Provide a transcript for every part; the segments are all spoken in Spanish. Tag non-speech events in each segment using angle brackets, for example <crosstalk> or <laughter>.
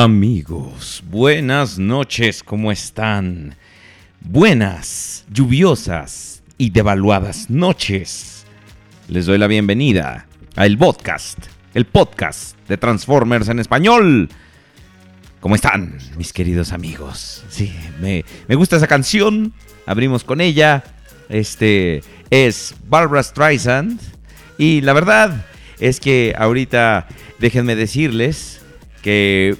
Amigos, buenas noches, ¿cómo están? Buenas, lluviosas y devaluadas noches. Les doy la bienvenida a el podcast, el podcast de Transformers en español. ¿Cómo están, mis queridos amigos? Sí, me, me gusta esa canción. Abrimos con ella. Este es Barbara Streisand. Y la verdad es que ahorita déjenme decirles que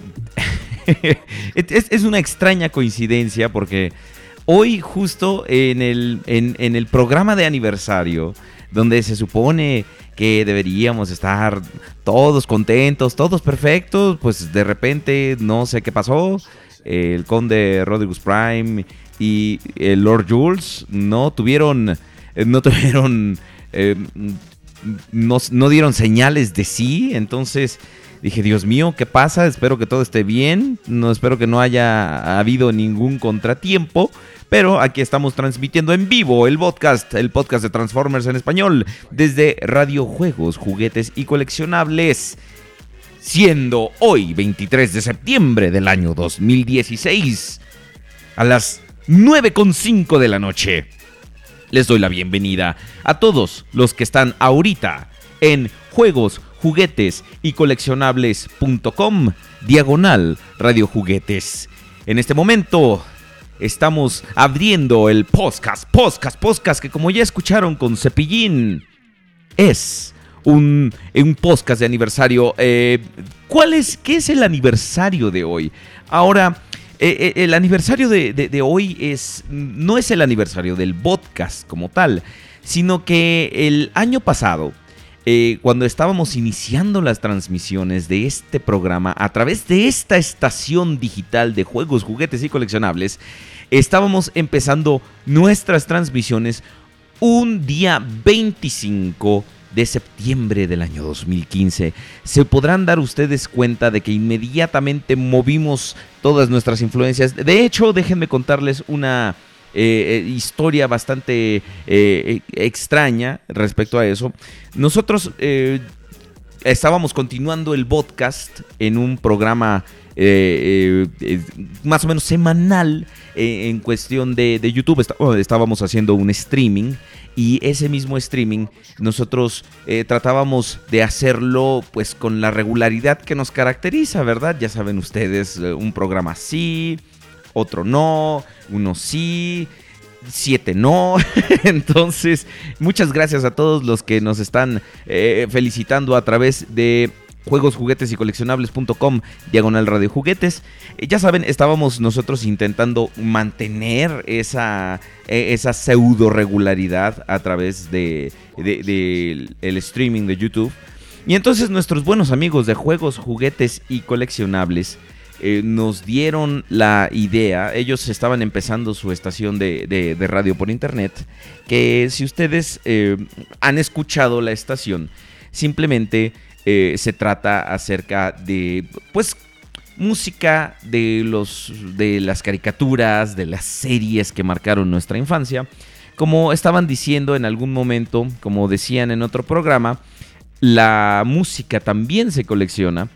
<laughs> es, una extraña coincidencia porque hoy justo en el, en, el programa de aniversario, donde se supone que deberíamos estar todos contentos, todos perfectos, pues de repente no sé qué pasó. El conde Rodriguez Prime y el Lord Jules no tuvieron, no tuvieron, eh, no, no dieron señales de sí, entonces Dije, Dios mío, ¿qué pasa? Espero que todo esté bien. No espero que no haya habido ningún contratiempo. Pero aquí estamos transmitiendo en vivo el podcast, el podcast de Transformers en español, desde Radio Juegos, Juguetes y Coleccionables. siendo hoy 23 de septiembre del año 2016 a las 9.5 de la noche. Les doy la bienvenida a todos los que están ahorita en juegos, juguetes y coleccionables.com diagonal radio juguetes. En este momento estamos abriendo el podcast, podcast, podcast que como ya escucharon con Cepillín es un, un podcast de aniversario. Eh, ¿Cuál es? ¿Qué es el aniversario de hoy? Ahora, eh, eh, el aniversario de, de- de hoy es no es el aniversario del podcast como tal, sino que el año pasado, eh, cuando estábamos iniciando las transmisiones de este programa a través de esta estación digital de juegos, juguetes y coleccionables, estábamos empezando nuestras transmisiones un día 25 de septiembre del año 2015. Se podrán dar ustedes cuenta de que inmediatamente movimos todas nuestras influencias. De hecho, déjenme contarles una eh, eh, historia bastante eh, eh, extraña respecto a eso. Nosotros estábamos continuando el podcast en un programa eh, más o menos semanal en cuestión de, de YouTube. Oh, estábamos haciendo un streaming y ese mismo streaming nosotros tratábamos de hacerlo pues con la regularidad que nos caracteriza, ¿verdad? Ya saben ustedes, un programa sí, otro no, uno sí, siete no. <laughs> Entonces, muchas gracias a todos los que nos están eh, felicitando a través de juegos, juguetes y coleccionables.com, diagonal radio juguetes. Eh, ya saben, estábamos nosotros intentando mantener esa, eh, esa pseudo regularidad a través de, el streaming de YouTube. Y entonces nuestros buenos amigos de juegos, juguetes y coleccionables eh, nos dieron la idea, ellos estaban empezando su estación de, de- radio por internet, que si ustedes eh, han escuchado la estación, simplemente eh, se trata acerca de, pues, música de, los, de las caricaturas, de las series que marcaron nuestra infancia. Como estaban diciendo en algún momento, como decían en otro programa, la música también se colecciona.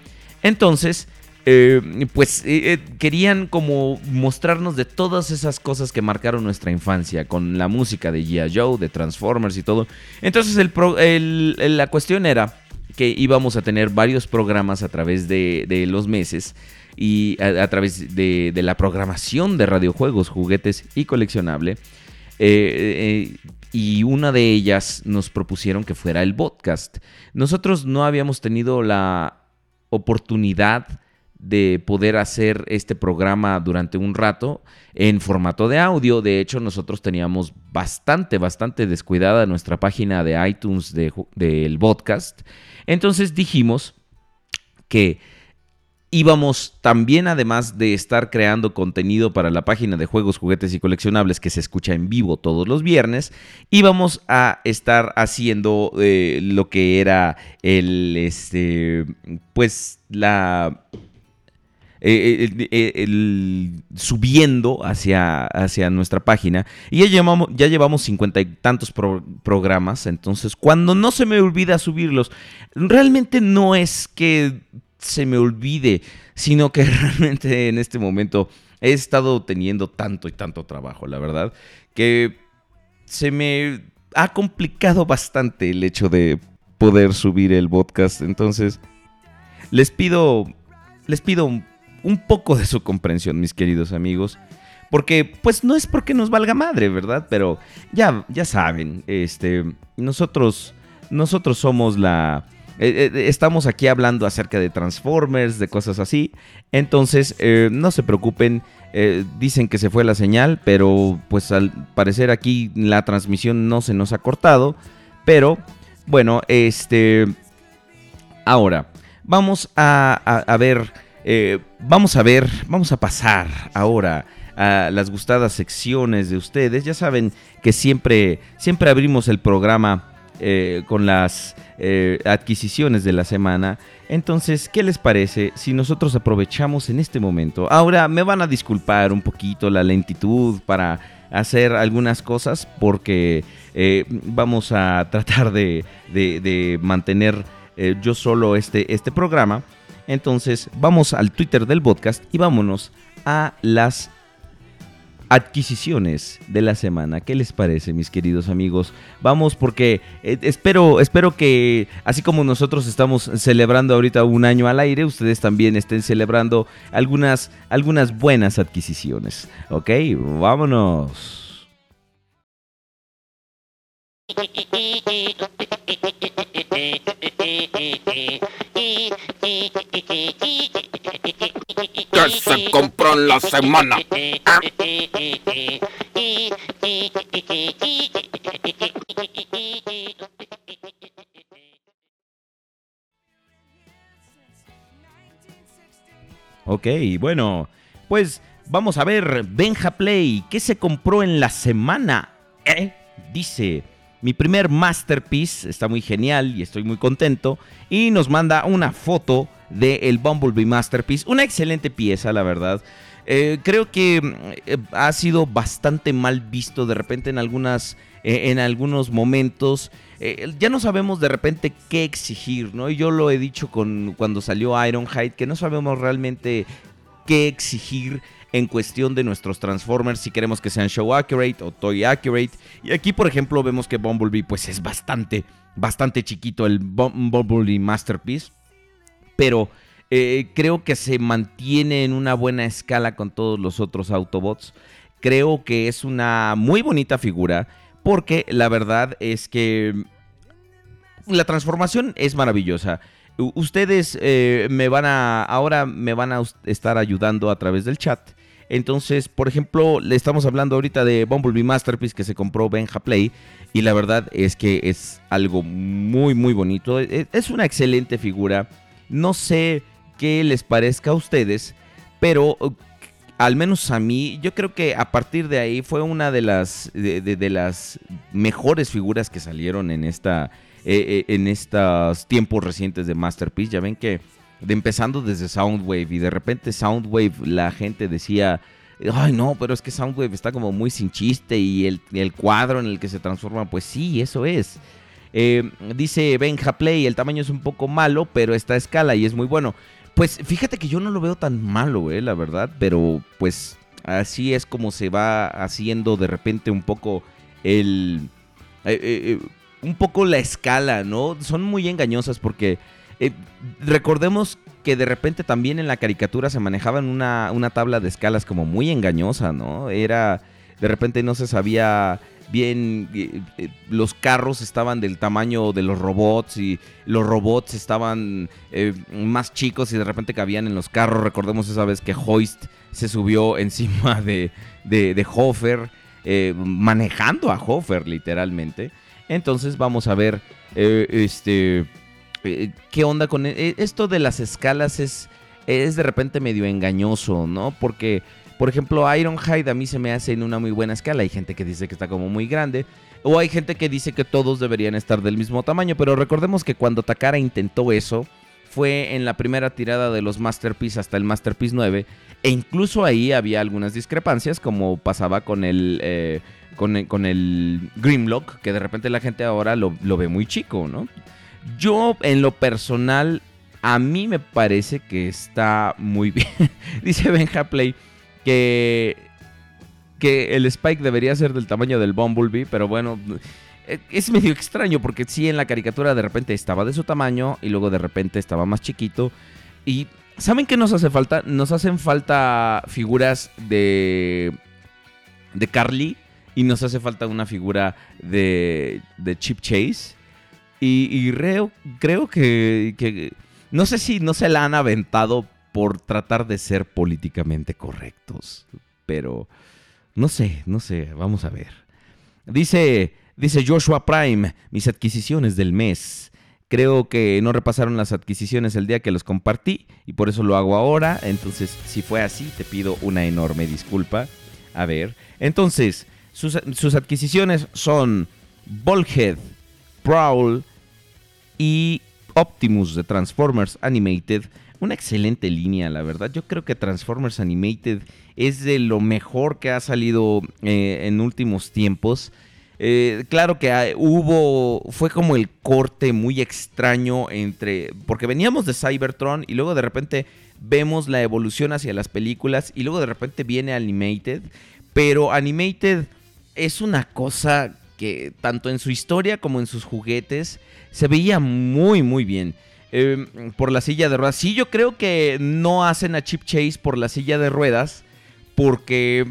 Entonces, eh, pues eh, eh, querían como mostrarnos de todas esas cosas que marcaron nuestra infancia, con la música de G.I. Joe, de Transformers y todo. Entonces la cuestión era que íbamos a tener varios programas a través de, los meses y a, través de, la programación de radiojuegos, juguetes y coleccionable. Y una de ellas nos propusieron que fuera el podcast. Nosotros no habíamos tenido la oportunidad de poder hacer este programa durante un rato en formato de audio. De hecho, nosotros teníamos bastante, bastante descuidada nuestra página de iTunes de del podcast. Entonces dijimos que íbamos también, además de estar creando contenido para la página de juegos, juguetes y coleccionables que se escucha en vivo todos los viernes, íbamos a estar haciendo eh, lo que era el, este, pues la... eh, el- el- subiendo hacia, hacia nuestra página y ya llevamos, ya llevamos cincuenta y tantos pro- programas entonces cuando no se me olvida subirlos realmente no es que se me olvide, sino que <laughs> realmente en este momento he estado teniendo tanto y tanto trabajo, la verdad, que se me ha complicado bastante el hecho de poder subir el podcast. Entonces, les pido, les pido un, poco de su comprensión, mis queridos amigos. Porque, pues no es porque nos valga madre, ¿verdad? Pero ya, ya saben, este, nosotros, nosotros somos la, eh, eh, estamos aquí hablando acerca de Transformers, de cosas así. Entonces, eh, no se preocupen. dicen que se fue la señal, pero pues al parecer aquí la transmisión no se nos ha cortado. Pero, bueno, este... Ahora, vamos a- a ver... eh, vamos a ver, vamos a pasar ahora a las gustadas secciones de ustedes. Ya saben que siempre, siempre abrimos el programa eh, con las eh, adquisiciones de la semana. Entonces, ¿qué les parece si nosotros aprovechamos en este momento? Ahora me van a disculpar un poquito la lentitud para hacer algunas cosas porque eh, vamos a tratar de, de- de mantener yo solo este, este programa. Entonces, vamos al Twitter del podcast y vámonos a las adquisiciones de la semana. ¿Qué les parece, mis queridos amigos? Vamos porque eh, espero, espero que así como nosotros estamos celebrando ahorita un año al aire, ustedes también estén celebrando algunas, algunas buenas adquisiciones. ¿Ok? Vámonos. <laughs> ¿Qué se compró en la semana? Ok, bueno, pues vamos a ver, Benja Play, ¿qué se compró en la semana? ¿Eh? Dice, mi primer masterpiece, está muy genial y estoy muy contento, y nos manda una foto del el Bumblebee Masterpiece, una excelente pieza, la verdad. Eh, creo que eh, ha sido bastante mal visto de repente en algunas eh, en algunos momentos ya no sabemos de repente qué exigir no yo lo he dicho con cuando salió Ironhide que no sabemos realmente qué exigir en cuestión de nuestros Transformers si queremos que sean show accurate o toy accurate y aquí por ejemplo vemos que Bumblebee pues es bastante bastante chiquito el Bum- Bumblebee Masterpiece pero eh, creo que se mantiene en una buena escala con todos los otros Autobots. Creo que es una muy bonita figura porque la verdad es que la transformación es maravillosa. Ustedes eh, me van a ahora me van a estar ayudando a través del chat. Entonces, por ejemplo, le estamos hablando ahorita de Bumblebee Masterpiece que se compró Benja Play y la verdad es que es algo muy muy bonito. E- Es una excelente figura. No sé qué les parezca a ustedes, pero uh, al menos a mí, yo creo que a partir de ahí fue una de las, de, de- las mejores figuras que salieron en, esta, eh, eh, en estos tiempos recientes de Masterpiece. Ya ven que empezando desde Soundwave y de repente Soundwave la gente decía... Ay, no, pero es que Soundwave está como muy sin chiste y el, el cuadro en el que se transforma, pues sí, eso es. Eh, dice Benja Play, el tamaño es un poco malo, pero está escala y es muy bueno. Pues fíjate que yo no lo veo tan malo, eh, la verdad, pero pues así es como se va haciendo de repente un poco el... eh, eh, un poco la escala, ¿no? Son muy engañosas porque eh, recordemos que de repente también en la caricatura se manejaban una, una tabla de escalas como muy engañosa, ¿no? Era, de repente no se sabía bien, eh, eh, los carros estaban del tamaño de los robots y los robots estaban más chicos y de repente cabían en los carros. Recordemos esa vez que Hoist se subió <laughs> encima de, de, de Hofer, manejando a Hofer literalmente. Entonces vamos a ver este qué onda con e- esto de las escalas es es de repente medio engañoso, ¿no? Porque por ejemplo, Ironhide a mí se me hace en una muy buena escala. Hay gente que dice que está como muy grande. O hay gente que dice que todos deberían estar del mismo tamaño. Pero recordemos que cuando Takara intentó eso, fue en la primera tirada de los Masterpiece hasta el Masterpiece 9. E incluso ahí había algunas discrepancias, como pasaba con el, eh, con el, con el Grimlock, que de repente la gente ahora lo, lo ve muy chico, ¿no? Yo, en lo personal, a mí me parece que está muy <laughs> bien. Dice Benja Play que, que el Spike debería ser del tamaño del Bumblebee, pero bueno, eh, es medio extraño porque sí en la caricatura de repente estaba de su tamaño y luego de repente estaba más chiquito. Y ¿saben qué nos hace falta? Nos hacen falta figuras de, de Carly y nos hace falta una figura de, de Chip Chase. Y, creo, creo que, que no sé si no se la han aventado por tratar de ser políticamente correctos. Pero no sé, no sé, vamos a ver. Dice, dice Joshua Prime, mis adquisiciones del mes. Creo que no repasaron las adquisiciones el día que los compartí y por eso lo hago ahora. Entonces, si fue así, te pido una enorme disculpa. A ver, entonces, sus, sus adquisiciones son Bulkhead, Prowl y Optimus de Transformers Animated. Una excelente línea, la verdad. Yo creo que Transformers Animated es de lo mejor que ha salido eh, en últimos tiempos. Eh, claro que hubo, fue como el corte muy extraño entre, porque veníamos de Cybertron y luego de repente vemos la evolución hacia las películas y luego de repente viene Animated, pero Animated es una cosa que tanto en su historia como en sus juguetes se veía muy muy bien. Eh, por la silla de ruedas. Sí, yo creo que no hacen a Chip Chase por la silla de ruedas porque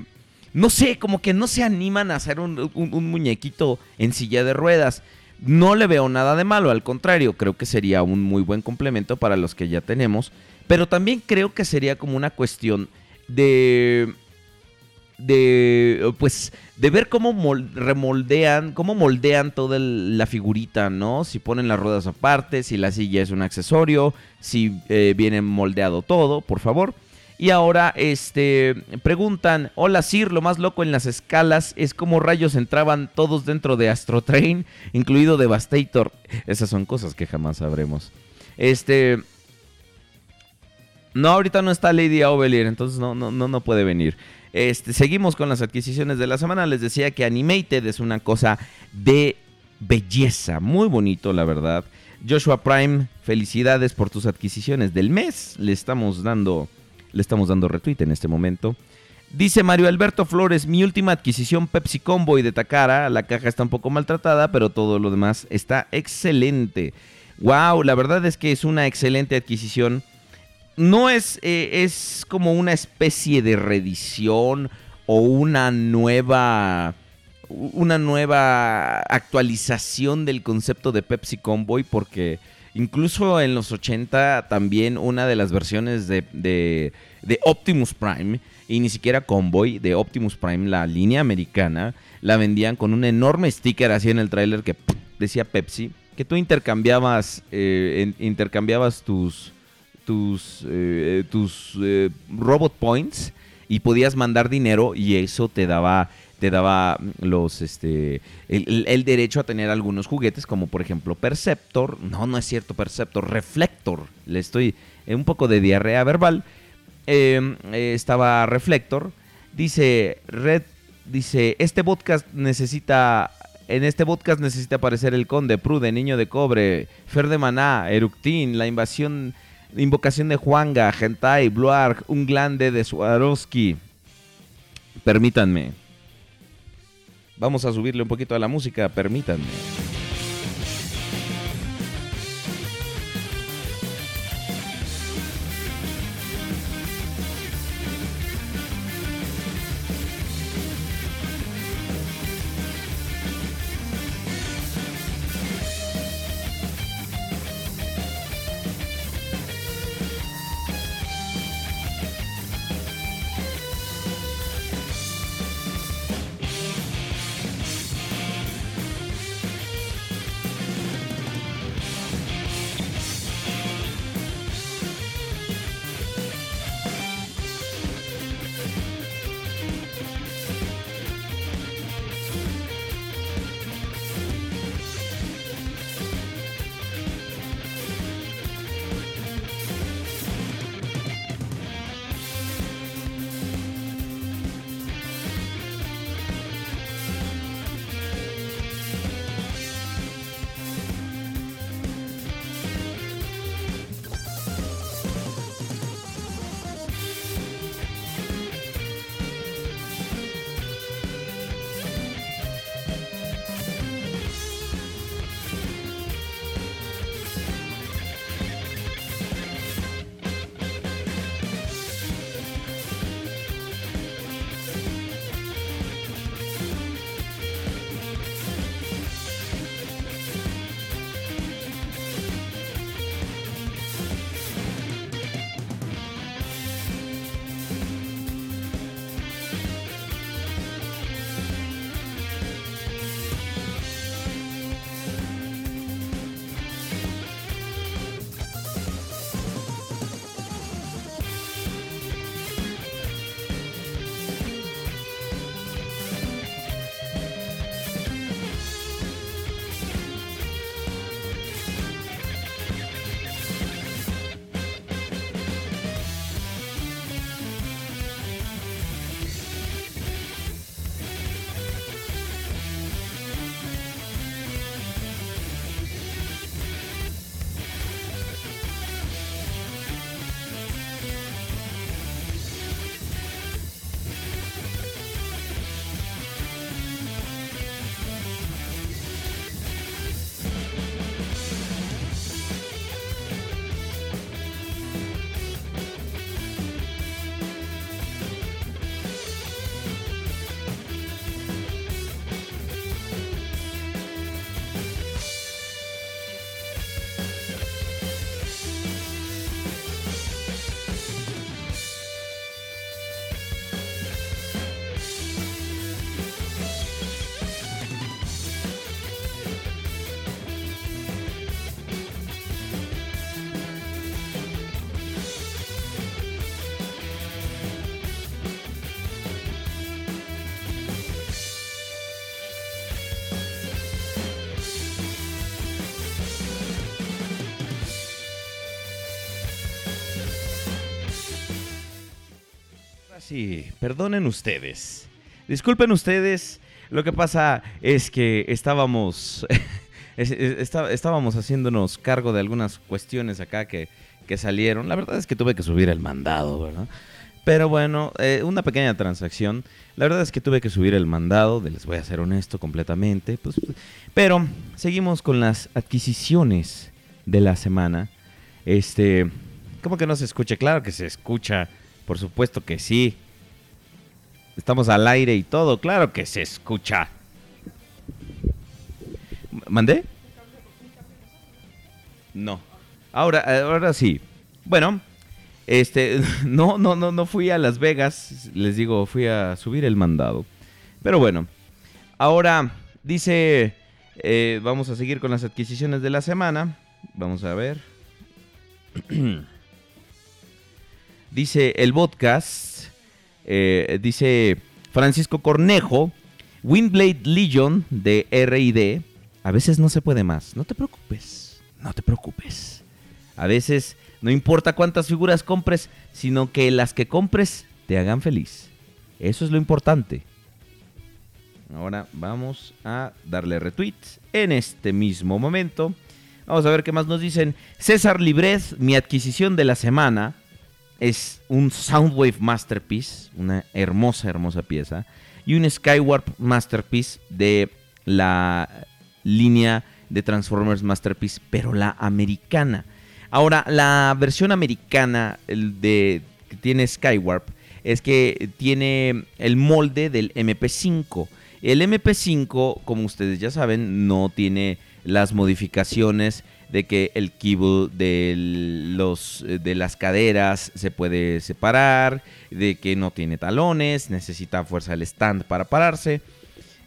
no sé, como que no se animan a hacer un- un muñequito en silla de ruedas. No le veo nada de malo, al contrario, creo que sería un muy buen complemento para los que ya tenemos. Pero también creo que sería como una cuestión de. De. Pues. De ver cómo mol- remoldean. Cómo moldean toda la figurita, ¿no? Si ponen las ruedas aparte, si la silla es un accesorio, si eh, viene moldeado todo, por favor. Y ahora, este, preguntan, hola Sir, lo más loco en las escalas es como rayos entraban todos dentro de Astro Train, incluido Devastator. Esas son cosas que jamás sabremos. Este, no, ahorita no está Lady Ovelier, entonces no, no, no puede venir. Este, seguimos con las adquisiciones de la semana. Les decía que Animated es una cosa de belleza, muy bonito, la verdad. Joshua Prime, felicidades por tus adquisiciones del mes. Le estamos dando, le estamos dando retweet en este momento. Dice Mario Alberto Flores, mi última adquisición Pepsi Combo y de Takara. La caja está un poco maltratada, pero todo lo demás está excelente. Wow, la verdad es que es una excelente adquisición no es, eh, es como una especie de reedición o una nueva una nueva actualización del concepto de Pepsi Convoy porque incluso en los 80 también una de las versiones de, de- de Optimus Prime y ni siquiera Convoy de Optimus Prime, la línea americana, la vendían con un enorme sticker así en el tráiler que decía Pepsi, que tú intercambiabas, eh, intercambiabas tus, tus, eh, tus eh, robot points y podías mandar dinero y eso te daba te daba los este el, derecho a tener algunos juguetes como por ejemplo Perceptor. No no es cierto Perceptor Reflector. Le estoy en un poco de diarrea verbal. Eh, eh, estaba Reflector. Dice Red dice este podcast necesita en este podcast necesita aparecer el Conde, Prude, Niño de Cobre, Fer de Maná, Eructín, La Invasión, Invocación de Juanga, Gentai, Bluarg, Un Glande de Swarovski. Permítanme. Vamos a subirle un poquito a la música, permítanme. Perdonen ustedes. Disculpen ustedes. Lo que pasa es que estábamos. <laughs> es- es- está- estábamos haciéndonos cargo de algunas cuestiones acá que, que salieron. La verdad es que tuve que subir el mandado, ¿verdad? Pero bueno, eh, una pequeña transacción. La verdad es que tuve que subir el mandado, les voy a ser honesto completamente. Pues, pero seguimos con las adquisiciones de la semana. Este, ¿cómo que no se escucha? Claro que se escucha, por supuesto que sí. Estamos al aire y todo, claro que se escucha. ¿Mandé? No. Ahora, ahora sí. Bueno, este, <laughs> no, no, no, no fui a Las Vegas. Les digo, fui a subir el mandado. Pero bueno, ahora dice, eh, vamos a seguir con las adquisiciones de la semana. Vamos a ver. <clears throat> dice el podcast, eh, dice Francisco Cornejo, Windblade Legion de RD. A veces no se puede más. No te preocupes, no te preocupes. A veces no importa cuántas figuras compres, sino que las que compres te hagan feliz. Eso es lo importante. Ahora vamos a darle retweet en este mismo momento. Vamos a ver qué más nos dicen. César Librez, mi adquisición de la semana es un Soundwave Masterpiece, una hermosa, hermosa pieza, y un Skywarp Masterpiece de la línea de Transformers Masterpiece, pero la americana. Ahora, la versión americana de que tiene Skywarp es que tiene el molde del MP5. El MP5, como ustedes ya saben, no tiene las modificaciones de que el keyboard de, los, eh, de las caderas se puede separar, de que no tiene talones, necesita fuerza del stand para pararse.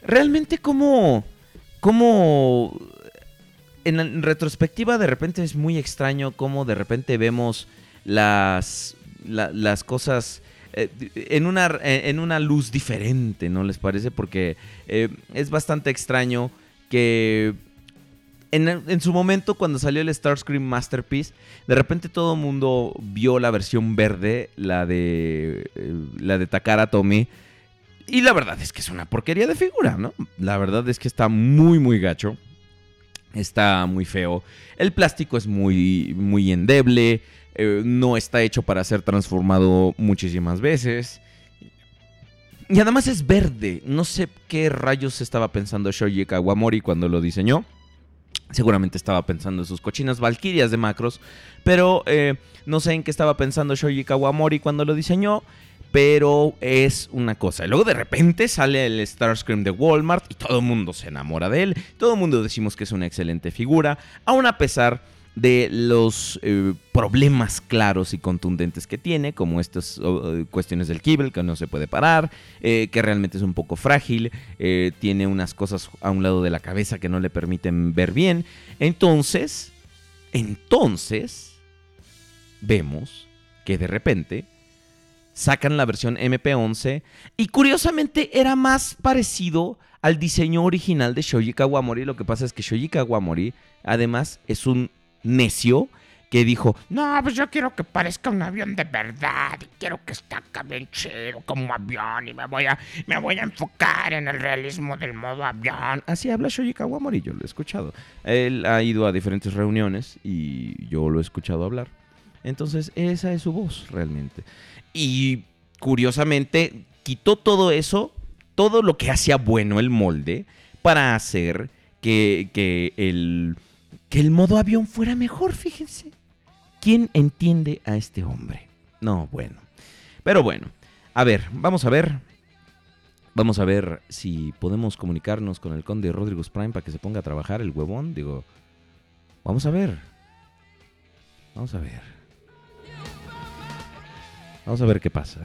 Realmente como, como en, retrospectiva de repente es muy extraño cómo de repente vemos las, la- las cosas eh, en, una, en una luz diferente, ¿no les parece? Porque eh, es bastante extraño que en, su momento cuando salió el Starscream Masterpiece, de repente todo el mundo vio la versión verde, la de, eh, la de Takara Tomy. Y la verdad es que es una porquería de figura, ¿no? La verdad es que está muy, muy gacho. Está muy feo. El plástico es muy, muy endeble. eh, no está hecho para ser transformado muchísimas veces. Y además es verde. No sé qué rayos estaba pensando Shoji Kawamori cuando lo diseñó. Seguramente estaba pensando en sus cochinas valquirias de macros. Pero eh, no sé en qué estaba pensando Shoji Kawamori cuando lo diseñó. Pero es una cosa. Y luego de repente sale el Starscream de Walmart y todo el mundo se enamora de él. Todo el mundo decimos que es una excelente figura. Aún a pesar de los eh, problemas claros y contundentes que tiene, como estas cuestiones del kibble, que no se puede parar, eh, que realmente es un poco frágil, eh, tiene unas cosas a un lado de la cabeza que no le permiten ver bien. Entonces, entonces, vemos que de repente sacan la versión MP11 y curiosamente era más parecido al diseño original de Shoji Kawamori. Lo que pasa es que Shoji Kawamori además es un necio que dijo, No, pues yo quiero que parezca un avión de verdad. Y quiero que esté acá bien chido como avión. Y me voy a, me voy a enfocar en el realismo del modo avión. así habla Shoji Kawamori, yo lo he escuchado. Él ha ido a diferentes reuniones y yo lo he escuchado hablar. Entonces esa es su voz realmente. Y curiosamente quitó todo eso, todo lo que hacía bueno el molde, para hacer que, que el, que el modo avión fuera mejor, fíjense. ¿Quién entiende a este hombre? No, bueno. Pero bueno, a ver, vamos a ver. Vamos a ver si podemos comunicarnos con el conde Rodrigo Prime para que se ponga a trabajar el huevón. Digo, vamos a ver. Vamos a ver. Vamos a ver qué pasa.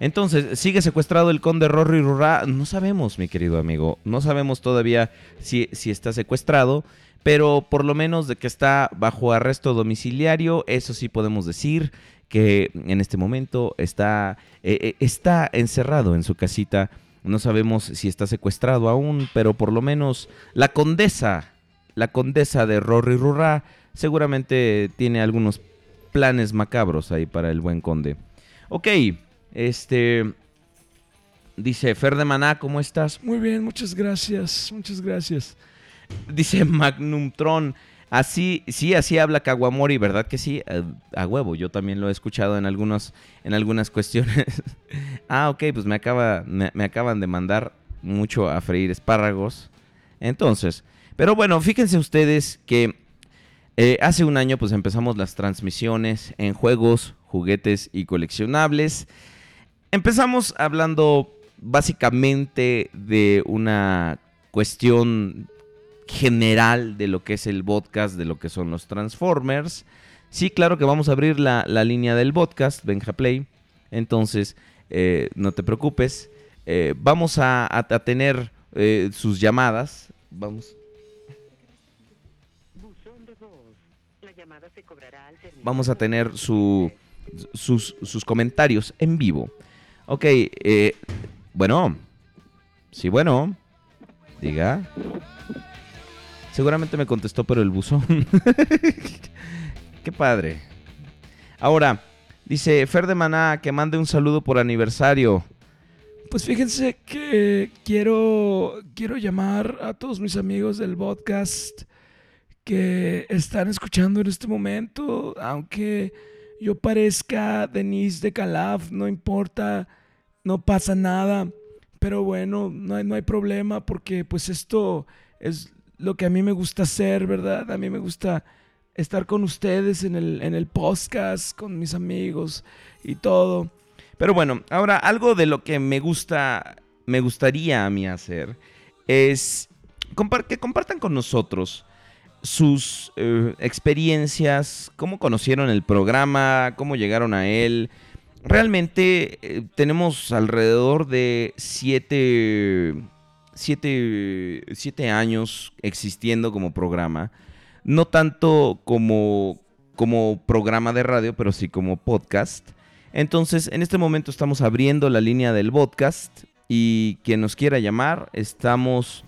Entonces, ¿sigue secuestrado el conde Rory Rurra? No sabemos, mi querido amigo. No sabemos todavía si, si está secuestrado. Pero por lo menos de que está bajo arresto domiciliario, eso sí podemos decir que en este momento está, eh, eh, está encerrado en su casita. No sabemos si está secuestrado aún, pero por lo menos la condesa, la condesa de Rory Rurra, seguramente tiene algunos planes macabros ahí para el buen conde. Ok, Este. Dice Fer de Maná, ¿cómo estás? Muy bien, muchas gracias, muchas gracias. <laughs> Dice Magnum Tron. Así, sí, así habla Kawamori, ¿verdad que sí? Eh, A, huevo, yo también lo he escuchado en algunos, en algunas <laughs> cuestiones. ah, ok, pues me acaba, me acaban de mandar mucho a freír espárragos. Entonces, pero bueno, fíjense ustedes que eh, hace un año pues empezamos las transmisiones en juegos, juguetes y coleccionables. Empezamos hablando básicamente de una cuestión general de lo que es el podcast, de lo que son los Transformers. Sí, claro que vamos a abrir la, la línea del podcast, Benja Play. Entonces, eh, no te preocupes. Eh, vamos a, a- tener eh, sus llamadas. Vamos. Vamos a tener su, sus, sus comentarios en vivo. Ok, bueno. Sí, bueno. Diga. Seguramente me contestó, pero el buzón. <laughs> Qué padre. Ahora, dice Fer de Maná que mande un saludo por aniversario. Pues fíjense que quiero, quiero llamar a todos mis amigos del podcast que están escuchando en este momento, aunque yo parezca Denise de Calaf, no importa, no pasa nada, pero bueno, no hay, no hay problema porque pues esto es lo que a mí me gusta hacer, ¿verdad? A mí me gusta estar con ustedes en el, en el podcast, con mis amigos y todo. Pero bueno, ahora algo de lo que me gusta, me gustaría a mí hacer es que compartan con nosotros sus eh, experiencias, cómo conocieron el programa, cómo llegaron a él. Realmente eh, tenemos alrededor de siete, siete, siete años existiendo como programa. No tanto como, como programa de radio, pero sí como podcast. Entonces, en este momento estamos abriendo la línea del podcast y quien nos quiera llamar, estamos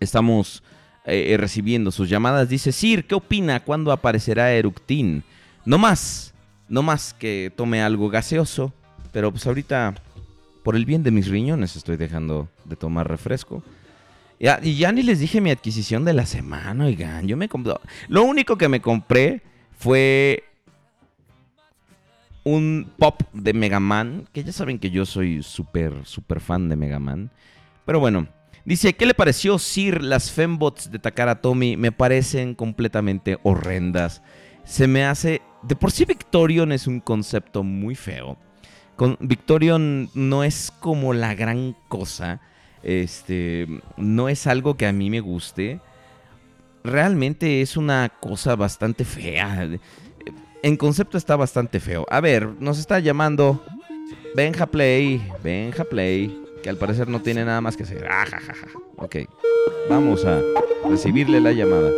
estamos eh, recibiendo sus llamadas. Dice, Sir, ¿qué opina? ¿Cuándo aparecerá Eructin? No más, no más que tome algo gaseoso, pero pues ahorita, por el bien de mis riñones, estoy dejando de tomar refresco. Y ya ni les dije mi adquisición de la semana, oigan, yo me compré... Lo único que me compré fue un pop de Mega Man, que ya saben que yo soy súper, súper fan de Mega Man. Pero bueno, dice, ¿qué le pareció Sir las fembots de Takara Tomy? Me parecen completamente horrendas. Se me hace... De por sí Victorion es un concepto muy feo. Con Victorion no es como la gran cosa. Este, no es algo que a mí me guste. Realmente es una cosa bastante fea. En concepto está bastante feo. A ver, nos está llamando Benja Play, Benja Play, que al parecer no tiene nada más que hacer. Ah. Ok, vamos a recibirle la llamada.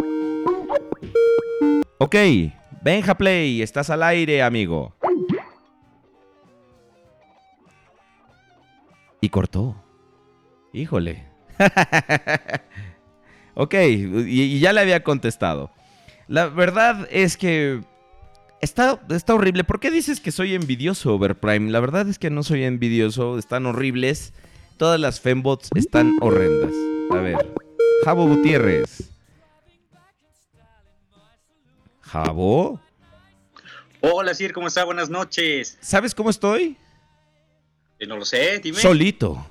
Ok, Benja Play, estás al aire, amigo. Y cortó. Híjole. <laughs> ok, y, y ya le había contestado. La verdad es que está, está horrible. ¿Por qué dices que soy envidioso, Overprime? La verdad es que no soy envidioso. Están horribles. Todas las fembots están horrendas. A ver. Jabo Gutiérrez. Jabo. Hola, Sir, ¿cómo está? Buenas noches. ¿Sabes cómo estoy? Eh, no lo sé, dime. Solito.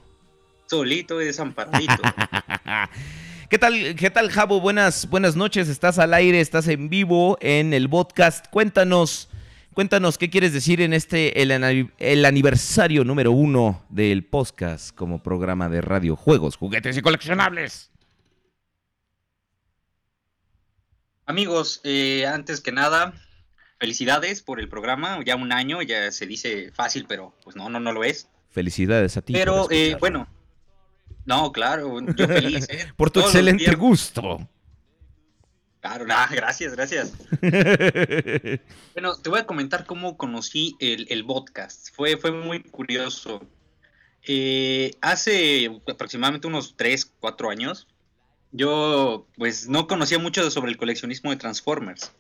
Solito y desamparadito. <laughs> ¿Qué tal, qué tal, Jabo? Buenas, buenas noches. Estás al aire, estás en vivo en el podcast. Cuéntanos, cuéntanos qué quieres decir en este, el, ani- el aniversario número uno del podcast como programa de radio, juegos, juguetes y coleccionables. Amigos, eh, antes que nada, felicidades por el programa. Ya un año, ya se dice fácil, pero pues no, no, no lo es. Felicidades a ti. Pero eh, bueno, no, claro, yo feliz. ¿eh? <laughs> por tu Todos excelente gusto. Claro, <laughs> gracias, gracias. <laughs> Bueno, te voy a comentar cómo conocí el, el podcast. Fue, fue muy curioso. Eh, hace aproximadamente unos 3, 4 años, yo pues no conocía mucho sobre el coleccionismo de Transformers.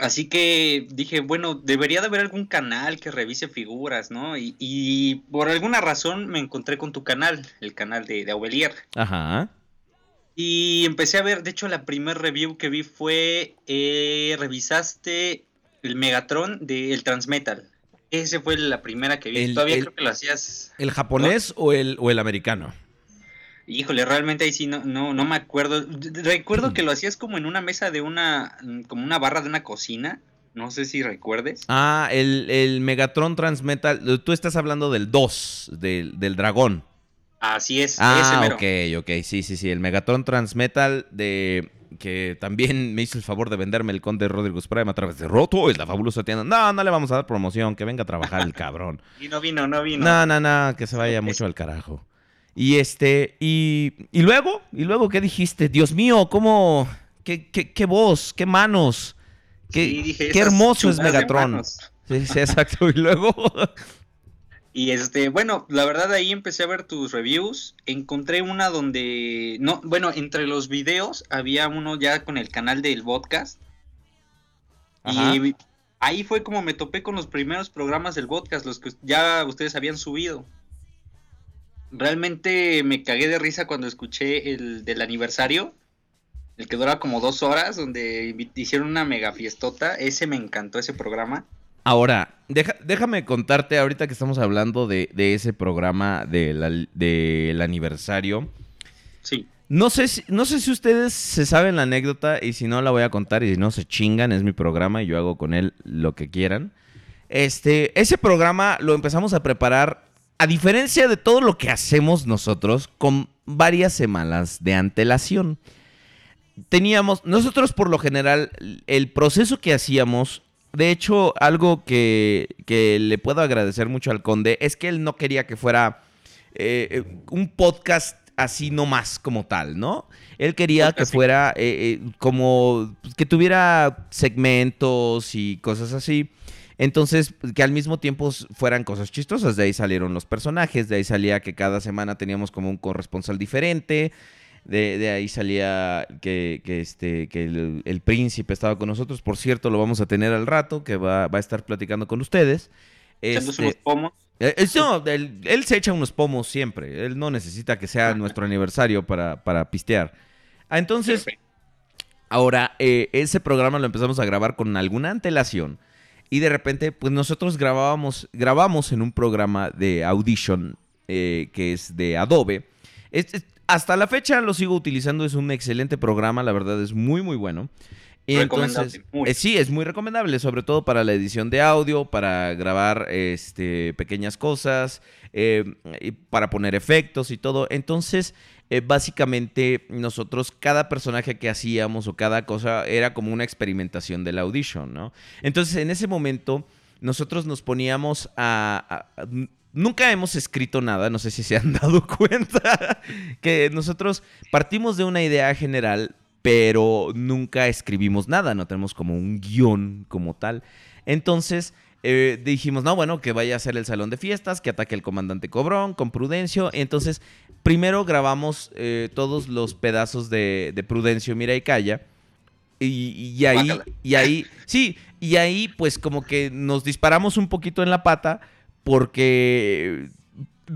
Así que dije, bueno, debería de haber algún canal que revise figuras, ¿no? Y, y por alguna razón me encontré con tu canal, el canal de, de Aubelier. Ajá. Y empecé a ver, de hecho, la primer review que vi fue, eh, revisaste el Megatron del Transmetal. Ese fue la primera que vi. El- Todavía el- creo que lo hacías. ¿El japonés o, el, o el americano? Híjole, realmente ahí sí no, no, no me acuerdo. Recuerdo que lo hacías como en una mesa de una, como una barra de una cocina. No sé si recuerdes. Ah, el, el Megatron Transmetal. Tú estás hablando del 2, del, del dragón. Así es, Ah, ok, ok. Sí, sí, sí. El Megatron Transmetal de... Que también <laughs> me hizo el favor de venderme el conde Rodrigo Prime a través de Roto, es la fabulosa tienda. No, no le vamos a dar promoción, que venga a trabajar el <laughs> cabrón. Y no vino, no vino. No, no, no, que se vaya mucho al carajo. Y este, y, y luego, y luego, ¿qué dijiste? Dios mío, ¿cómo? ¿Qué, qué, qué voz? ¿Qué manos? Qué, Sí, dije, qué hermoso es Megatron. Sí, sí, exacto. Y luego, <laughs> Y este, bueno, la verdad ahí empecé a ver tus reviews. Encontré una donde, no, bueno, entre los videos había uno ya con el canal del podcast. Ajá. Y ahí fue como me topé con los primeros programas del podcast, los que ya ustedes habían subido. Realmente me cagué de risa cuando escuché el del aniversario, el que dura como dos horas, donde hicieron una mega fiestota. Ese me encantó, ese programa. ahora, deja- déjame contarte ahorita que estamos hablando de, de ese programa del, del aniversario. Sí. No sé, si, no sé si ustedes se saben la anécdota y si no la voy a contar y si no se chingan, es mi programa y yo hago con él lo que quieran. Este, ese programa lo empezamos a preparar, a diferencia de todo lo que hacemos nosotros, con varias semanas de antelación. Teníamos, nosotros por lo general, el proceso que hacíamos, de hecho, algo que, que le puedo agradecer mucho al conde, es que él no quería que fuera eh, eh, un podcast así nomás como tal, ¿no? Él quería que fuera eh, eh, como que tuviera segmentos y cosas así. Entonces, pues, que al mismo tiempo fueran cosas chistosas. De ahí salieron los personajes, de ahí salía que cada semana teníamos como un corresponsal diferente. De, de ahí salía que, que este, que el, el príncipe estaba con nosotros. Por cierto, lo vamos a tener al rato, que va, va a estar platicando con ustedes. Este, unos pomos. eh, eh, no, él, él se echa unos pomos siempre. Él no necesita que sea nuestro aniversario para, para pistear. Ah, entonces, Perfecto. ahora, eh, ese programa lo empezamos a grabar con alguna antelación. Y de repente, pues nosotros grabábamos, grabamos en un programa de Audition eh, que es de Adobe. Es- es- hasta la fecha lo sigo utilizando, es un excelente programa, la verdad es muy, muy bueno. Y Recomendable, entonces, eh, sí, es muy recomendable, sobre todo para la edición de audio, para grabar este, pequeñas cosas, eh, para poner efectos y todo. Entonces, eh, básicamente, nosotros, cada personaje que hacíamos o cada cosa era como una experimentación del audition, ¿no? Entonces, en ese momento, nosotros nos poníamos a... a- a- Nunca hemos escrito nada, no sé si se han <laughs> dado cuenta, que nosotros partimos de una idea general, pero nunca escribimos nada, no tenemos como un guion como tal. Entonces eh, dijimos, no, bueno, que vaya a ser el salón de fiestas, que ataque el comandante Cobrón con Prudencio. Entonces, primero grabamos eh, todos los pedazos de, de Prudencio, Mira y Calla. Y, y ahí, y ahí, sí, y ahí pues como que nos disparamos un poquito en la pata porque,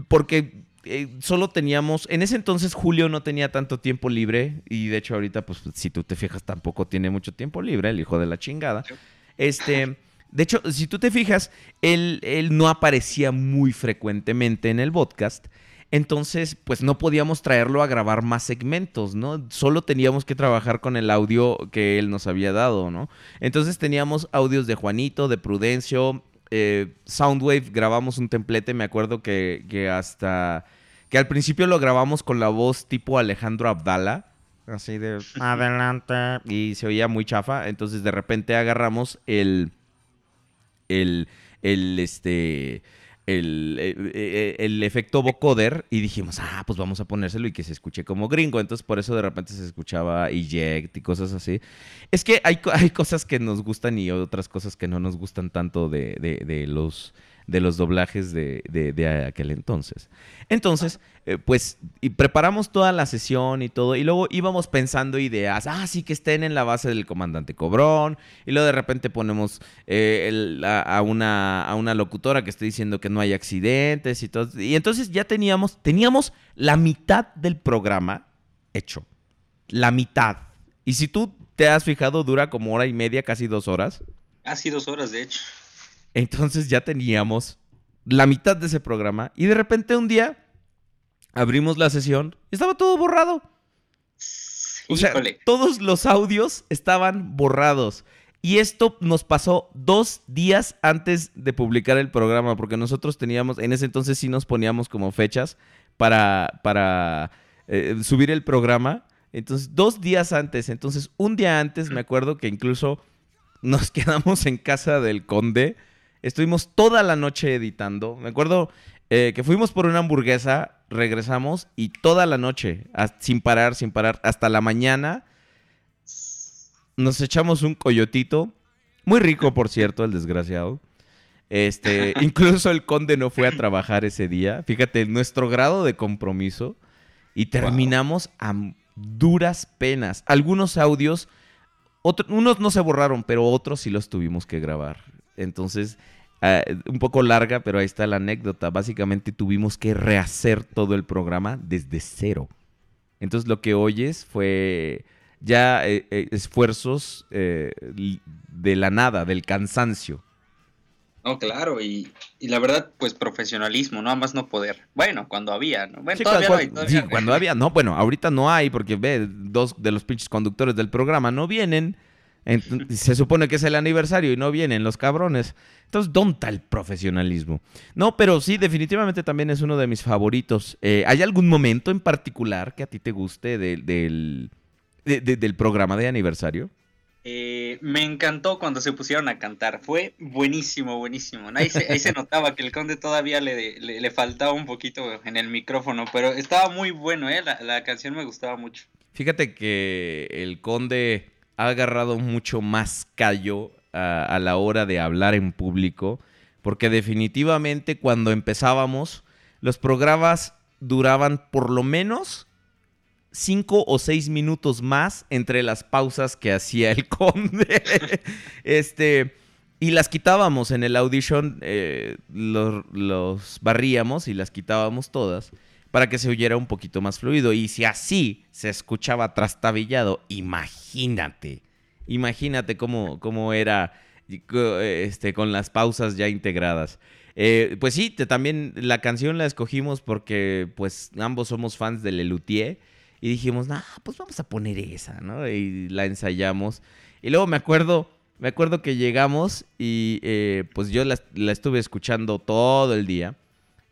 porque eh, solo teníamos, en ese entonces Julio no tenía tanto tiempo libre y de hecho ahorita pues si tú te fijas tampoco tiene mucho tiempo libre, el hijo de la chingada. Este, de hecho, si tú te fijas, él, él no aparecía muy frecuentemente en el podcast. Entonces, pues no podíamos traerlo a grabar más segmentos, ¿no? Solo teníamos que trabajar con el audio que él nos había dado, ¿no? Entonces teníamos audios de Juanito, de Prudencio, eh, Soundwave, grabamos un templete, me acuerdo que, que hasta... que al principio lo grabamos con la voz tipo Alejandro Abdala, así de <laughs> adelante, y se oía muy chafa, entonces de repente agarramos el... el... el este el, eh, eh, el efecto vocoder y dijimos, ah, pues vamos a ponérselo y que se escuche como gringo. Entonces, por eso de repente se escuchaba eject y cosas así. Es que hay, hay cosas que nos gustan y otras cosas que no nos gustan tanto de- de los de los doblajes de, de- de aquel entonces. Entonces, eh, pues, y preparamos toda la sesión y todo, y luego íbamos pensando ideas, ah, sí, que estén en la base del comandante Cobrón, y luego de repente ponemos eh, el- a, a una, a una locutora que esté diciendo que no hay accidentes y todo, y entonces ya teníamos, teníamos la mitad del programa hecho, la mitad. Y si tú te has fijado, dura como hora y media, casi dos horas. Casi dos horas, de hecho. Entonces ya teníamos la mitad de ese programa y de repente un día abrimos la sesión y estaba todo borrado. O sea, Híjole. todos los audios estaban borrados. Y esto nos pasó dos días antes de publicar el programa, porque nosotros teníamos, en ese entonces sí nos poníamos como fechas para, para eh, subir el programa. Entonces, dos días antes, entonces un día antes me acuerdo que incluso nos <laughs> quedamos en casa del conde. Estuvimos toda la noche editando. Me acuerdo eh, que fuimos por una hamburguesa, regresamos y toda la noche, sin parar, sin parar, hasta la mañana, nos echamos un coyotito. Muy rico, por cierto, el desgraciado. Este, <laughs> incluso el conde no fue a trabajar ese día. Fíjate, nuestro grado de compromiso. Y terminamos a duras penas. Algunos audios, otro- unos no se borraron, pero otros sí los tuvimos que grabar. Entonces, ah, un poco larga, pero ahí está la anécdota. Básicamente tuvimos que rehacer todo el programa desde cero. Entonces lo que oyes fue ya eh, eh, esfuerzos eh, de la nada, del cansancio. No, claro, y, y la verdad, pues profesionalismo, nada más no poder. Bueno, cuando había, ¿no? Bueno, Sí, todavía cuando, no hay, sí, todavía no hay. cuando había. No, bueno, ahorita no hay porque ve, dos de los pinches conductores del programa no vienen. Se supone que es el aniversario y no vienen los cabrones. Entonces, ¿dónde está el profesionalismo? No, pero sí, definitivamente también es uno de mis favoritos. Eh, ¿Hay algún momento en particular que a ti te guste de- del, de- de- del programa de aniversario? Eh, me encantó cuando se pusieron a cantar. Fue buenísimo, buenísimo. Ahí se, ahí se <laughs> notaba que el conde todavía le, le, le faltaba un poquito en el micrófono, pero estaba muy bueno, ¿eh? La, la canción me gustaba mucho. Fíjate que el conde ha agarrado mucho más callo a, la hora de hablar en público, porque definitivamente cuando empezábamos, los programas duraban por lo menos cinco o seis minutos más entre las pausas que hacía el <laughs> conde. este, y las quitábamos en el audition, eh, los, los barríamos y las quitábamos todas para que se oyera un poquito más fluido. Y si así se escuchaba trastabillado, imagínate, imagínate cómo, cómo era este, con las pausas ya integradas. Eh, pues sí, también la canción la escogimos porque pues ambos somos fans de Lelutier y dijimos, nah, pues vamos a poner esa, ¿no? Y la ensayamos. Y luego me acuerdo, me acuerdo que llegamos y eh, pues yo la, la estuve escuchando todo el día.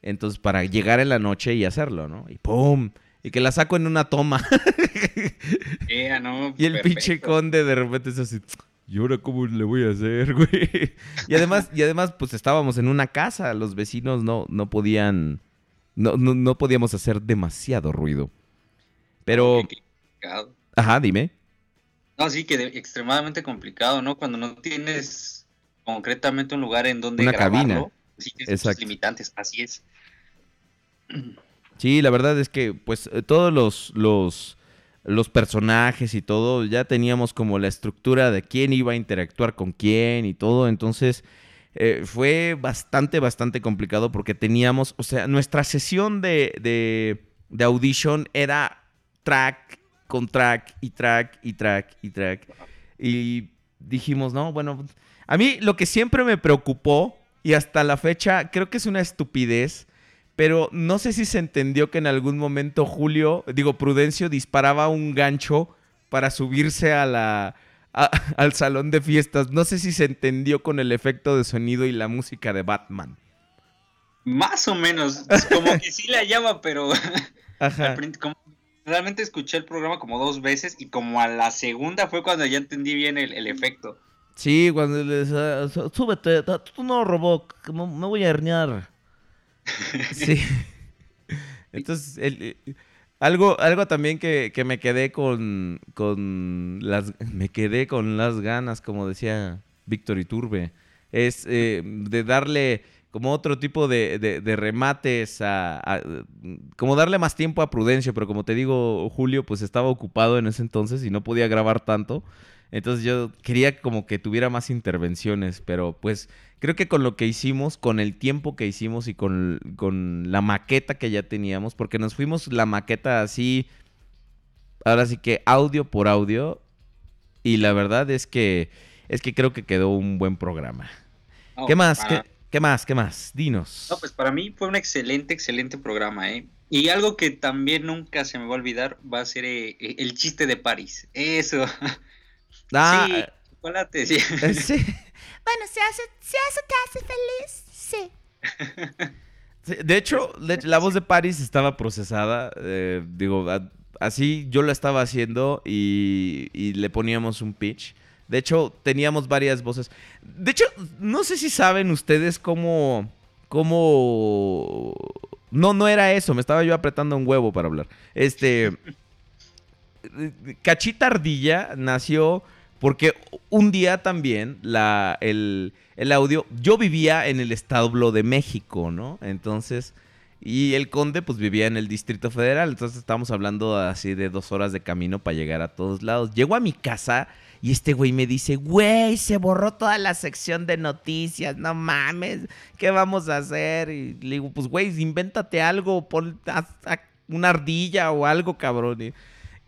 Entonces, para llegar en la noche y hacerlo, ¿no? Y ¡pum! Y que la saco en una toma. <laughs> <laughs> Eh, ah, no, y el perfecto. pinche conde de repente es así. ¿Y ahora cómo le voy a hacer, <laughs> güey? Y además, y además, pues estábamos en una casa. Los vecinos no, no podían. No, no, no podíamos hacer demasiado ruido. Pero. Qué complicado. Ajá, dime. No, sí, que de- extremadamente complicado, ¿no? Cuando no tienes concretamente un lugar en donde Una grabarlo, cabina. Sí, tienes Exacto. limitantes, así es. Sí, la verdad es que, pues, eh, todos los, los, los personajes y todo, ya teníamos como la estructura de quién iba a interactuar con quién y todo. Entonces, eh, fue bastante, bastante complicado porque teníamos, o sea, nuestra sesión de, de, de audition era track con track y track y track y track. Y dijimos, no, bueno, a mí lo que siempre me preocupó y hasta la fecha creo que es una estupidez, pero no sé si se entendió que en algún momento Julio, digo, Prudencio disparaba un gancho para subirse a la, a- <laughs> al salón de fiestas. No sé si se entendió con el efecto de sonido y la música de Batman. Más o menos, es como que sí la llama, pero <laughs> Ajá. como- realmente escuché el programa como dos veces y como a la segunda fue cuando ya entendí bien el, el efecto. Sí, cuando le decía, "Sú- súbete, tú no robó, me voy a herniar. <laughs> Sí. Entonces, eh, algo, algo también que, que me quedé con, con las, me quedé con las ganas, como decía Víctor Iturbe, es eh, de darle como otro tipo de, de- remates, a, a- como darle más tiempo a Prudencio, pero como te digo, Julio, pues estaba ocupado en ese entonces y no podía grabar tanto. Entonces yo quería como que tuviera más intervenciones, pero pues creo que con lo que hicimos, con el tiempo que hicimos y con, con la maqueta que ya teníamos, porque nos fuimos la maqueta así, ahora sí que audio por audio, y la verdad es que es que creo que quedó un buen programa. ¿Qué más? para- ¿Qué, qué más? ¿Qué más? Dinos. No, pues para mí fue un excelente, excelente programa, ¿eh? Y algo que también nunca se me va a olvidar va a ser eh, el chiste de París. Eso. <laughs> Ah, sí, chocolate, sí. eh, sí. <laughs> Bueno, si, hace, si eso te hace feliz, sí. <laughs> Sí, De hecho, la voz de Paris estaba procesada. eh, digo, a- así yo lo estaba haciendo y, y le poníamos un pitch. De hecho, teníamos varias voces. De hecho, no sé si saben ustedes cómo. cómo. No, no era eso. Me estaba yo apretando un huevo para hablar. Este. <laughs> Cachita Ardilla nació porque un día también la, el, el audio, yo vivía en el establo de México, ¿no? Entonces, y el conde pues vivía en el Distrito Federal, entonces estábamos hablando así de dos horas de camino para llegar a todos lados. Llego a mi casa y este güey me dice, güey, se borró toda la sección de noticias, no mames, ¿qué vamos a hacer? Y le digo, pues güey, invéntate algo, pon una ardilla o algo, cabrón.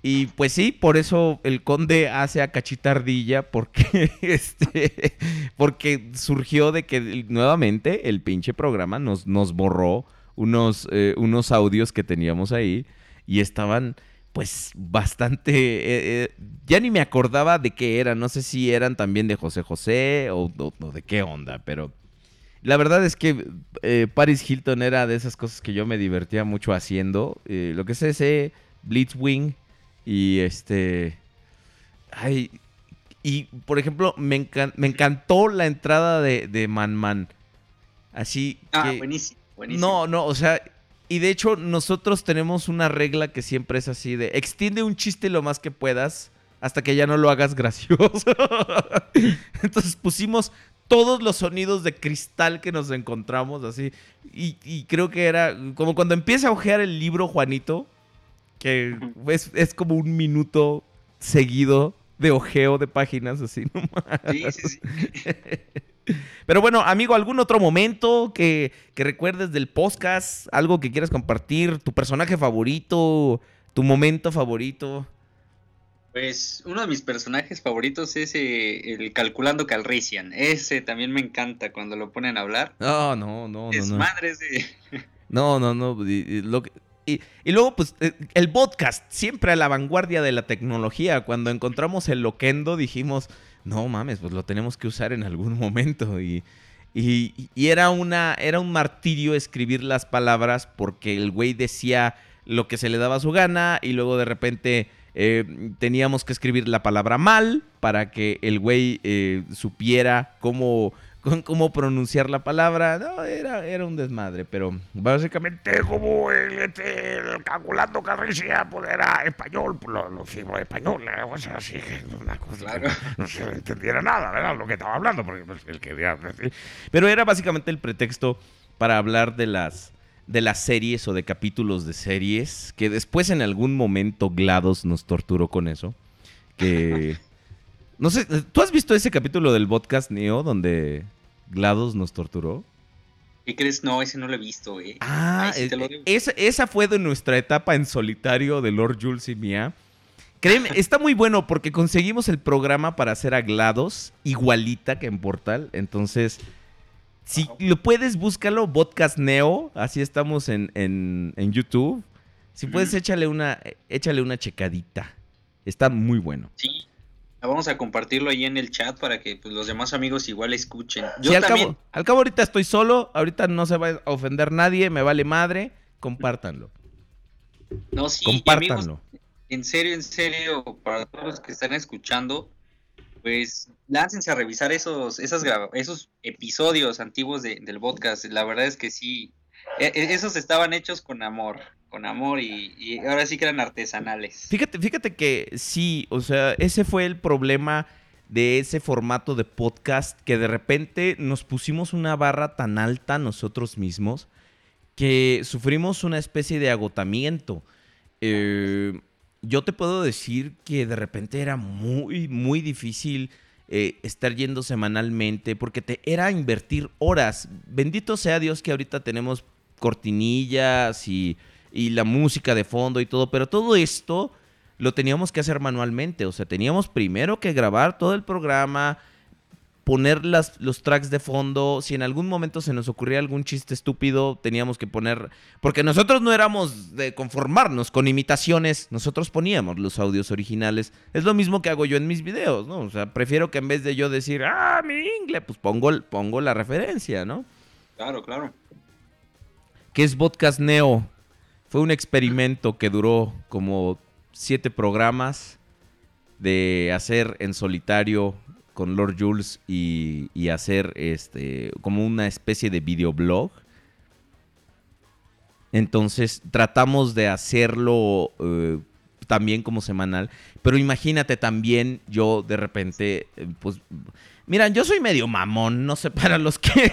Y pues sí, por eso el conde hace a Cachita Ardilla, porque, <laughs> este, porque surgió de que nuevamente el pinche programa nos, nos borró unos, eh, unos audios que teníamos ahí y estaban pues bastante... eh, eh, ya ni me acordaba de qué eran, no sé si eran también de José José o, de qué onda, pero... La verdad es que Paris Hilton era de esas cosas que yo me divertía mucho haciendo. Lo que es ese Blitzwing y este... Ay, y por ejemplo, me, encan- me encantó la entrada de, de Man Man. Así Ah, que... buenísimo, buenísimo. No, no, o sea, y de hecho nosotros tenemos una regla que siempre es así de extiende un chiste lo más que puedas hasta que ya no lo hagas <laughs> gracioso. Entonces pusimos todos los sonidos de cristal que nos encontramos así y, y creo que era como cuando empieza a ojear el libro Juanito, que es, es como un minuto seguido de ojeo de páginas así nomás. Sí, sí, sí. <laughs> Pero bueno, amigo, ¿algún otro momento que, que recuerdes del podcast? ¿Algo que quieras compartir? ¿Tu personaje favorito? ¿Tu momento favorito? Pues uno de mis personajes favoritos es eh, el Calculando Calrissian. Ese también me encanta cuando lo ponen a hablar. No, no, no, no. es No, madres de... no, no. no, lo que- y- y luego, pues, eh, el podcast, siempre a la vanguardia de la tecnología. Cuando encontramos el Loquendo, dijimos, no mames, pues lo tenemos que usar en algún <laughs> momento. Y, y- era, una, era un martirio escribir las palabras porque el güey decía lo que se le daba su gana y luego de repente eh, teníamos que escribir la palabra mal para que el güey eh, supiera cómo, cómo, cómo pronunciar la palabra. No, era, era un desmadre, pero básicamente... Como el, este, el calculando carricia, pues era español, pues lo, lo hicimos español, ¿eh? o sea, así que una cosa Claro. que no se entendiera nada, ¿verdad? Lo que estaba hablando, porque pues, el que decir. Pero era básicamente el pretexto para hablar de las de las series o de capítulos de series que después en algún momento GLaDOS nos torturó con eso. Que <laughs> no sé, ¿tú has visto ese capítulo del podcast Neo donde GLaDOS nos torturó? ¿Qué crees? No, ese no lo he visto, eh. Ah, sí lo eh, esa, esa fue de nuestra etapa en solitario de Lord Jules y mía. Créeme, <laughs> está muy bueno porque conseguimos el programa para hacer a GLaDOS igualita que en Portal. Entonces, si Wow. lo puedes, búscalo, Podcast Neo. Así estamos en, en- en YouTube. Si puedes, Ujú. échale una, échale una checadita. Está muy bueno. Sí. Vamos a compartirlo ahí en el chat para que pues, los demás amigos igual escuchen. Yo Sí, al, también. cabo, al cabo ahorita estoy solo. Ahorita no se va a ofender nadie. Me vale madre. Compártanlo. No, sí, y amigos, Compártanlo. en serio, en serio, para todos los que están escuchando, pues láncense a revisar esos, esas esos episodios antiguos de- del podcast. La verdad es que sí, esos estaban hechos con amor, con amor y, y ahora sí que eran artesanales. Fíjate, fíjate que sí, o sea, ese fue el problema de ese formato de podcast que de repente nos pusimos una barra tan alta nosotros mismos que sufrimos una especie de agotamiento. Eh, yo te puedo decir que de repente era muy, muy difícil eh, estar yendo semanalmente porque te era invertir horas. Bendito sea Dios que ahorita tenemos cortinillas y, y la música de fondo y todo, pero todo esto lo teníamos que hacer manualmente. O sea, teníamos primero que grabar todo el programa, poner las, los tracks de fondo. Si en algún momento se nos ocurría algún chiste estúpido, teníamos que poner. Porque nosotros no éramos de conformarnos con imitaciones, nosotros poníamos los audios originales. Es lo mismo que hago yo en mis videos, ¿no? O sea, prefiero que en vez de yo decir, ah, mi inglés, pues pongo, pongo la referencia, ¿no? Claro, claro. ¿Qué es Podcast Neo? Fue un experimento que duró como siete programas de hacer en solitario con Lord Jules y, y hacer este como una especie de videoblog. Entonces tratamos de hacerlo eh, también como semanal. Pero imagínate también yo de repente, eh, pues... Mira, yo soy medio mamón, no sé, <laughs> para los que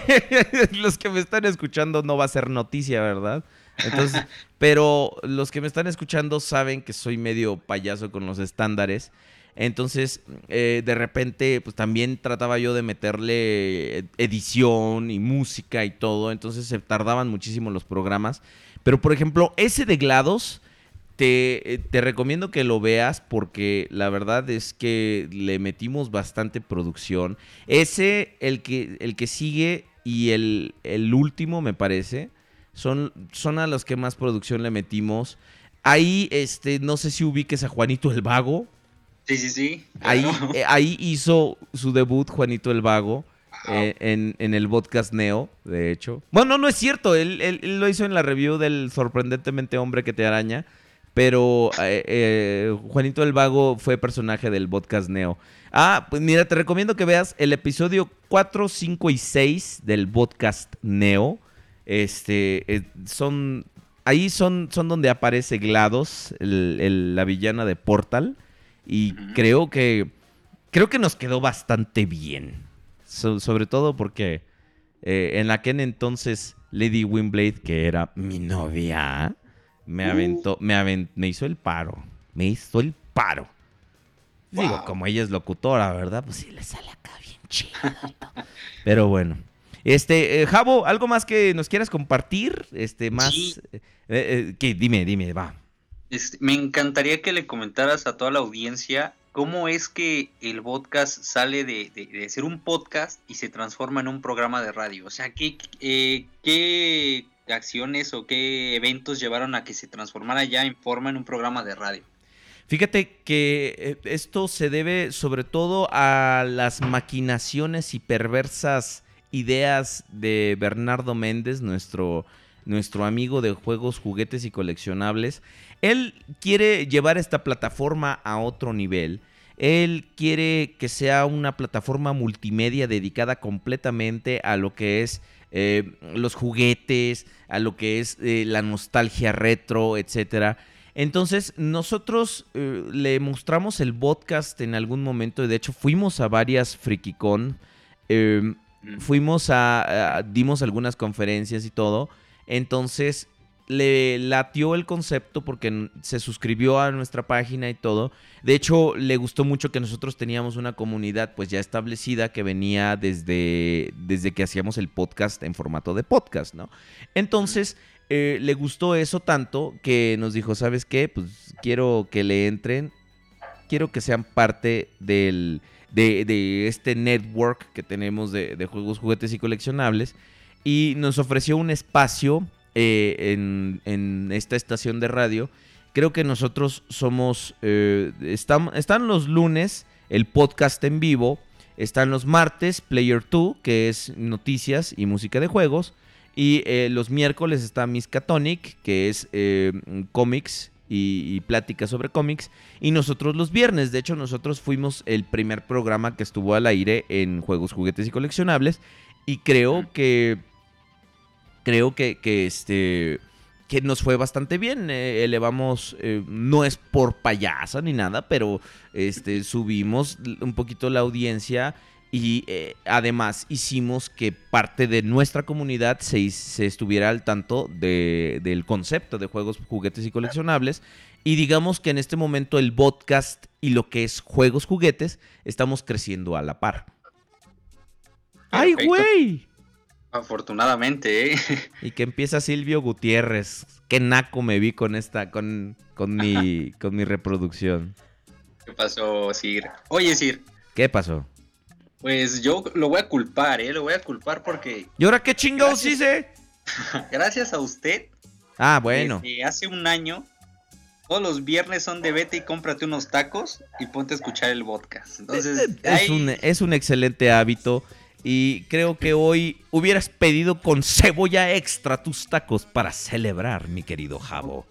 <laughs> los que me están escuchando no va a ser noticia, ¿verdad? Entonces, <laughs> pero los que me están escuchando saben que soy medio payaso con los estándares. Entonces, eh, de repente, pues también trataba yo de meterle edición y música y todo. Entonces se tardaban muchísimo los programas. Pero, por ejemplo, ese de GLaDOS, te, eh, te recomiendo que lo veas porque la verdad es que le metimos bastante producción. Ese, el que, el que sigue y el, el último, me parece, son, son a los que más producción le metimos. Ahí, este, no sé si ubiques a Juanito el Vago. Sí, sí, sí. Ahí, claro. eh, ahí hizo su debut Juanito el Vago. eh, en, en el podcast Neo, de hecho. Bueno, no es cierto. Él, él- él lo hizo en la review del sorprendentemente hombre que te araña. Pero eh, eh, Juanito el Vago fue personaje del podcast Neo. Ah, pues mira, te recomiendo que veas el episodio 4, 5 y 6 del podcast Neo. Este, eh, son... Ahí son, son donde aparece GLaDOS, el- el- la villana de Portal. Y creo que... Creo que nos quedó bastante bien. So- sobre todo porque en aquel entonces Lady Wimblade, que era mi novia, me aventó, me aven- me hizo el paro. Me hizo el paro. Digo, como ella es locutora, ¿verdad? Pues sí le sale acá bien chido. <laughs> Pero bueno. Este, eh, Javo, ¿algo más que nos quieras compartir? Este, más. Sí. eh, eh, ¿qué? Dime, dime, va. Este, me encantaría que le comentaras a toda la audiencia cómo es que el podcast sale de, de- de ser un podcast y se transforma en un programa de radio. O sea, ¿qué, eh, qué acciones o qué eventos llevaron a que se transformara ya en forma en un programa de radio? Fíjate que eh, esto se debe sobre todo a las maquinaciones y perversas ideas de Bernardo Méndez, nuestro, nuestro amigo de juegos, juguetes y coleccionables. Él quiere llevar esta plataforma a otro nivel. Él quiere que sea una plataforma multimedia dedicada completamente a lo que es eh, los juguetes, a lo que es eh, la nostalgia retro, etcétera. Entonces, nosotros eh, le mostramos el podcast en algún momento. y De hecho, fuimos a varias FrikiCon. eh, fuimos a, a- dimos algunas conferencias y todo. Entonces le latió el concepto porque se suscribió a nuestra página y todo. De hecho, le gustó mucho que nosotros teníamos una comunidad pues ya establecida que venía desde, desde que hacíamos el podcast en formato de podcast, ¿no? Entonces, eh, le gustó eso tanto que nos dijo, ¿sabes qué? Pues quiero que le entren, quiero que sean parte del, de, de este network que tenemos de juegos, juguetes y coleccionables. Y nos ofreció un espacio eh, en, en esta estación de radio. Creo que nosotros somos, eh, estam- están los lunes el podcast en vivo, están los martes Player 2, que es noticias y música de juegos. Y eh, los miércoles está Miskatonic, que es cómics y, y pláticas sobre cómics. Y nosotros los viernes, de hecho nosotros fuimos el primer programa que estuvo al aire en juegos, juguetes y coleccionables. Y creo que, creo que, que este, que nos fue bastante bien. eh, elevamos, eh, no es por payasa ni nada, pero este, subimos un poquito la audiencia y eh, además hicimos que parte de nuestra comunidad se, se estuviera al tanto de- del concepto de juegos, juguetes y coleccionables. Y digamos que en este momento el podcast y lo que es juegos, juguetes, estamos creciendo a la par. ¡Ay, güey! Afortunadamente, ¿eh? <laughs> Y que empieza Silvio Gutiérrez. Qué naco me vi con esta, con, con mi, <laughs> con mi reproducción. ¿Qué pasó, Sir? Oye, Sir, ¿Qué pasó? pues yo lo voy a culpar, ¿eh? Lo voy a culpar porque ¿Y ahora qué chingados hice? <laughs> gracias a usted, Ah, bueno. desde hace un año, todos los viernes son de vete y cómprate unos tacos y ponte a escuchar el podcast. Entonces, Es ahí- un, es un excelente hábito. Y creo que hoy hubieras pedido con cebolla extra tus tacos para celebrar, mi querido Jabo.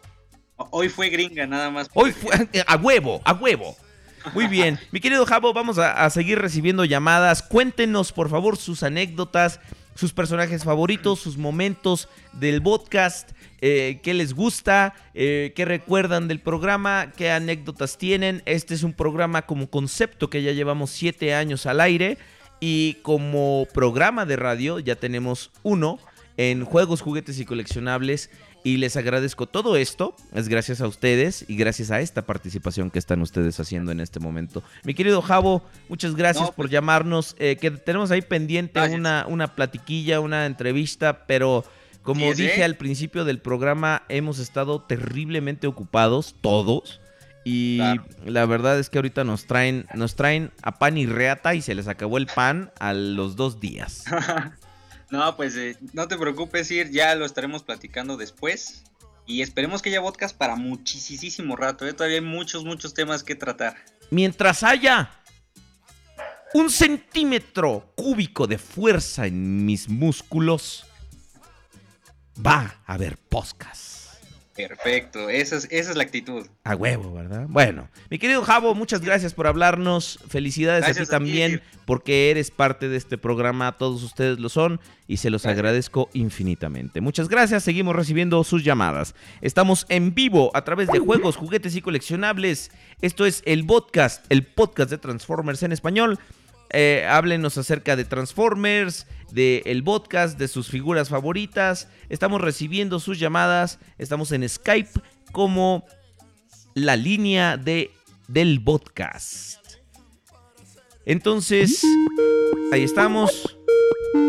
hoy fue gringa nada más. Hoy fue a huevo, a huevo. Muy bien. Mi querido Jabo, vamos a, a seguir recibiendo llamadas. Cuéntenos, por favor, sus anécdotas, sus personajes favoritos, sus momentos del podcast, eh, qué les gusta, eh, qué recuerdan del programa, qué anécdotas tienen. Este es un programa como concepto que ya llevamos siete años al aire y como programa de radio ya tenemos uno en juegos, juguetes y coleccionables. Y les agradezco todo esto. Es gracias a ustedes y gracias a esta participación que están ustedes haciendo en este momento. Mi querido Javo, muchas gracias No, por llamarnos. eh, que tenemos ahí pendiente una, una platiquilla, una entrevista, pero como sí. dije al principio del programa, hemos estado terriblemente ocupados, todos. Y Claro. la verdad es que ahorita nos traen, nos traen a pan y reata y se les acabó el pan a los dos días. <laughs> No, pues eh, no te preocupes, Sir, ya lo estaremos platicando después. Y esperemos que haya podcast para muchísimo rato, ¿eh? Todavía hay muchos, muchos temas que tratar. Mientras haya un centímetro cúbico de fuerza en mis músculos, va a haber podcast. Perfecto, esa es, esa es la actitud. A huevo, ¿verdad? Bueno, mi querido Javo, muchas gracias por hablarnos. Felicidades Gracias a ti también, porque eres parte de este programa. Todos ustedes lo son y se los Gracias. agradezco infinitamente. Muchas gracias. Seguimos recibiendo sus llamadas. Estamos en vivo a través de juegos, juguetes y coleccionables. Esto es el podcast, el podcast de Transformers en español. Eh, háblenos acerca de Transformers, de el podcast, de sus figuras favoritas. Estamos recibiendo sus llamadas. Estamos en Skype como la línea de del podcast. Entonces, ahí estamos.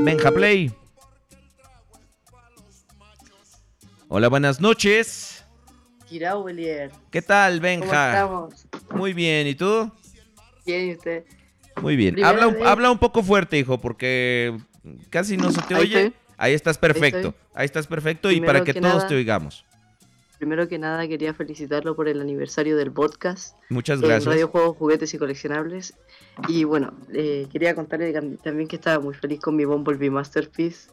Benja Play. Hola, buenas noches. ¿Qué tal, ¿Cómo Benja? estamos? Muy bien, ¿y tú? Bien, ¿y usted? Muy bien. Habla un, habla un poco fuerte, hijo, porque casi no se te Ahí oye. estoy. Ahí estás perfecto. Ahí estás perfecto y para que, que todos nada- te oigamos. Primero que nada quería felicitarlo por el aniversario del podcast Muchas en gracias. Radio Juegos, Juguetes y Coleccionables. Y bueno, eh, quería contarle también que estaba muy feliz con mi Bumblebee Masterpiece.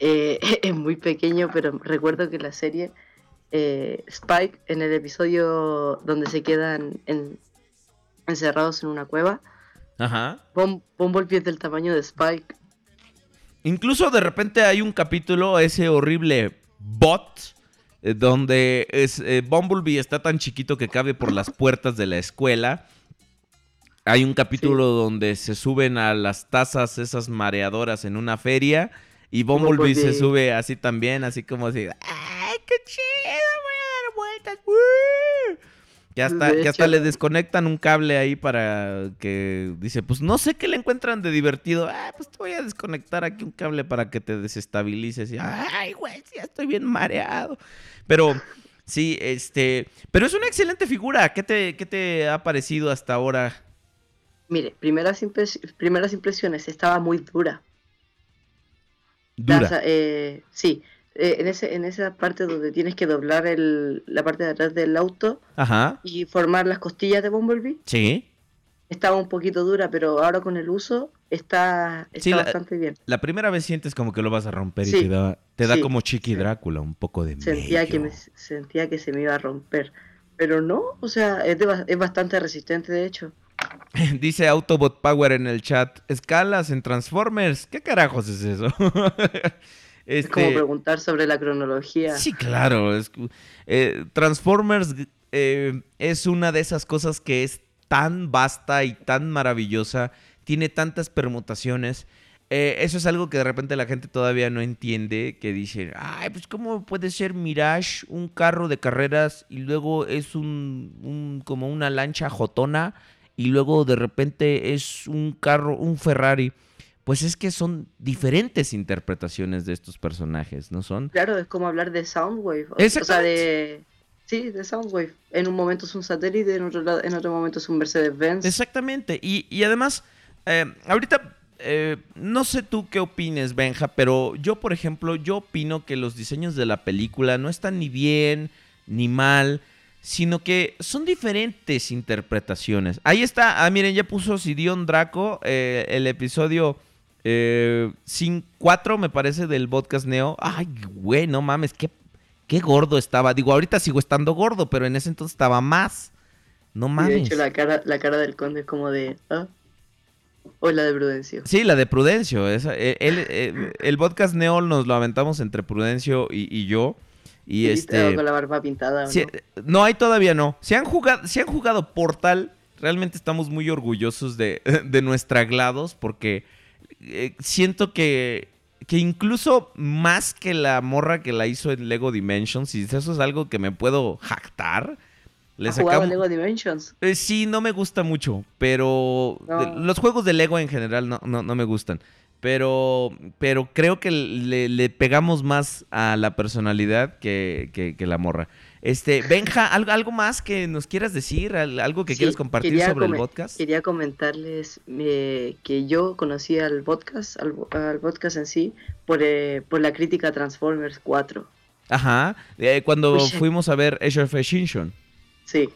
Eh, <laughs> es muy pequeño, pero recuerdo que la serie eh, Spike, en el episodio donde se quedan en- encerrados en una cueva, Ajá. Bum- Bumblebee es del tamaño de Spike. Incluso de repente hay un capítulo, ese horrible bot, eh, donde es, eh, Bumblebee está tan chiquito que cabe por las puertas de la escuela. Hay un capítulo donde se suben a las tazas esas mareadoras en una feria y Bumblebee, se sube así también, así como así. ¡Ay, qué chido! Voy a dar vueltas. ¡Woo! Que hasta, que hasta le desconectan un cable ahí para que dice, pues no sé qué le encuentran de divertido. Ah, pues te voy a desconectar aquí un cable para que te desestabilices. Y, Ay, güey, ya estoy bien mareado. Pero sí, este, pero es una excelente figura. ¿Qué te, qué te ha parecido hasta ahora? Mire, primeras, impres- primeras impresiones, estaba muy dura. Dura. Las, eh, sí, eh, en, ese, en esa parte donde tienes que doblar el, la parte de atrás del auto Ajá. y formar las costillas de Bumblebee, Sí. estaba un poquito dura, pero ahora con el uso está, está Sí, la- bastante bien. La primera vez sientes como que lo vas a romper y Sí, te da, te da sí, como Chiqui. Drácula, un poco de Sentía que, me, sentía que se me iba a romper. Pero no, o sea, es, de es bastante resistente de hecho. <laughs> Dice Autobot Power en el chat, escalas en Transformers. ¿Qué carajos es eso? <laughs> Es como preguntar sobre la cronología. Sí, claro. es eh, Transformers eh, es una de esas cosas que es tan vasta y tan maravillosa, tiene tantas permutaciones. Eh, eso es algo que de repente la gente todavía no entiende, que dice, ay, pues cómo puede ser Mirage un carro de carreras y luego es un, un- como una lancha jotona y luego de repente es un carro, un Ferrari. Pues es que son diferentes interpretaciones de estos personajes, ¿no son? Claro, es como hablar de Soundwave. O, o sea, de. Sí, de Soundwave. En un momento es un satélite, en otro, lado- en otro momento es un Mercedes-Benz. Exactamente. Y, y además, eh, ahorita, eh, no sé tú qué opines, Benja, pero yo, por ejemplo, yo opino que los diseños de la película no están ni bien ni mal, sino que son diferentes interpretaciones. Ahí está, ah, miren, ya puso Sidion Draco, eh, el episodio 4, me parece, del podcast Neo. Ay, güey, no mames, qué, qué gordo estaba. Digo, ahorita sigo estando gordo, pero en ese entonces estaba más. No Y de mames. hecho, la cara, la cara del conde es como de. ¿ah? O la de Prudencio. Sí, la de Prudencio. esa- eh, eh, el podcast Neo nos lo aventamos entre Prudencio y, y yo. Y este. Con la barba pintada. ¿o sí, no? eh, no, hay todavía no. Si han jugado, si han jugado Portal, realmente estamos muy orgullosos de, <laughs> de nuestra GLaDOS porque eh, siento que, que incluso más que la morra que la hizo en Lego Dimensions, y eso es algo que me puedo jactar. Le ¿Has jugado sacamos- Lego Dimensions? eh, sí, no me gusta mucho, pero No. los juegos de Lego en general no, no, no me gustan. Pero, pero creo que le, le pegamos más a la personalidad que, que- que la morra. Este, Benja, ¿algo, algo más que nos quieras decir? ¿Al- ¿Algo que Sí, quieras compartir sobre el podcast? Quería comentarles eh, que yo conocí al podcast, al, al podcast en sí, por, eh, por la crítica Transformers 4. Ajá, eh, cuando fuimos a ver Age of Extinction. Sí.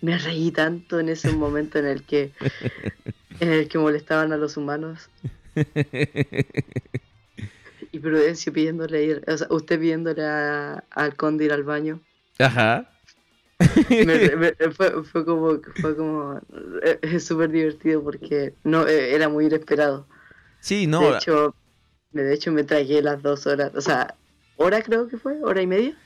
Me reí tanto en ese momento en el que <laughs> en el que molestaban a los humanos. <laughs> Y Prudencio pidiéndole ir, o sea, usted pidiéndole a- al conde ir al baño. Ajá. Me- <laughs> me- fue, fue como, fue como, eh, es súper divertido porque no, eh, era muy inesperado. Sí, no. De hecho, me- de hecho me tragué las dos horas, o sea, hora creo que fue, hora y media.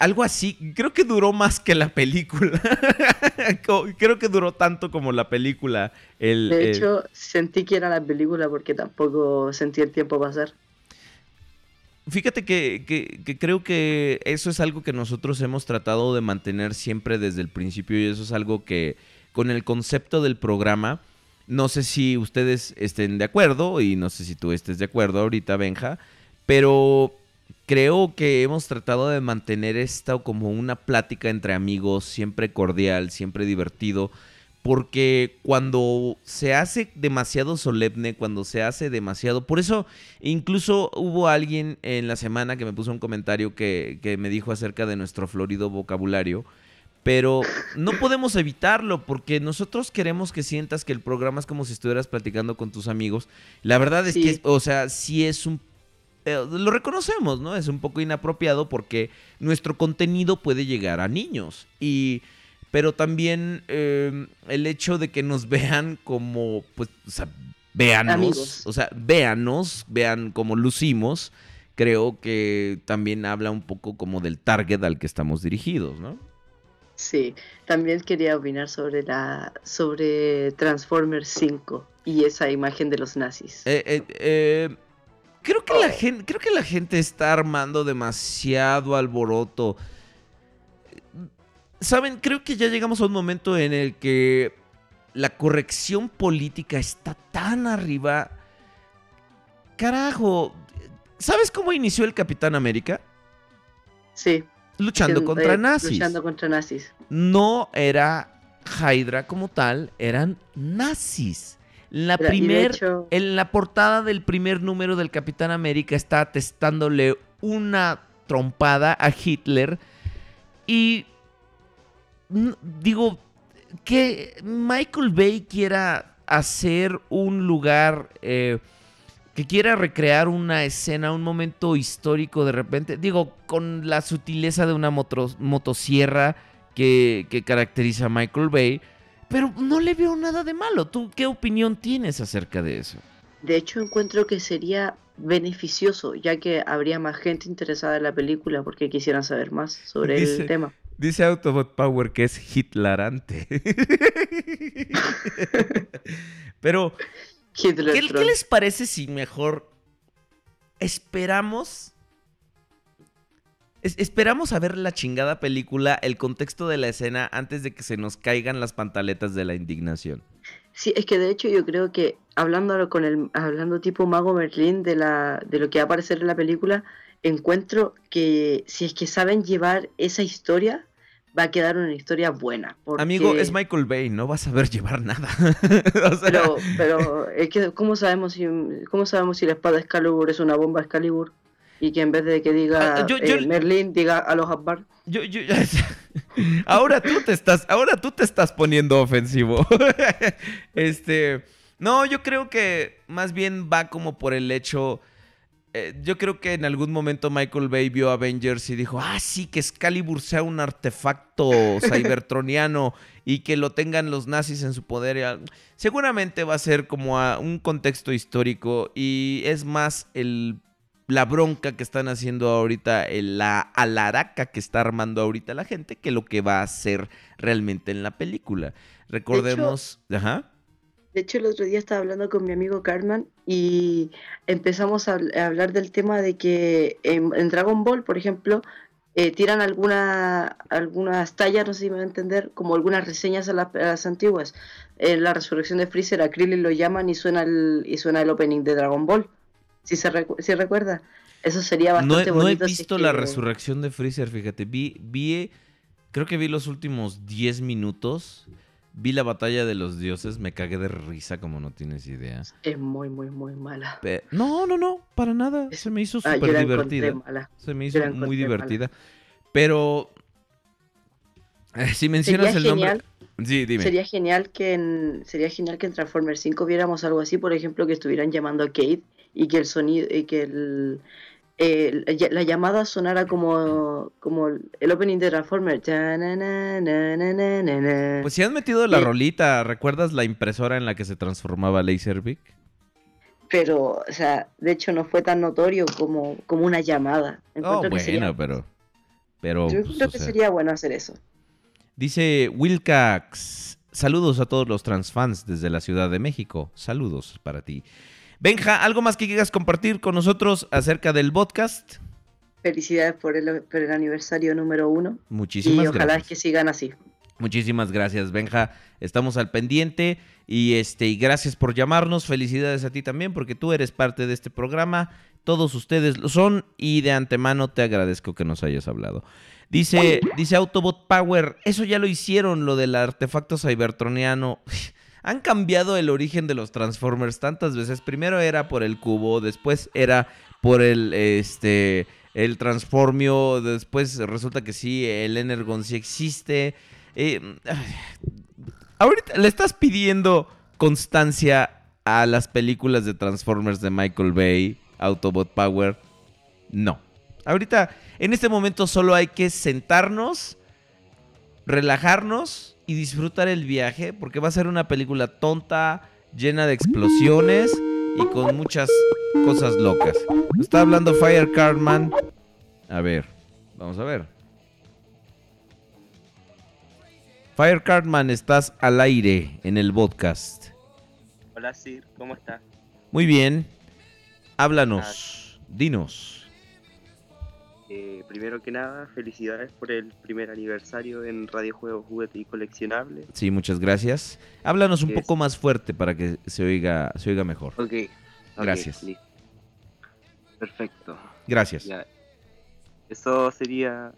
algo así. Creo que duró más que la película. <laughs> Creo que duró tanto como la película. El, De el- hecho, sentí que era la película porque tampoco sentí el tiempo pasar. Fíjate que, creo que eso es algo que nosotros hemos tratado de mantener siempre desde el principio y eso es algo que con el concepto del programa, no sé si ustedes estén de acuerdo y no sé si tú estés de acuerdo ahorita, Benja, pero creo que hemos tratado de mantener esto como una plática entre amigos, siempre cordial, siempre divertido, porque cuando se hace demasiado solemne, cuando se hace demasiado... Por eso incluso hubo alguien en la semana que me puso un comentario que, que me dijo acerca de nuestro florido vocabulario. Pero no podemos evitarlo porque nosotros queremos que sientas que el programa es como si estuvieras platicando con tus amigos. La verdad es Sí. que, o sea, sí es un... eh, lo reconocemos, ¿no? Es un poco inapropiado porque nuestro contenido puede llegar a niños. Y pero también eh, el hecho de que nos vean como, pues, o sea, véanos, Amigos. o sea, véanos, vean cómo lucimos, creo que también habla un poco como del target al que estamos dirigidos, ¿no? Sí, también quería opinar sobre la sobre Transformers 5 y esa imagen de los nazis. Eh, eh, eh, creo que la gente, creo que la gente está armando demasiado alboroto. Saben, creo que ya llegamos a un momento en el que la corrección política está tan arriba. Carajo, ¿sabes cómo inició el Capitán América? Sí, Luchando contra eh, nazis. Luchando contra nazis. No era Hydra como tal, eran nazis. La Era- primer, hecho- en la portada del primer número del Capitán América está atestándole una trompada a Hitler y digo que Michael Bay quiera hacer un lugar eh, que quiera recrear una escena, un momento histórico de repente, digo, con la sutileza de una motosierra que, que caracteriza a Michael Bay, pero no le veo nada de malo. ¿Tú qué opinión tienes acerca de eso? De hecho, encuentro que sería beneficioso, ya que habría más gente interesada en la película porque quisieran saber más sobre <laughs> Dice- el tema. Dice Autobot Power que es hitlerante. <laughs> Pero, Hitler ¿qué, les parece si mejor esperamos? es- esperamos a ver la chingada película, el contexto de la escena, antes de que se nos caigan las pantaletas de la indignación. Sí, es que de hecho yo creo que hablando con el hablando tipo Mago Merlín de la de lo que va a aparecer en la película, encuentro que si es que saben llevar esa historia va a quedar una historia buena. Amigo, es Michael Bay, no vas a ver llevar nada. <laughs> O sea, Pero, pero es que ¿cómo sabemos si cómo sabemos si la espada Excalibur es una bomba Excalibur? Y que en vez de que diga Ah, yo- yo- eh, Merlín, diga a los Akbar. Yo, yo, <laughs> ahora tú te estás, ahora tú te estás poniendo ofensivo. <laughs> este, no, yo creo que más bien va como por el hecho. Eh, yo creo que en algún momento Michael Bay vio Avengers y dijo, ah, sí, que Excalibur sea un artefacto <laughs> cybertroniano y que lo tengan los nazis en su poder. Seguramente va a ser como a un contexto histórico y es más el la bronca que están haciendo ahorita, la alaraca que está armando ahorita la gente, que lo que va a hacer realmente en la película. Recordemos, ajá. De hecho, el otro día estaba hablando con mi amigo Cartman y empezamos a, habl- a hablar del tema de que en, en Dragon Ball, por ejemplo, eh, tiran alguna, algunas tallas, no sé si me va a entender, como algunas reseñas a, la- a las antiguas. En la resurrección de Freezer, a Krillin lo llaman y suena el, y suena el opening de Dragon Ball. Si se recu- si recuerda. Eso sería No bastante he, no he bonito. si es visto la que- resurrección de Freezer, fíjate. Vi, vi, creo que vi los últimos 10 minutos. Vi la batalla de los dioses, me cagué de risa como no tienes idea. Es muy, muy, muy mala. No, no, no, para nada. Es- Se me hizo Ah, súper divertida. mala. Se me hizo muy divertida. Pero eh, si mencionas Sería el nombre, sí, dime. Sería genial que en sería genial que en Transformers 5 viéramos algo así, por ejemplo, que estuvieran llamando a Kate y que el sonido y que el, el- la llamada sonara como como el opening de Transformers. Pues si has metido la Sí. rolita, ¿recuerdas la impresora en la que se transformaba Laserbeak? Pero, o sea, de hecho no fue tan notorio como, como una llamada. Oh, Encuentro que bueno, sería- pero. Pero. yo pues, creo que sea, sería bueno hacer eso. Dice Wilcax. Saludos a todos los transfans desde la Ciudad de México. Saludos para ti. Benja, ¿algo más que quieras compartir con nosotros acerca del podcast? Felicidades por el, por el aniversario número uno. Muchísimas y ojalá gracias. que sigan así. Muchísimas gracias, Benja. Estamos al pendiente y este y gracias por llamarnos. Felicidades a ti también porque tú eres parte de este programa. Todos ustedes lo son y de antemano te agradezco que nos hayas hablado. Dice, dice Autobot Power, eso ya lo hicieron, lo del artefacto cybertroniano. Han cambiado el origen de los Transformers tantas veces. Primero era por el cubo, después era por el este el transformio, después resulta que sí, el Energon sí existe. Eh, <sighs> ahorita le estás pidiendo constancia a las películas de Transformers de Michael Bay, Autobot Power. No. Ahorita, en este momento solo hay que sentarnos, relajarnos y disfrutar el viaje, porque va a ser una película tonta, llena de explosiones y con muchas cosas locas. Está hablando Fire Cartman. A ver, vamos a ver. Fire Cartman, estás al aire en el podcast. Hola Sir, ¿cómo está? Muy bien. Háblanos. Dinos. Eh, primero que nada, felicidades por el primer aniversario en Radio Juegos, Juguete y Coleccionable. Sí, muchas gracias. Háblanos un poco más fuerte para que se oiga, se oiga mejor. Ok. Gracias. listo. Perfecto. Gracias. Ya. Eso sería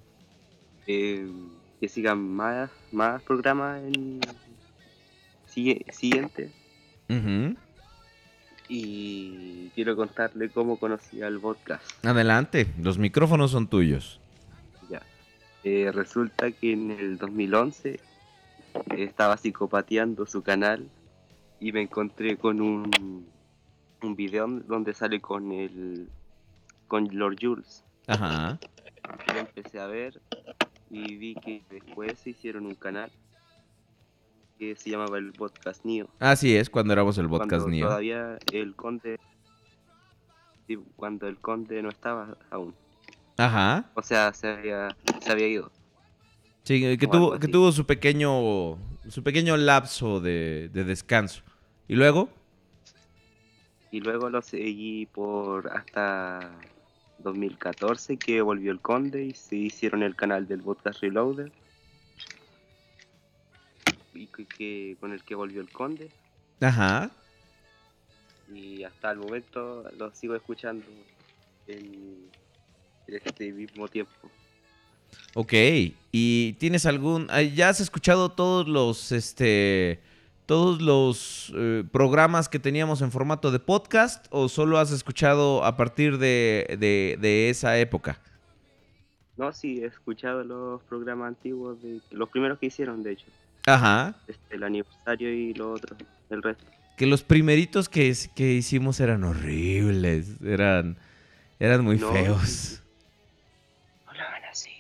eh, que sigan más, más programas en siguiente. Ujú. Y quiero contarle cómo conocí al podcast. Adelante, los micrófonos son tuyos. Ya. Eh, resulta que en el 2011 estaba psicopateando su canal y me encontré con un, un video donde sale con el con Lord Jules. Ajá. Lo empecé a ver y vi que después se hicieron un canal que se llamaba el podcast Neo. Así es, cuando éramos el podcast Neo. todavía el conde. cuando el conde no estaba aún. Ajá. O sea, se había, se había ido. Sí, que tuvo, que tuvo su pequeño su pequeño lapso de, de descanso. ¿Y luego? Y luego lo seguí por hasta 2014 que volvió el conde y se hicieron el canal del podcast Reloaded. Y que, con el que volvió el conde. Ajá. Y hasta el momento lo sigo escuchando en, en este mismo tiempo. Ok. ¿Y tienes algún... ah, ¿Ya has escuchado todos los, este... Todos los eh, programas que teníamos en formato de podcast o solo has escuchado a partir de, de- de esa época? No, sí, he escuchado los programas antiguos, de, los primeros que hicieron, de hecho. Ajá. Este, el aniversario y lo otro, el resto. Que los primeritos que, que hicimos eran horribles. Eran, eran muy No, feos. Hablaban así.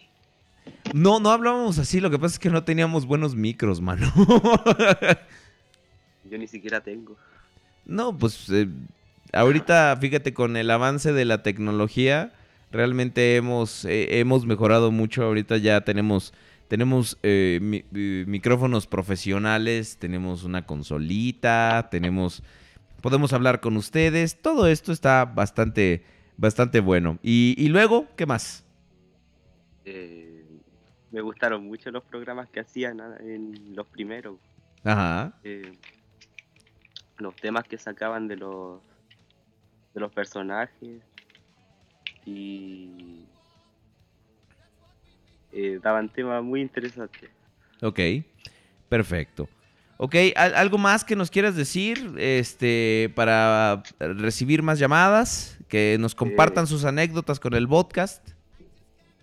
No, no hablábamos así. Lo que pasa es que no teníamos buenos micros, mano. <laughs> Yo ni siquiera tengo. No, pues eh, ahorita, fíjate, con el avance de la tecnología, realmente hemos, eh, hemos mejorado mucho. Ahorita ya tenemos, tenemos eh, mi- eh, micrófonos profesionales, tenemos una consolita, tenemos, podemos hablar con ustedes. Todo esto está bastante, bastante bueno. Y, y luego, ¿qué más? Eh, me gustaron mucho los programas que hacían ah, en los primeros. Ajá. eh, los temas que sacaban de los de los personajes y eh, daban temas muy interesantes. Ok, perfecto. Ok, ¿al- ¿algo más que nos quieras decir este, para recibir más llamadas? Que nos compartan Eh. sus anécdotas con el podcast.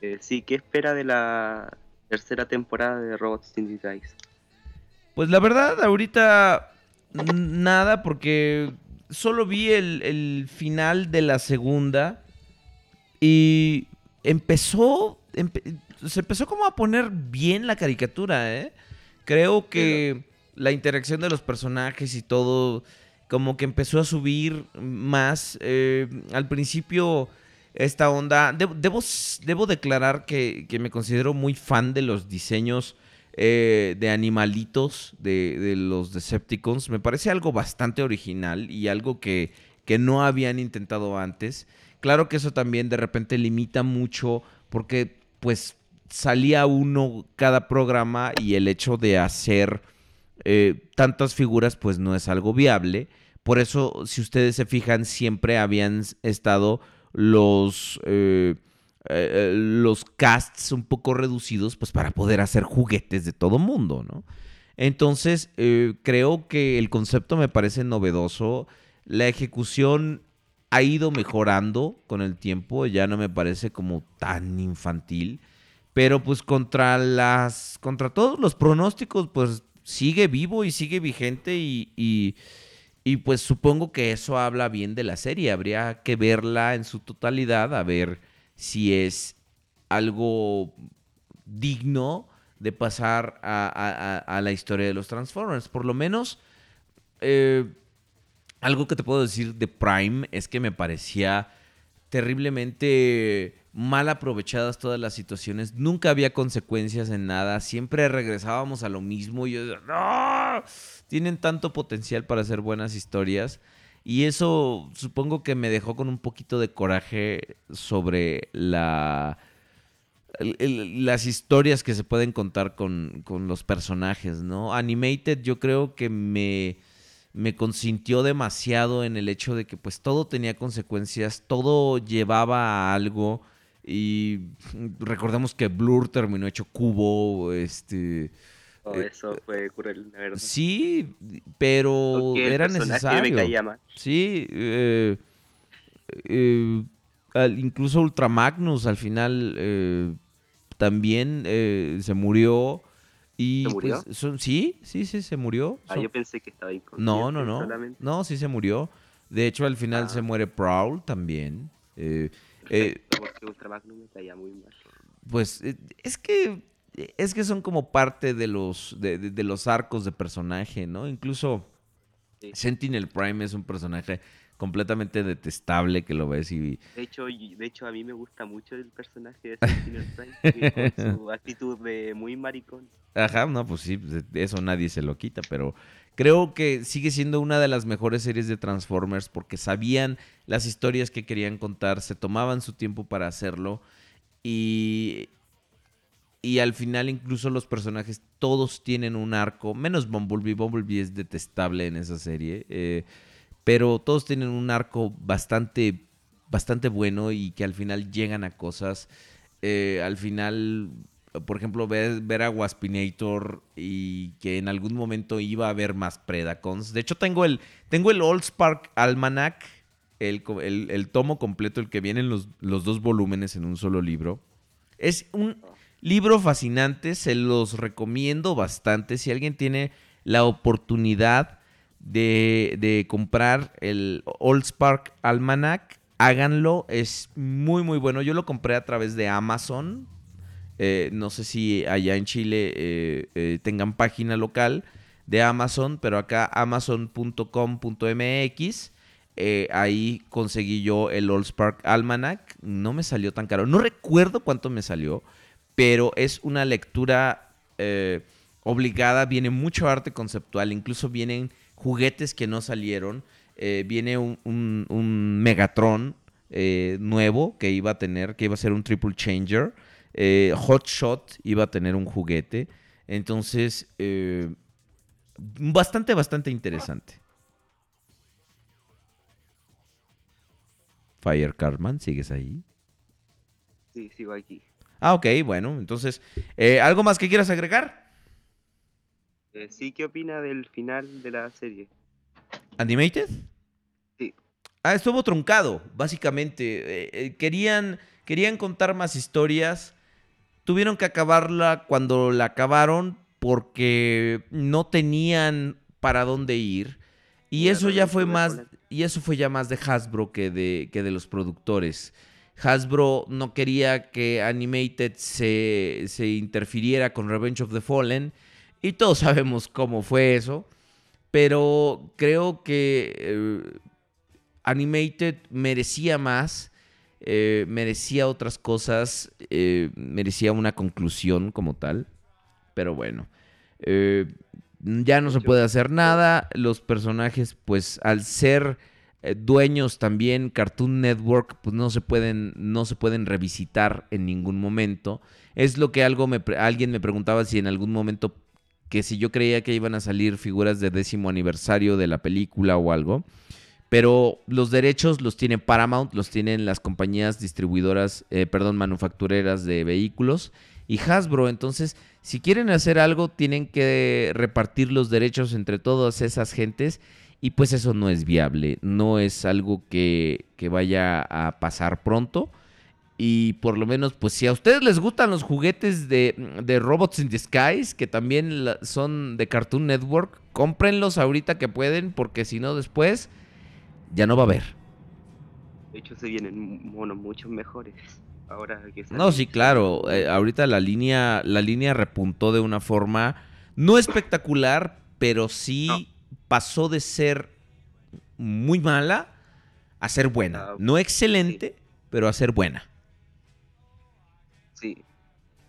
Eh, sí, ¿qué espera de la tercera temporada de Robots in Disguise? Pues la verdad, ahorita nada, porque solo vi el, el final de la segunda y empezó, empe- se empezó como a poner bien la caricatura, ¿eh? Creo que la interacción de los personajes y todo, como que empezó a subir más. eh, al principio, esta onda, debo, debo, declarar que, que me considero muy fan de los diseños eh, de animalitos de, de los Decepticons. Me parece algo bastante original y algo que, que no habían intentado antes. Claro que eso también de repente limita mucho porque pues salía uno cada programa y el hecho de hacer eh, tantas figuras pues no es algo viable. Por eso, si ustedes se fijan, siempre habían estado los, eh, eh, los casts un poco reducidos pues para poder hacer juguetes de todo mundo, ¿no? Entonces, creo que el concepto me parece novedoso. La ejecución ha ido mejorando con el tiempo, ya no me parece como tan infantil. Pero pues contra las. contra todos los pronósticos, pues sigue vivo y sigue vigente. Y, y, pues supongo que eso habla bien de la serie. Habría que verla en su totalidad, a ver si es algo digno de pasar a- a la historia de los Transformers. Por lo menos. eh, algo que te puedo decir de Prime es que me parecía terriblemente mal aprovechadas todas las situaciones. Nunca había consecuencias en nada. Siempre regresábamos a lo mismo. Y yo decía, ¡no! Tienen tanto potencial para hacer buenas historias. Y eso supongo que me dejó con un poquito de coraje sobre la las historias que se pueden contar con, con los personajes, ¿no? Animated yo creo que me, me consintió demasiado en el hecho de que pues todo tenía consecuencias, todo llevaba a algo y recordemos que Blur terminó hecho cubo, este... Todo Eh, eso fue cruel, la verdad. Sí, pero era necesario. me. Sí, eh, eh, incluso Ultramagnus al final eh, también eh, se murió. Y ¿Se murió? pues, son- sí, sí, sí, se murió. Ah, Son- yo pensé que estaba inconsciente no, no, no. solamente. No, sí se murió. De hecho, al final Ah. se muere Prowl también. Eh, Perfecto, porque Ultramagnum me caía muy mal. pues eh, es que es que son como parte de los, de, de- de los arcos de personaje, ¿no? Incluso Sí. Sentinel Prime es un personaje completamente detestable que lo ves y... De hecho, de hecho, a mí me gusta mucho el personaje de <laughs> Sentinel Prime, con su actitud de muy maricón. Ajá, no, pues sí, de eso nadie se lo quita, pero creo que sigue siendo una de las mejores series de Transformers porque sabían las historias que querían contar, se tomaban su tiempo para hacerlo y, y al final incluso los personajes todos tienen un arco, menos Bumblebee, Bumblebee es detestable en esa serie, eh, pero todos tienen un arco bastante, bastante bueno y que al final llegan a cosas. eh, al final, por ejemplo, ver, a Waspinator y que en algún momento iba a haber más Predacons. De hecho, tengo el, tengo el Old Spark Almanac, el- el tomo completo, el que vienen los, los dos volúmenes en un solo libro. Es un libro fascinante, se los recomiendo bastante. Si alguien tiene la oportunidad de, de comprar el Old Spark Almanac, háganlo. Es muy, muy bueno. Yo lo compré a través de Amazon. Eh, no sé si allá en Chile eh, eh, tengan página local de Amazon, pero acá amazon.com.mx. ahí conseguí yo el Old Spark Almanac. No me salió tan caro. No recuerdo cuánto me salió, pero es una lectura obligada. Viene mucho arte conceptual. Incluso vienen juguetes que no salieron. Viene un, un- Megatron nuevo que iba a tener, que iba a ser un Triple Changer. Eh, Hot Shot iba a tener un juguete. Entonces, eh, bastante, bastante interesante. Fire Carman, ¿sigues ahí? Sí, sigo aquí. Ah, ok, bueno, entonces, eh, ¿algo más que quieras agregar? Eh, sí, ¿qué opina del final de la serie? ¿Animated? Sí. Ah, estuvo truncado, básicamente. Eh, querían, querían contar más historias. Tuvieron que acabarla cuando la acabaron porque no tenían para dónde ir. Y eso ya fue más, y eso fue ya más de Hasbro que de, que de los productores. Hasbro no quería que Animated se, se interfiriera con Revenge of the Fallen. Y todos <laughs> sabemos cómo fue eso. Pero creo que eh, Animated merecía más. Eh, merecía otras cosas. eh, merecía una conclusión como tal. Pero bueno. eh, ya no se puede hacer nada. Los personajes, pues, al ser eh, dueños también, Cartoon Network, pues no se pueden, no se pueden revisitar en ningún momento. Es lo que algo me alguien me preguntaba si en algún momento que si yo creía que iban a salir figuras de décimo aniversario de la película o algo. Pero los derechos los tiene Paramount, los tienen las compañías distribuidoras, eh, perdón, manufactureras de vehículos y Hasbro. Entonces, si quieren hacer algo, tienen que repartir los derechos entre todas esas gentes y pues eso no es viable, no es algo que, vaya a pasar pronto. Y por lo menos, pues si a ustedes les gustan los juguetes de, de Robots in Disguise, que también son de Cartoon Network, cómprenlos ahorita que pueden, porque si no después ya no va a haber. De hecho, se vienen monos mucho mejores. Ahora que No, sí, claro. eh, ahorita la línea, la línea repuntó de una forma no espectacular, pero sí No. pasó de ser muy mala a ser buena. Ah, No excelente, pero a ser buena. Sí.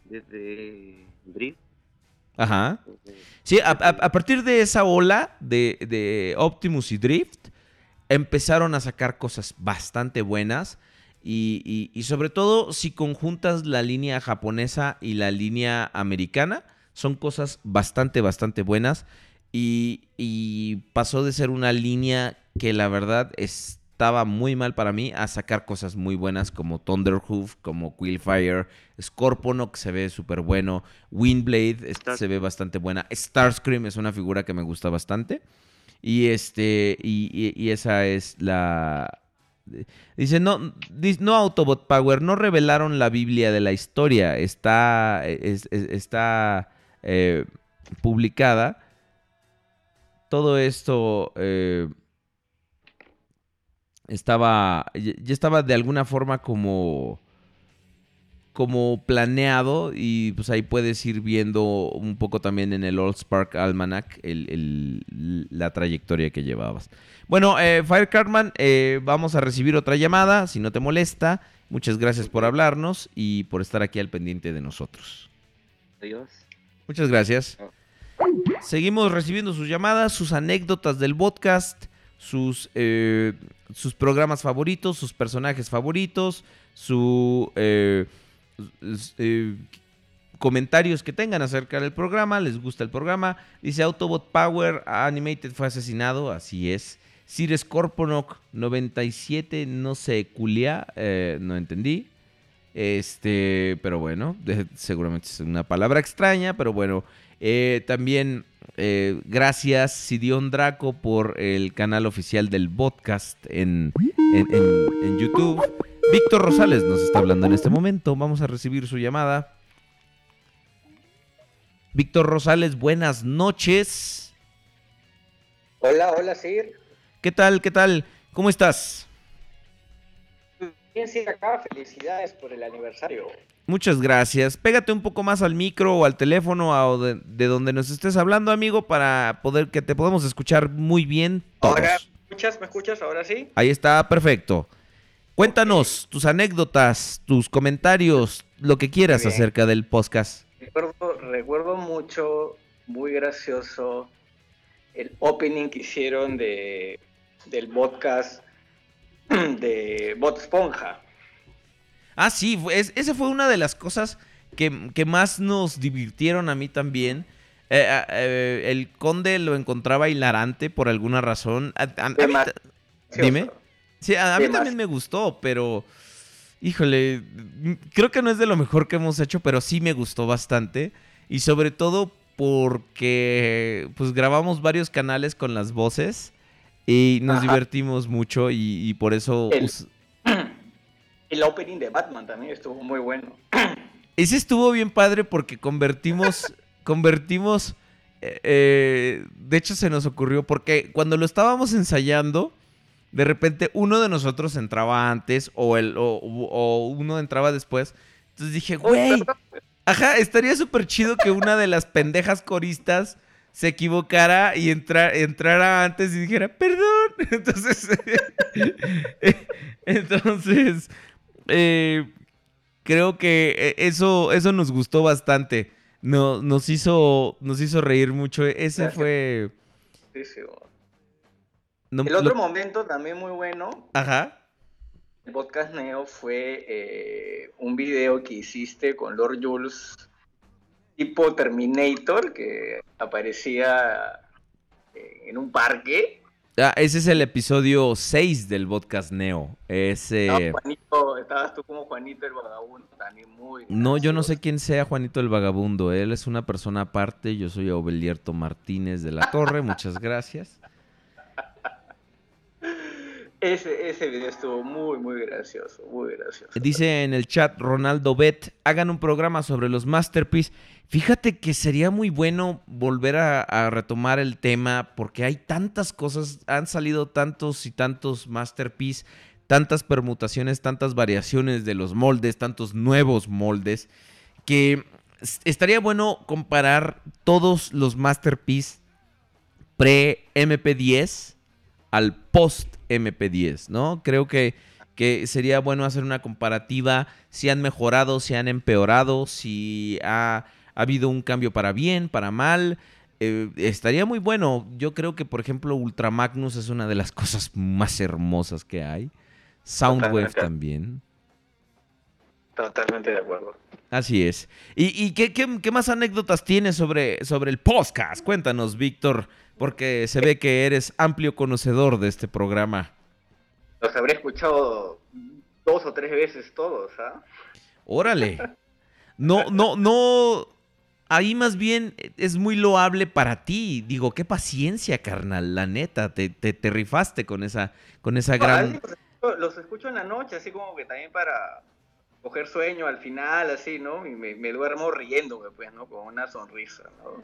Desde Drift. Ajá. Sí, a, a- a partir de esa ola de, de Optimus y Drift, empezaron a sacar cosas bastante buenas. Y, y- y sobre todo, si conjuntas la línea japonesa y la línea americana, son cosas bastante, bastante buenas. Y, y pasó de ser una línea que la verdad estaba muy mal para mí a sacar cosas muy buenas como Thunderhoof, como Quillfire, Scorpono, que se ve súper bueno, Windblade este, se ve bastante buena, Starscream es una figura que me gusta bastante. Y este, y, y- esa es la. Dice, no, no Autobot Power, no revelaron la Biblia de la historia. Está, es- es- está eh, publicada. Todo esto eh, estaba, ya estaba de alguna forma como como planeado y pues ahí puedes ir viendo un poco también en el Old Spark Almanac el- el- la trayectoria que llevabas. Bueno, eh, Fire Cartman, eh, vamos a recibir otra llamada, si no te molesta. Muchas gracias por hablarnos y por estar aquí al pendiente de nosotros. Adiós. Muchas gracias. Seguimos recibiendo sus llamadas, sus anécdotas del podcast, sus, eh, sus programas favoritos, sus personajes favoritos, su eh, comentarios que tengan acerca del programa, les gusta el programa. Dice Autobot Power Animated fue asesinado, así es. Sir Scorponok 97, no sé, culia, eh, no entendí. Este, pero bueno, seguramente es una palabra extraña, pero bueno. Eh, también eh, gracias Sidion Draco por el canal oficial del podcast en- en- en YouTube. Víctor Rosales nos está hablando en este momento. Vamos a recibir su llamada. Víctor Rosales, buenas noches. Hola, hola, Sir. ¿Qué tal? ¿Qué tal? ¿Cómo estás? Bien, Sir, acá. Felicidades por el aniversario. Muchas gracias. Pégate un poco más al micro o al teléfono a- o de, de donde nos estés hablando, amigo, para poder que te podamos escuchar muy bien todos. Ahora, ¿me escuchas? ¿Me escuchas? Ahora sí. Ahí está, perfecto. Cuéntanos tus anécdotas, tus comentarios, lo que quieras acerca del podcast. Recuerdo, recuerdo mucho, muy gracioso, el opening que hicieron de, del podcast <clears throat> de Bot Esponja. Ah, sí, es- esa fue una de las cosas que, que más nos divirtieron a mí también. Eh, ah, eh, el conde lo encontraba hilarante por alguna razón. A- a- mí Dime. Sí, a, a mí también me gustó, pero híjole, creo que no es de lo mejor que hemos hecho, pero sí me gustó bastante. Y sobre todo porque pues grabamos varios canales con las voces y nos Ajá. divertimos mucho y, y por eso... El- <clears throat> El opening de Batman también estuvo muy bueno. <clears throat> Ese estuvo bien padre porque convertimos, <laughs> convertimos, eh, eh, de hecho se nos ocurrió porque cuando lo estábamos ensayando, de repente uno de nosotros entraba antes o, el, o, o uno entraba después. Entonces dije, güey, ajá, estaría súper chido que una de las pendejas coristas se equivocara y entra- entrara antes y dijera, perdón. <laughs> Entonces, <laughs> entonces, eh, creo que eh, eso, eso nos gustó bastante. No, nos, hizo, nos hizo reír mucho. Ese fue... No- El otro lo- momento también muy bueno Ajá. El podcast Neo fue eh, un video que hiciste con Lord Jules, tipo Terminator, que aparecía eh, en un parque. Ah, ese es el episodio 6 del podcast Neo. Ese... Estaba Juanito, estabas tú como Juanito el vagabundo, también muy. No, yo no sé quién sea Juanito el Vagabundo. Él es una persona aparte. Yo soy Obelierto Martínez de la Torre. Muchas gracias. Ese, video estuvo muy, muy gracioso, muy gracioso. Dice en el chat Ronaldo Bet, hagan un programa sobre los masterpiece. Fíjate que sería muy bueno volver a, a retomar el tema porque hay tantas cosas, han salido tantos y tantos masterpiece, tantas permutaciones, tantas variaciones de los moldes, tantos nuevos moldes, que estaría bueno comparar todos los masterpiece pre-MP10 al post-MP10, ¿no? Creo que, que sería bueno hacer una comparativa si han mejorado, si han empeorado, si ha, ha habido un cambio para bien, para mal. Eh, estaría muy bueno. Yo creo que, por ejemplo, Ultra Magnus es una de las <laughs> cosas más hermosas que hay. Soundwave Totalmente. también. Totalmente de acuerdo. Así es. ¿Y, y qué, qué- qué más anécdotas tienes sobre, sobre el podcast? Cuéntanos, Víctor, porque se ve que eres amplio conocedor de este programa. Los habré escuchado dos o tres veces todos, ¿ah? Órale. <laughs> No, no, no. Ahí más bien es muy loable para ti. Digo, qué paciencia, carnal. La neta, te, te, te rifaste con esa, con esa No, gran. veces los escucho- los escucho en la noche, así como que también para coger sueño al final, así, ¿no? Y me, me duermo riéndome, pues, ¿no? Con una sonrisa, ¿no?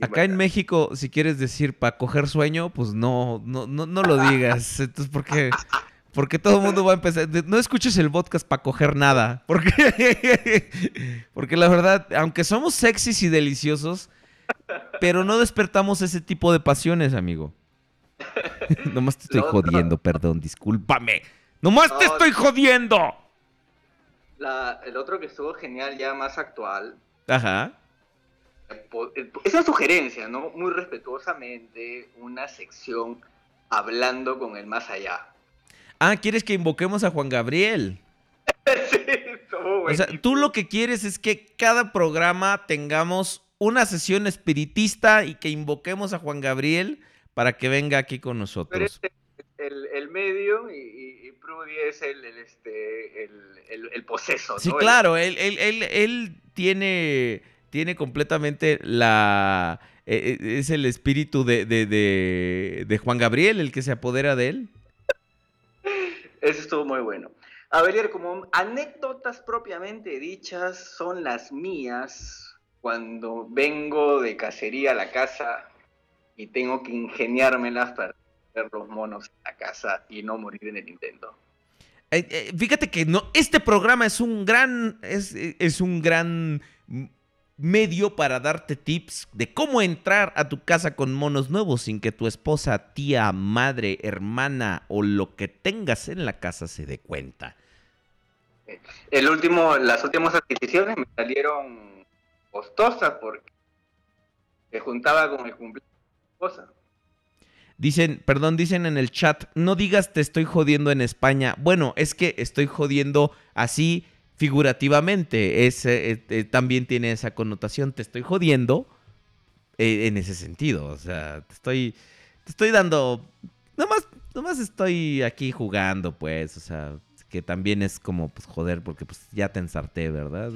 Acá en. México, si quieres decir para coger sueño, pues no, no, no, no lo digas. <laughs> Entonces, porque, Porque todo el mundo va a empezar. No escuches el podcast para coger nada. <laughs> Porque, porque la verdad, aunque somos sexys y deliciosos, pero no despertamos ese tipo de pasiones, amigo. <laughs> Nomás te estoy jodiendo, perdón, discúlpame. Nomás te estoy jodiendo. La- el otro que estuvo genial, ya más actual. Ajá. Eh, Es una sugerencia, ¿no? Muy respetuosamente, una sección hablando con el más allá. Ah, ¿quieres que invoquemos a Juan Gabriel? <laughs> sí, O sea, tú lo que quieres es que cada programa tengamos una sesión espiritista y que invoquemos a Juan Gabriel para que venga aquí con nosotros. el, el medio y, Prudy es el, el, este, el, el, el poseso, Sí, claro, él, él, él, él tiene, tiene completamente la... eh, eh, Es el espíritu de, de, de, de Juan Gabriel el que se apodera de él. Eso estuvo muy bueno. A ver, como anécdotas propiamente dichas son las mías cuando vengo de cacería a la casa y tengo que ingeniármelas para ver los monos en la casa y no morir en el intento. Eh, eh, fíjate que no, este programa es un gran, es, es un gran medio para darte tips de cómo entrar a tu casa con monos nuevos sin que tu esposa, tía, madre, hermana o lo que tengas en la casa se dé cuenta. El último, las últimas adquisiciones me salieron costosas porque se juntaba con el cumpleaños de mi esposa. Dicen, perdón, dicen en el chat, no digas te estoy jodiendo en España. Bueno, es que estoy jodiendo así figurativamente. Es, eh, eh, también tiene esa connotación. Te estoy jodiendo eh, en ese sentido. O sea, te estoy, te estoy dando... Nomás, nomás estoy aquí jugando, pues. O sea, que también es como, pues, joder, porque pues ya te ensarté, ¿verdad?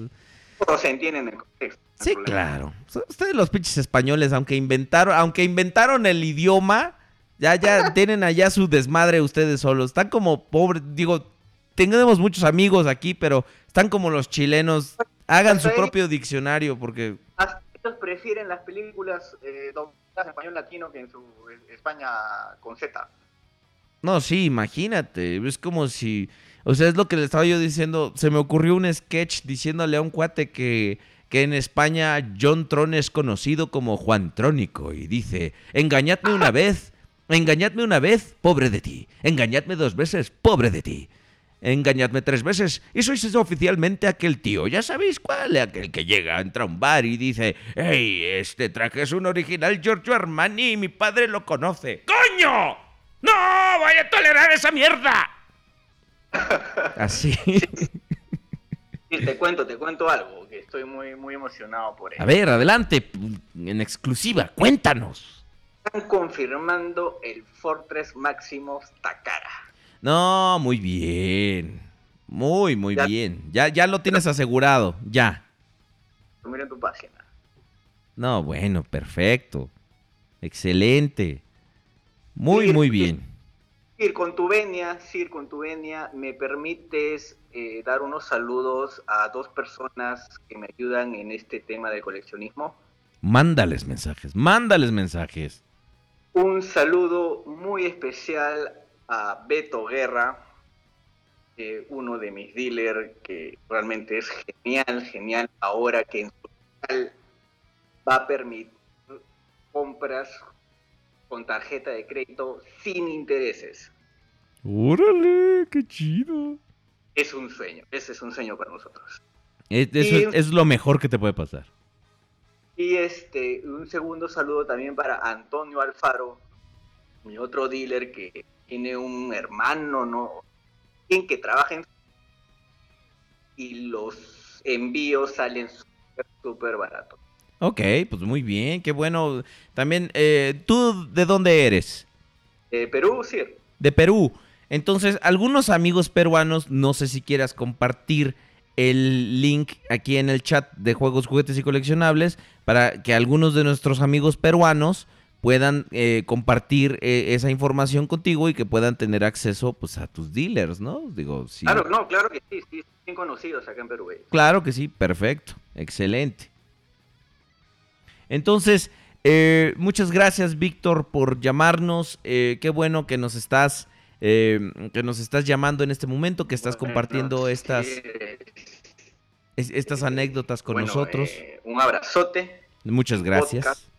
Todos se entienden el contexto. no Sí, claro. Ustedes los pinches españoles, aunque inventaron, aunque inventaron el idioma, ya, ya <laughs> tienen allá su desmadre ustedes solos. Están como pobres, digo, tenemos muchos amigos aquí, pero están como los chilenos. Hagan su propio diccionario, porque ellos prefieren las películas eh, dobladas en español latino que en su España con Z. No, sí, imagínate. Es como si. O sea, es lo que le estaba yo diciendo. Se me ocurrió un sketch diciéndole a un cuate que, que en España John Tron es conocido como Juan Trónico. Y dice: Engañadme una <laughs> vez, engañadme una vez, pobre de ti. Engañadme dos veces, pobre de ti. Engañadme tres veces y sois oficialmente aquel tío. Ya sabéis cuál, aquel que llega, entra a un bar y dice: ¡Hey, este traje es un original Giorgio Armani y mi padre lo conoce! ¡Coño! ¡No voy a tolerar esa mierda! <laughs> Así. Sí, te cuento, te cuento algo, que estoy muy, muy emocionado por A ello. ver, adelante, en exclusiva, cuéntanos. Están confirmando el Fortress Maximus Takara. No, muy bien. Muy, muy Ya. bien. Ya, ya lo tienes asegurado, ya. Miren tu página. No, bueno, perfecto. Excelente. Muy, muy bien. Sir, con tu venia, Sir, con tu venia, ¿me permites eh, dar unos saludos a dos personas que me ayudan en este tema del coleccionismo? Mándales mensajes, mándales mensajes. Un saludo muy especial a Beto Guerra, eh, uno de mis dealers que realmente es genial, genial ahora que en su local va a permitir compras con tarjeta de crédito sin intereses. Órale, qué chido. Es un sueño, ese es un sueño para nosotros. Es, eso Y- es, es lo mejor que te puede pasar. Y este, un segundo saludo también para Antonio Alfaro, mi otro dealer que tiene un hermano, ¿no? Quien que trabaja en... Y los envíos salen súper, baratos. Ok, pues muy bien, qué bueno. También, eh, ¿tú de dónde eres? Eh, Perú, sí. de Perú. Entonces, algunos amigos peruanos, no sé si quieras compartir el link aquí en el chat de juegos, juguetes y coleccionables para que algunos de nuestros amigos peruanos puedan eh, compartir eh, esa información contigo y que puedan tener acceso pues a tus dealers, ¿no? Digo, sí. Claro, no, claro que sí, sí, bien conocidos acá en Perú. eh. Claro que sí, perfecto, excelente. Entonces, eh, muchas gracias Víctor por llamarnos. qué bueno que nos estás que nos estás llamando en este momento, que estás compartiendo estas, es- estas anécdotas con Bueno, nosotros. un abrazote. Muchas gracias. podcast.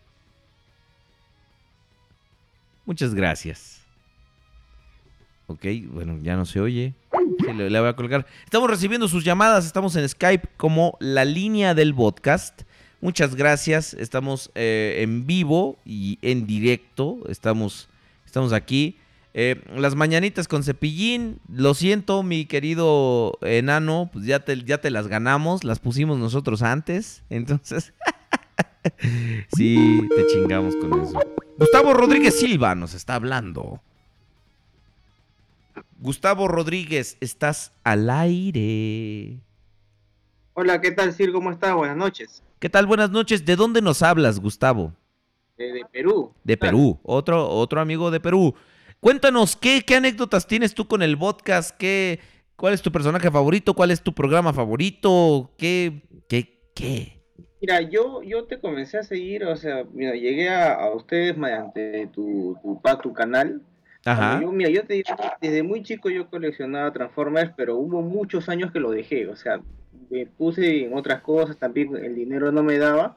Muchas gracias. Ok, bueno, ya no se oye. Sí, le voy a colgar. Estamos recibiendo sus llamadas. Estamos en Skype como la línea del podcast. Muchas gracias. Estamos eh, en vivo y en directo. Estamos, estamos aquí. Eh, las mañanitas con cepillín. Lo siento, mi querido enano. Pues ya te, ya te las ganamos. Las pusimos nosotros antes. <laughs> Entonces. <laughs> sí, te chingamos con eso. Gustavo Rodríguez Silva nos está hablando. Gustavo Rodríguez, estás al aire. Hola, ¿qué tal, Sir? ¿Cómo estás? Buenas noches. ¿Qué tal? Buenas noches. ¿De dónde nos hablas, Gustavo? De, de Perú. De Perú. Otro, otro amigo de Perú. Cuéntanos, ¿qué, qué anécdotas tienes tú con el podcast? ¿Qué, ¿Cuál es tu personaje favorito? ¿Cuál es tu programa favorito? ¿Qué? ¿Qué? ¿Qué? Mira, yo, yo te comencé a seguir, o sea, mira, llegué a, a ustedes mediante tu, tu, pa- tu canal. Ajá. Yo, mira, yo te digo, desde muy chico yo coleccionaba Transformers, pero hubo muchos años que lo dejé, o sea, me puse en otras cosas, también el dinero no me daba.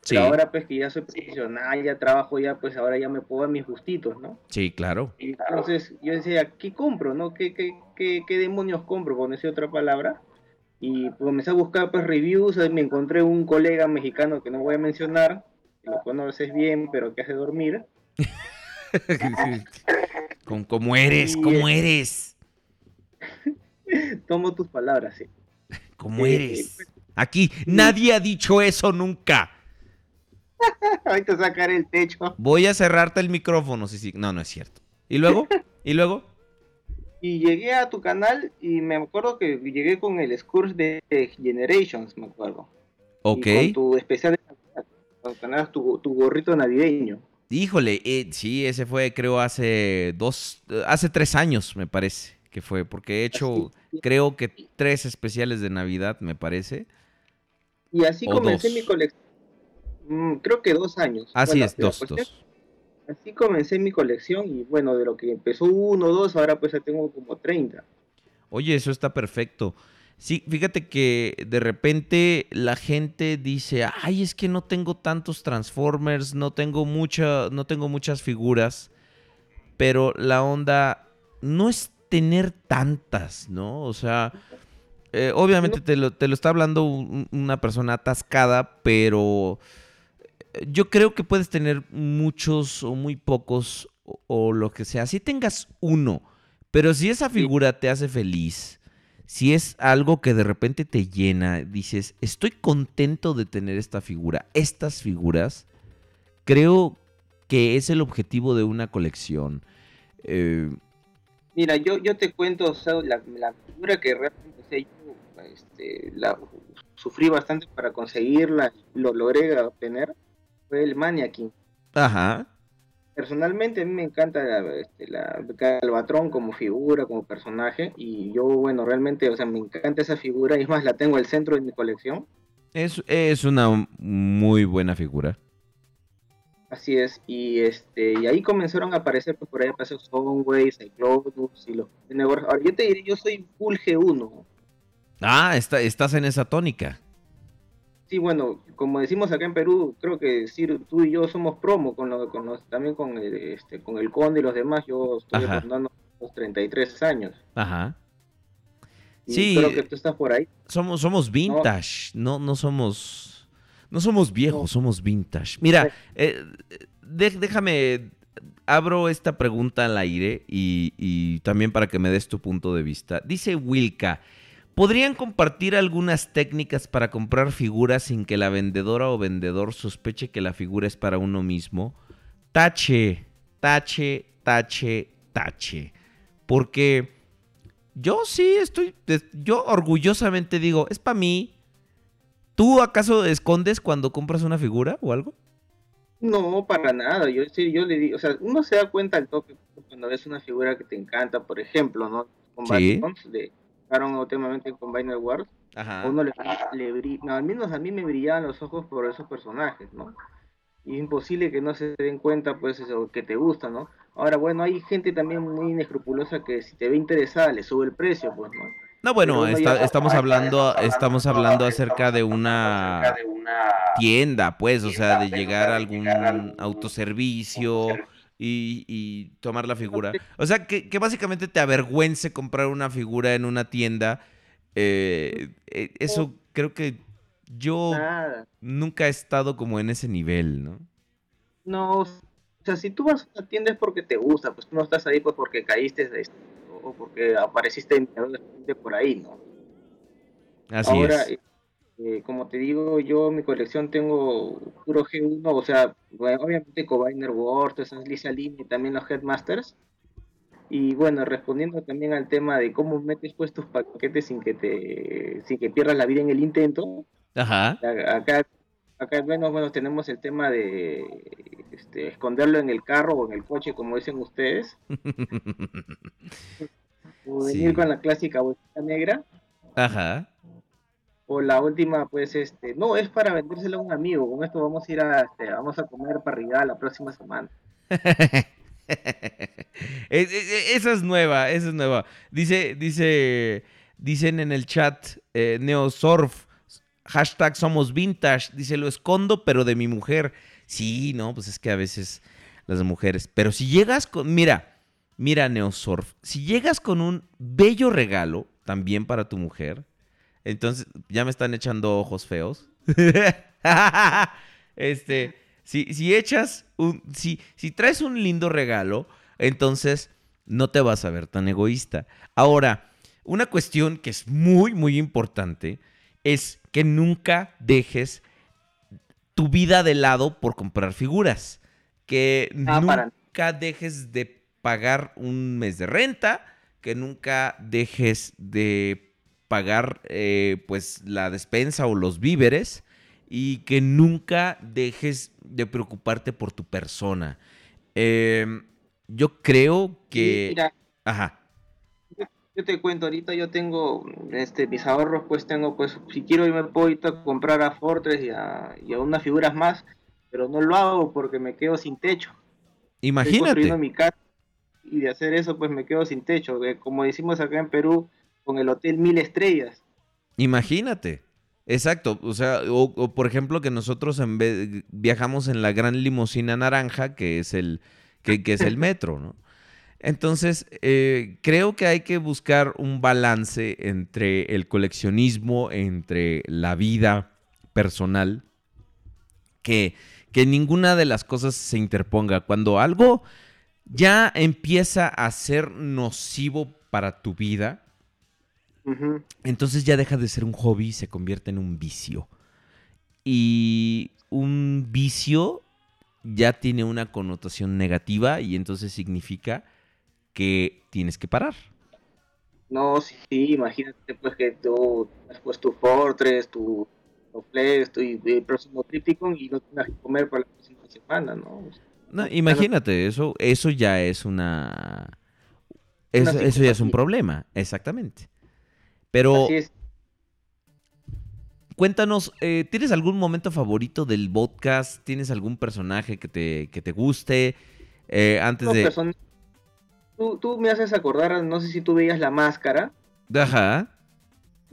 Sí. Pero ahora pues que ya soy profesional, ya trabajo ya, pues ahora ya me puedo dar mis gustitos, ¿no? Sí, claro. Entonces yo decía, ¿qué compro? ¿No? ¿Qué, qué, qué, qué demonios compro? Por decir otra palabra. Y comencé a buscar pues reviews, me encontré un colega mexicano que no voy a mencionar, que lo conoces bien, pero que hace dormir. <laughs> Con cómo eres, cómo eres, <laughs> Tomo tus palabras, sí. cómo eres. Aquí nadie ha dicho eso nunca. <laughs> Ahorita sacaré el techo. Voy a cerrarte el micrófono. Sí, sí. No, no es cierto. ¿Y luego? ¿Y luego? Y llegué a tu canal y me acuerdo que llegué con el Scourge de Generations, me acuerdo. Ok. Y con tu especial de Navidad, tu, tu gorrito navideño. Híjole, eh, sí, ese fue creo hace dos, hace tres años me parece que fue, porque he hecho creo que tres especiales de Navidad me parece. Y así O comencé dos. mi colección. Mm, creo que dos años. Así Bueno, es, dos, dos. Así comencé mi colección y bueno, de lo que empezó uno, dos, ahora pues ya tengo como 30. Oye, eso está perfecto. Sí, fíjate que de repente la gente dice, ay, es que no tengo tantos Transformers, no tengo mucha, no tengo muchas figuras, pero la onda no es tener tantas, ¿no? O sea, eh, obviamente te lo, te lo está hablando un- una persona atascada, pero yo creo que puedes tener muchos o muy pocos o, o lo que sea. Si tengas uno, pero si esa figura te hace feliz, si es algo que de repente te llena, dices, estoy contento de tener esta figura, estas figuras, creo que es el objetivo de una colección. Eh, Mira, yo, yo te cuento, o sea, la, la figura que realmente o sea, yo, este, la, sufrí bastante para conseguirla, lo logré obtener, fue el Maniakin. ajá. Personalmente a mí me encanta la, este, la como figura, como personaje, y yo, bueno, realmente, o sea, me encanta esa figura, y es más, la tengo al centro de mi colección. Es, es una muy buena figura. Así es, y este y ahí comenzaron a aparecer, pues por ahí apareció Soundwave, Cyclonus y los Ahora yo te diré, yo soy full G1. Ah, está, estás en esa tónica. Sí, bueno, como decimos acá en Perú, creo que sí, tú y yo somos promo con, lo, con los, también con el, este, con el Conde y los demás. Yo estoy rondando los 33 años. Ajá. Y Sí. creo que tú estás por ahí. Somos, somos vintage, no, no somos. No somos viejos, somos vintage. Mira, eh, déjame. Abro esta pregunta al aire y, y también para que me des tu punto de vista. Dice Wilka. ¿Podrían compartir algunas técnicas para comprar figuras sin que la vendedora o vendedor sospeche que la figura es para uno mismo? Tache, tache, tache, tache. Porque yo sí estoy, yo orgullosamente digo, es para mí. ¿Tú acaso escondes cuando compras una figura o algo? No, para nada. Yo, sí, yo le digo, o sea, uno se da cuenta al toque cuando ves una figura que te encanta, por ejemplo, ¿no? Con Sí. de jugaron últimamente en Combiner Wars. Ajá. Uno le, le no, al menos a mí me brillaban los ojos por esos personajes, ¿no? Y es imposible que no se den cuenta, pues, eso, que te gusta, ¿no? Ahora, bueno, hay gente también muy inescrupulosa que si te ve interesada le sube el precio, pues, ¿no? No, bueno, está- estamos hablando, estamos hablando acerca de una tienda, pues, o sea, de llegar a algún autoservicio y, y tomar la figura. O sea, que, que básicamente te avergüence comprar una figura en una tienda. eh, eh, eso creo que yo Nada. nunca he estado como en ese nivel, ¿no? No, o sea, si tú vas a una tienda es porque te gusta, pues tú no estás ahí pues porque caíste de esto, o porque apareciste de por ahí, ¿no? Así Ahora, es. Eh, como te digo, yo en mi colección tengo puro G1, o sea, bueno, obviamente Cobainer Wars, esas Lisa Lynn y también los Headmasters. Y bueno, respondiendo también al tema de cómo metes pues tus paquetes sin que te sin que pierdas la vida en el intento, Ajá. acá acá al menos bueno tenemos el tema de este, esconderlo en el carro o en el coche como dicen ustedes <laughs> o venir Sí. con la clásica bolsita negra Ajá. O la última pues este no es para vendérselo a un amigo con esto vamos a ir a este, vamos a comer parrillada la próxima semana <laughs> Es- es- esa es nueva, esa es nueva. Dice, dice, dicen en el chat, eh, Neosurf, hashtag somos vintage. Dice, lo escondo, pero de mi mujer. Sí, no, pues es que a veces las mujeres. Pero si llegas con, mira, mira, Neosurf, si llegas con un bello regalo también para tu mujer, entonces ya me están echando ojos feos. <laughs> este, si, si echas un, si, si traes un lindo regalo, entonces no te vas a ver tan egoísta. Ahora, una cuestión que es muy, muy importante es que nunca dejes tu vida de lado por comprar figuras. Que Ah, para- nunca dejes de pagar un mes de renta, que nunca dejes de pagar eh, pues la despensa o los víveres y que nunca dejes de preocuparte por tu persona. Em, yo creo que... Mira, Ajá. yo te cuento ahorita yo tengo este mis ahorros pues tengo pues si quiero yo me puedo a comprar a Fortress y a, y a unas figuras más pero no lo hago porque me quedo sin techo Estoy construyendo Imagínate. mi casa y de hacer eso pues me quedo sin techo eh, como decimos acá en Perú con el hotel mil estrellas Imagínate. Exacto. O sea, o, o, por ejemplo que nosotros en vez, viajamos en la gran limusina naranja, que es el, que, que es el <laughs> metro, ¿no? Entonces, eh, creo que hay que buscar un balance entre el coleccionismo, entre la vida personal, que, que ninguna de las cosas se interponga. Cuando algo ya empieza a ser nocivo para tu vida, Entonces ya deja de ser un hobby y se convierte en un vicio. Y un vicio ya tiene una connotación negativa y entonces significa que tienes que parar. no sí, imagínate pues que tú has puesto tu Fortress tu Flex tu el próximo Tripticon y no tengas que comer por la próxima semana no No, imagínate, eso, eso ya es una... Eso, eso ya es un problema, exactamente. Pero así es cuéntanos, eh, ¿tienes algún momento favorito del podcast? ¿Tienes algún personaje que te, que te guste? Eh, antes No, de... person- tú, tú me haces acordar, no sé si tú veías la máscara, Ajá.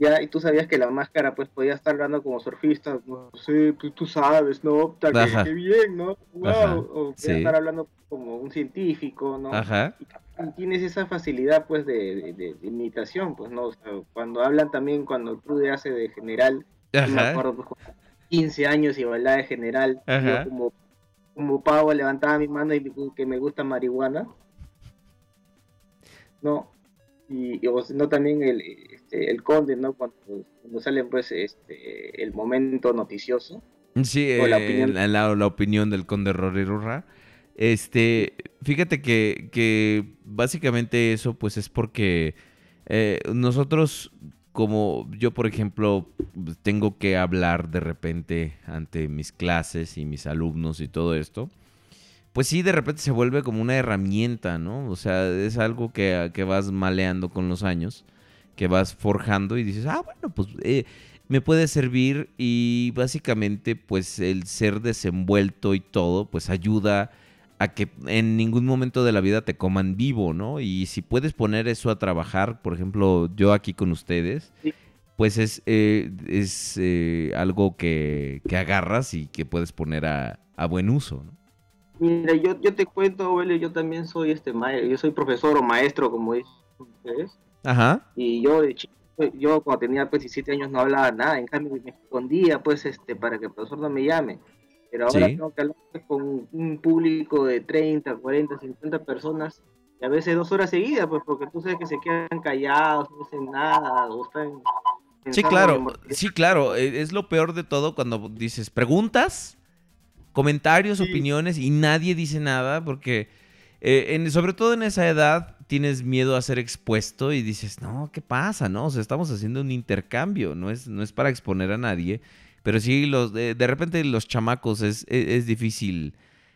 Ya, y tú sabías que la máscara pues podía estar hablando como surfista, no sé, tú, tú sabes, ¿no? Tal, que- Ajá. qué bien, ¿no? Wow. Ajá, O podía sí. estar hablando como un científico, ¿no? Ajá. Y tienes esa facilidad pues de, de- de- de imitación, pues, ¿no? O sea, cuando hablan también, cuando el Trude hace de general, yo me Ajá. acuerdo pues con 15 años y bailaba de general, Ajá. yo como, como pavo levantaba mi mano y que me gusta marihuana. No, y, y, o no también el, este, el conde, ¿no? Cuando, cuando salen pues este el momento noticioso. Sí, O la eh, opinión. la, la- la opinión del conde Rorirurra. Este, fíjate que, que básicamente eso pues es porque eh, nosotros, como yo por ejemplo, tengo que hablar de repente ante mis clases y mis alumnos y todo esto, pues sí, de repente se vuelve como una herramienta, ¿no? O sea, es algo que, que vas maleando con los años, que vas forjando y dices, ah, bueno, pues eh, me puede servir y básicamente pues el ser desenvuelto y todo pues ayuda a que en ningún momento de la vida te coman vivo, ¿no? Y si puedes poner eso a trabajar, por ejemplo, yo aquí con ustedes, Sí. pues es, eh, es eh, algo que, que agarras y que puedes poner a, a buen uso, ¿no? Mira, yo, yo te cuento, Aurelio, yo también soy este yo soy profesor o maestro, como dicen ustedes. Ajá. Y yo de chico, yo cuando tenía pues 17 años no hablaba nada, en cambio me escondía pues este para que el profesor no me llame. Pero ahora Sí. tengo que hablar pues, con un público de 30, 40, 50 personas y a veces dos horas seguidas, pues porque tú sabes que se quedan callados, no dicen nada, o están Sí, claro, sí, claro. eh, Es lo peor de todo cuando dices preguntas, comentarios, opiniones y nadie dice nada porque, eh, en- sobre todo en esa edad, tienes miedo a ser expuesto y dices, no, ¿qué pasa? No, o sea, estamos haciendo un intercambio, no es, no es para exponer a nadie, pero sí, los, de, de repente los chamacos es, es, es difícil,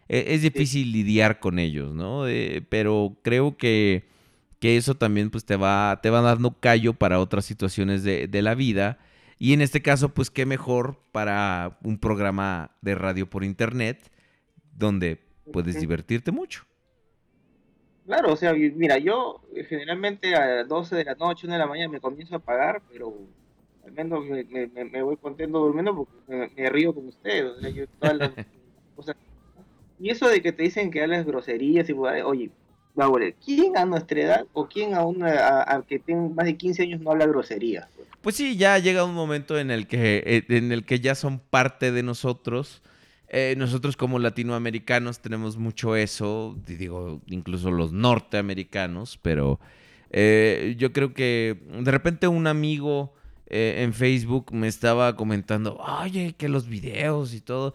e- es, difícil lidiar con ellos, ¿no? Eh, pero creo que que eso también pues te va, te va dando callo para otras situaciones de, de la vida. Y en este caso, pues qué mejor para un programa de radio por internet donde puedes divertirte mucho. Claro, o sea, mira, yo eh, generalmente a 12 de la noche, 1 de la mañana me comienzo a apagar, pero al menos me, me- voy contento durmiendo porque me, me río con ustedes, o sea, yo todas las <laughs> cosas. Y eso de que te dicen que hablas groserías y vulgaridades, oye, Bauer, ¿quién a nuestra edad o quién a una a, a que tenga más de 15 años no habla groserías? Pues sí, ya llega un momento en el que, eh, en el que ya son parte de nosotros. Eh, nosotros como latinoamericanos tenemos mucho eso, digo, incluso los norteamericanos, pero eh, yo creo que de repente un amigo eh, en Facebook me estaba comentando, oye, que los videos y todo,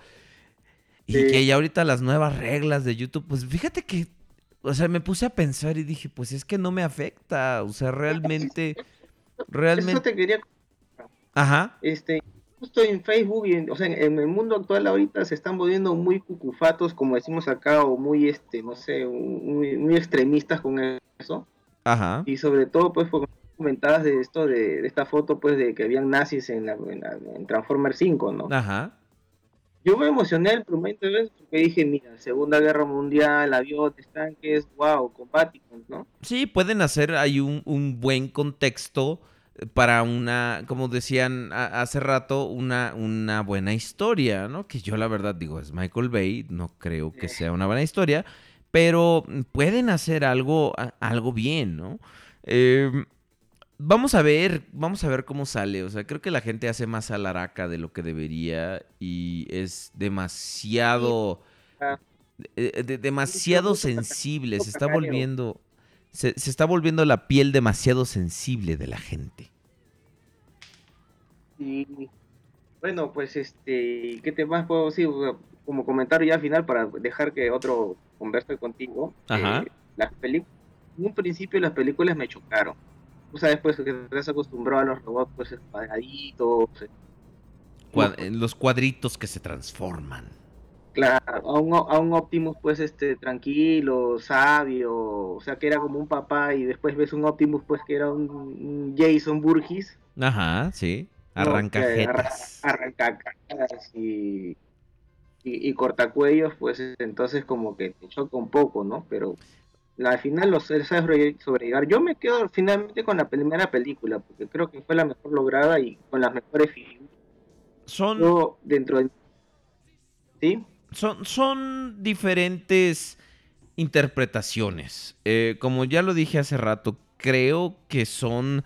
y Sí. que ya ahorita las nuevas reglas de YouTube, pues fíjate que, o sea, me puse a pensar y dije, pues es que no me afecta, o sea, realmente, <laughs> Eso realmente... te quería Ajá. este justo en Facebook y en, o sea, en, en el mundo actual ahorita se están volviendo muy cucufatos como decimos acá o muy este no sé muy, muy extremistas con eso Ajá. y sobre todo pues porque comentabas de esto de, de esta foto pues de que habían nazis en, la, en, la- en Transformers 5 no Ajá. yo me emocioné el primer vez porque dije mira Segunda Guerra Mundial aviones tanques wow combáticos no Sí, pueden hacer ahí un, un buen contexto para una, como decían hace rato, una, una buena historia, ¿no? Que yo la verdad digo, es Michael Bay, no creo que sea una buena historia, pero pueden hacer algo, algo bien, ¿no? Eh, vamos a ver, vamos a ver cómo sale. O sea, creo que la gente hace más alaraca de lo que debería y es demasiado, Ah. eh, de- demasiado sensible. Se está volviendo, se, se está volviendo la piel demasiado sensible de la gente. Y bueno, pues este, ¿qué te más puedo decir? Como comentario ya final para dejar que otro converse contigo. Ajá. eh, las películas, en un principio las películas me chocaron. Tú sabes pues que estás acostumbrado a los robots pues cuadraditos, eh, eh, los cuadritos que se transforman. Claro, a un, a un Optimus pues este tranquilo, sabio, o sea que era como un papá y después ves un Optimus pues que era un, un Jason Burgess. Ajá, sí. No, que Arrancajetas. arranca- arrancacaras y, y, y cortacuellos, pues entonces como que te choca un poco, ¿no? Pero la- al final los él sabe sobre- sobrellevar. Yo me quedo finalmente con la primera película, porque creo que fue la mejor lograda y con las mejores figuras. Son, Yo dentro de... ¿Sí? Son, son diferentes interpretaciones. Eh, como ya lo dije hace rato, creo que son,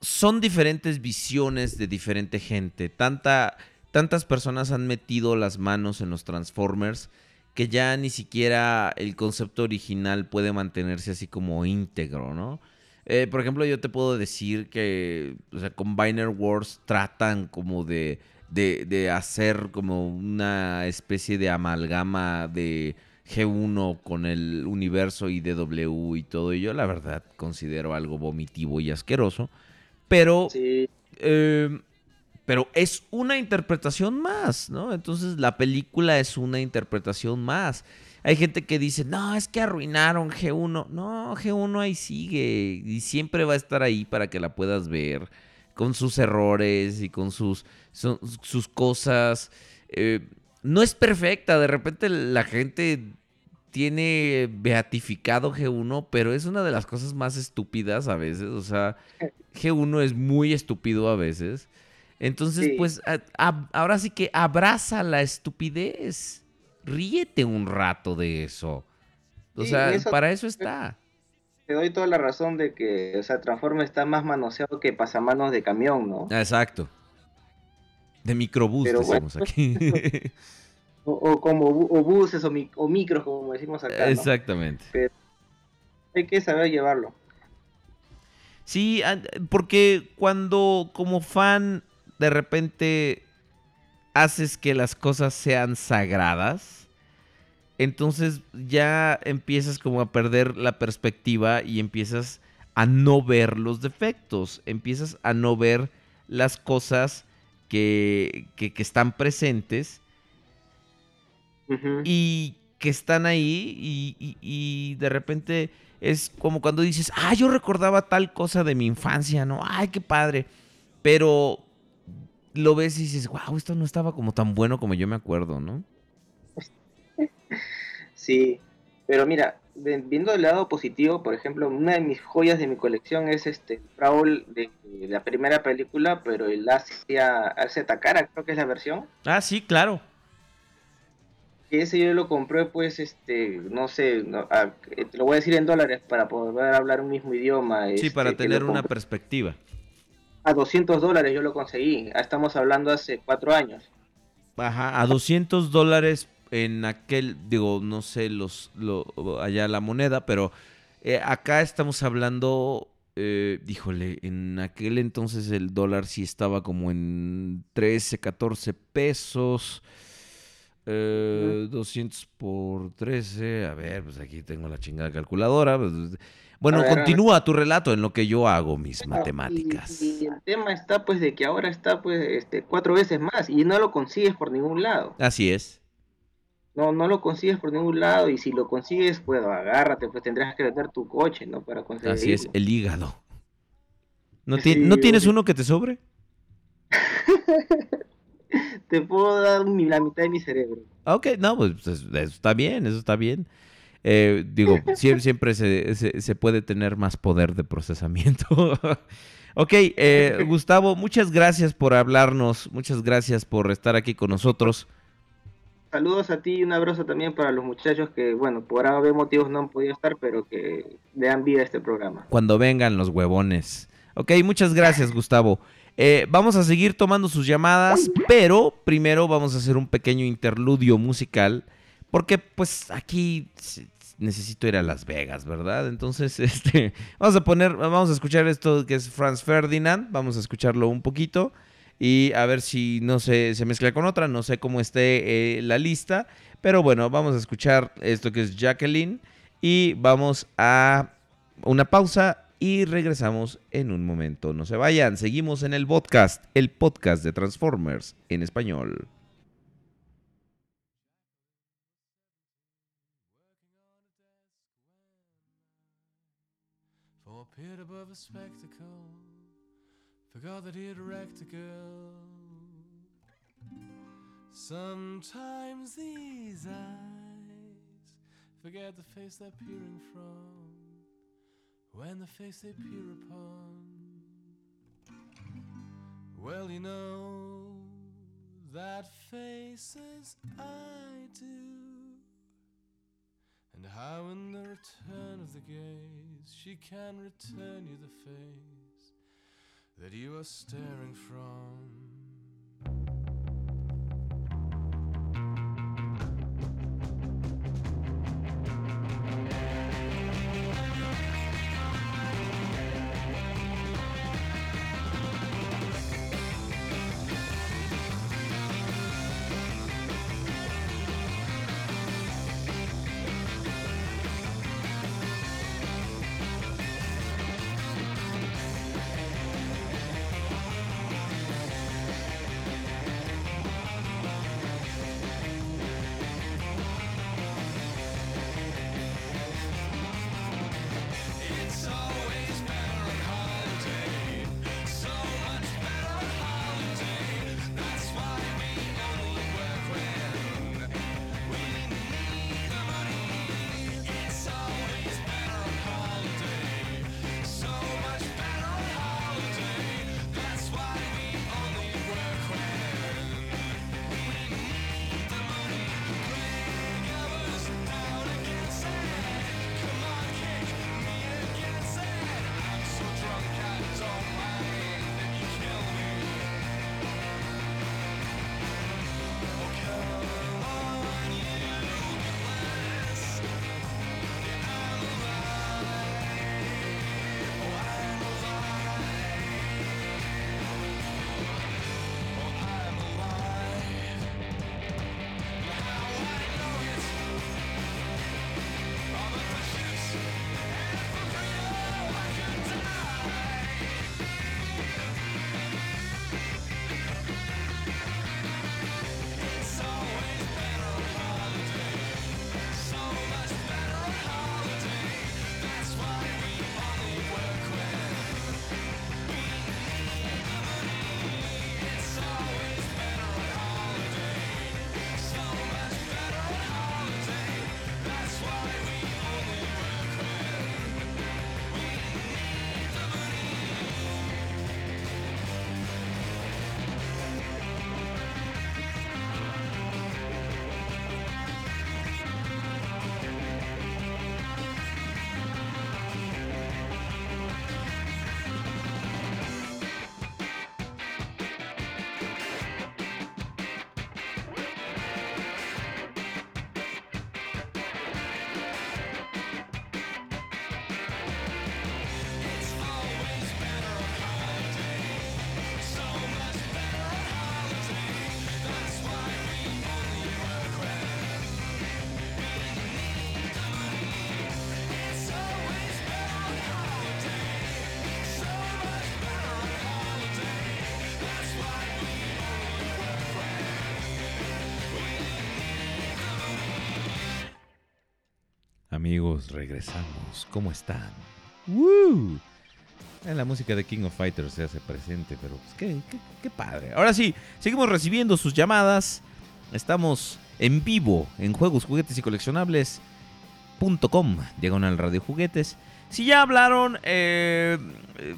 son diferentes visiones de diferente gente. Tanta, tantas personas han metido las manos en los Transformers que ya ni siquiera el concepto original puede mantenerse así como íntegro, ¿no? Eh, por ejemplo, yo te puedo decir que, o sea, Combiner Wars tratan como de, de, de hacer como una especie de amalgama de G1 con el universo y todo. Y yo, la verdad, considero algo vomitivo y asqueroso. Pero, Sí. eh, pero es una interpretación más, ¿no? Entonces la película es una interpretación más. Hay gente que dice, no, es que arruinaron G1. No, G1 ahí sigue y siempre va a estar ahí para que la puedas ver con sus errores y con sus, su- sus cosas. Eh, no es perfecta, de repente la gente tiene beatificado G1, pero es una de las cosas más estúpidas a veces. O sea, G1 es muy estúpido a veces. Entonces, Sí. pues, a- a- ahora sí que abraza la estupidez. Ríete un rato de eso. O Sí, sea, eso- para eso está. Te doy toda la razón de que, o sea, Transformers está más manoseado que pasamanos de camión, ¿no? Exacto. De microbús, Pero decimos bueno. aquí. <laughs> O, o como o buses o, mi- o micros, como decimos acá, ¿no? Exactamente. Hay que saber llevarlo. Sí, ah, porque cuando como fan de repente haces que las cosas sean sagradas, entonces ya empiezas como a perder la perspectiva y empiezas a no ver los defectos, empiezas a no ver las cosas que, que- que están presentes y que están ahí y, y- y de repente es como cuando dices, ah, yo recordaba tal cosa de mi infancia, ¿no? Ay, qué padre. Pero lo ves y dices, wow, esto no estaba como tan bueno como yo me acuerdo, ¿no? <laughs> Sí, pero mira, viendo el lado positivo, por ejemplo, una de mis joyas de mi colección es este Brawl de, de la primera película, pero el Asia, Asia Takara, creo que es la versión. Ah, sí, claro. Que ese yo lo compré, pues, este, no sé, no, a- te lo voy a decir en dólares para poder hablar un mismo idioma. Sí, este, para tener una perspectiva. A 200 dólares yo lo conseguí. Estamos hablando hace cuatro años. Ajá, a 200 dólares en aquel, digo, no sé los, lo, allá la moneda, pero eh, acá estamos hablando, eh, híjole, en aquel entonces el dólar sí estaba como en 13, 14 pesos. Eh, 200 por 13, a ver, pues aquí tengo la chingada calculadora. pues, Bueno, ver, continúa tu relato en lo que yo hago mis matemáticas. Y, y el tema está, pues, de que ahora está, pues, este, cuatro veces más y no lo consigues por ningún lado. Así es. No, no lo consigues por ningún lado y si lo consigues, pues, agárrate, pues tendrás que vender tu coche, ¿no? Para conseguirlo. Así es, el hígado. ¿No, Sí, ¿no tienes uno que te sobre? <laughs> Te puedo dar la mitad de mi cerebro. Ok, no, pues pues, eso está bien, eso está bien. Eh, digo, <laughs> siempre, siempre se, se- se puede tener más poder de procesamiento. <laughs> ok, eh, Gustavo, muchas gracias por hablarnos, muchas gracias por estar aquí con nosotros. Saludos a ti y un abrazo también para los muchachos que, bueno, por haber motivos no han podido estar, pero que le dan vida a este programa. Cuando vengan los huevones. Ok, muchas gracias, Gustavo. Eh, vamos a seguir tomando sus llamadas, pero primero vamos a hacer un pequeño interludio musical, porque pues aquí necesito ir a Las Vegas, ¿verdad? Entonces, <laughs> este, vamos a poner, vamos a escuchar esto que es Franz Ferdinand, vamos a escucharlo un poquito y a ver si no se, se mezcla con otra, no sé cómo esté eh, la lista, pero bueno, vamos a escuchar esto que es Jacqueline y vamos a una pausa y regresamos en un momento. No se vayan, seguimos en el podcast, el podcast de Transformers en español. Forgot that he'd wrecked a girl. Sometimes these eyes forget the face they're peering from, when the face they peer upon. Well, you know that faces I do. And how in the return of the gaze she can return you the face that you are staring from. Amigos, regresamos. ¿Cómo están? ¡Woo! Eh, La música de King of Fighters se hace presente, pero pues, qué, qué- qué padre. Ahora sí, seguimos recibiendo sus llamadas. Estamos en vivo en Juegos, Juguetes y Coleccionables.com, diagonal Radio Juguetes. Si ya hablaron, eh, eh,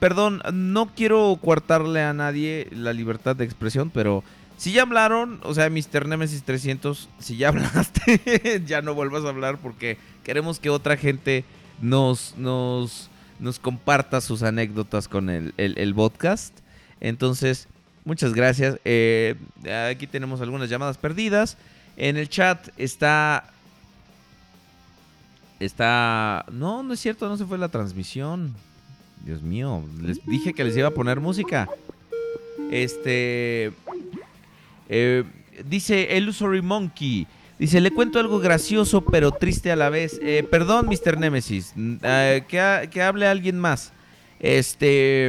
perdón, no quiero coartarle a nadie la libertad de expresión, pero si ya hablaron, o sea, Mr. Nemesis 300, si ya <laughs> hablaste, ya no vuelvas a hablar porque queremos que otra gente nos, nos, nos comparta sus anécdotas con el, el, el podcast. Entonces, muchas gracias. Eh, aquí tenemos algunas llamadas perdidas. En el chat está... Está... No, no es cierto, no se fue la transmisión. Dios mío, les dije que les iba a poner música. Este... eh, dice Illusory Monkey. Dice, le cuento algo gracioso pero triste a la vez. Eh, perdón, Mr. Nemesis. eh, que, que hable alguien más. Este...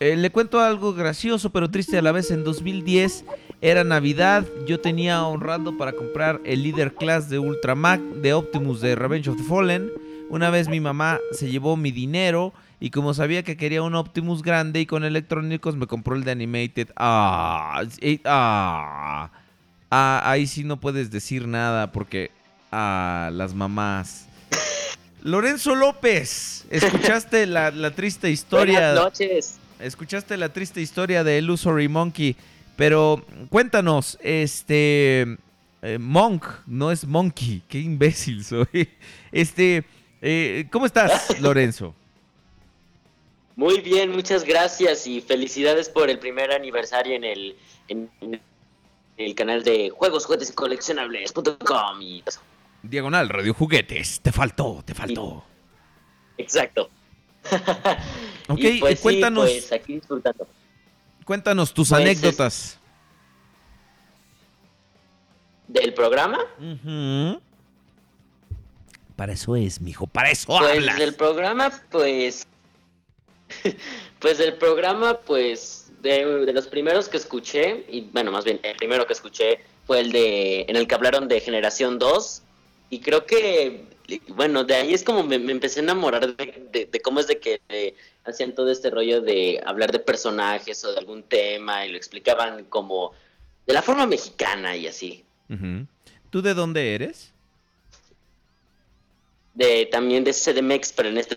eh, le cuento algo gracioso pero triste a la vez. En 2010 era Navidad. Yo tenía ahorrando para comprar el Leader Class de Ultramac de Optimus de Revenge of the Fallen. Una vez mi mamá se llevó mi dinero y como sabía que quería un Optimus grande y con electrónicos me compró el de Animated. Ah, ah, ah, ahí sí no puedes decir nada porque ah, las mamás. Lorenzo López, ¿escuchaste <laughs> la, la triste historia? Buenas noches. Escuchaste la triste historia de Illusory Monkey, pero cuéntanos, este eh, Monk no es Monkey, qué imbécil soy. <laughs> Este, eh, ¿cómo estás, Lorenzo? Muy bien, muchas gracias y felicidades por el primer aniversario en el, en, en el canal de Juegos, Juguetes y Coleccionables.com y eso. Diagonal Radio Juguetes, te faltó, te faltó. Exacto. <laughs> Ok, y pues cuéntanos, pues aquí disfrutando. cuéntanos tus Pues, anécdotas. ¿Del programa? Para eso es, mijo, para eso Pues hablas. del programa, pues. <laughs> pues del programa, pues. De, de los primeros que escuché, y bueno, más bien, el primero que escuché fue el de. En el que hablaron de Generación 2. Y creo que. Bueno, de ahí es como me, me empecé a enamorar de, de- de cómo es de que eh, hacían todo este rollo de hablar de personajes o de algún tema y lo explicaban como. De la forma mexicana y así. ¿Tú de dónde eres? De, también de CDMX, pero en este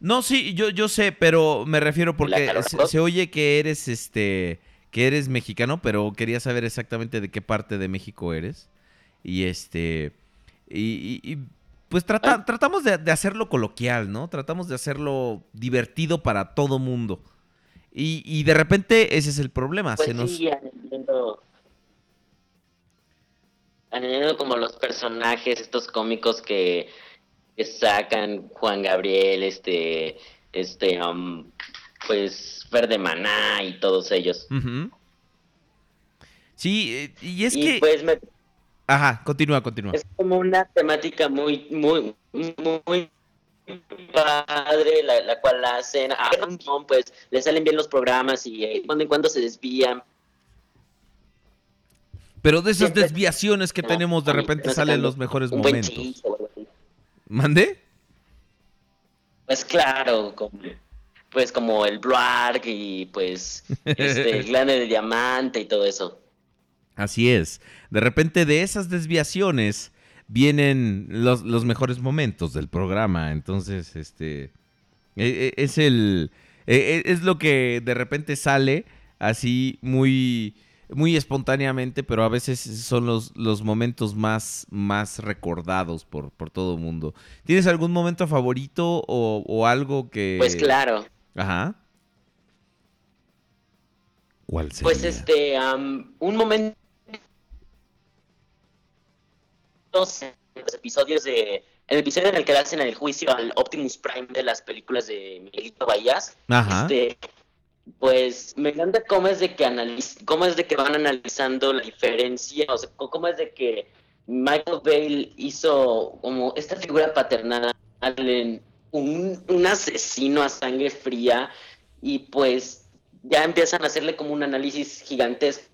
No, sí, yo, yo sé, pero me refiero porque se, oye que eres este que eres mexicano, pero quería saber exactamente de qué parte de México eres. Y este y, y- y, pues trata- tratamos de, de hacerlo coloquial, ¿no? Tratamos de hacerlo divertido para todo mundo. Y, y de repente ese es el problema. Pues se nos... sí, añadiendo, añadiendo como los personajes, estos cómicos que, que sacan Juan Gabriel, este, este, um, pues Fer de Maná y todos ellos. Sí, eh, y es y que... pues me- Ajá, continúa, continúa. es como una temática muy, muy, muy padre, la, la cual hacen, ah, pues le salen bien los programas y de cuando en cuando se desvían, Pero de esas desviaciones que tenemos, de a repente salen los mejores momentos. chiste o algo así. ¿Mande? Pues claro, como, pues como el Blarg y pues este, <laughs> el glande de diamante y todo eso. Así es. De repente de esas desviaciones vienen los, los mejores momentos del programa. Entonces, este e- e- es el e- es lo que de repente sale así muy muy espontáneamente, pero a veces son los, los momentos más, más recordados por, por todo el mundo. ¿Tienes algún momento favorito o, o algo que... Pues claro, Ajá. ¿Cuál sería? pues este, un momento en los episodios de, el episodio en el que le hacen el juicio al Optimus Prime de las películas de Miguelito Bahías, Ajá. este, pues me encanta cómo es de que analiz cómo es de que van analizando la diferencia, o sea, cómo es de que Michael Bale hizo como esta figura paternal en un, un asesino a sangre fría y pues ya empiezan a hacerle como un análisis gigantesco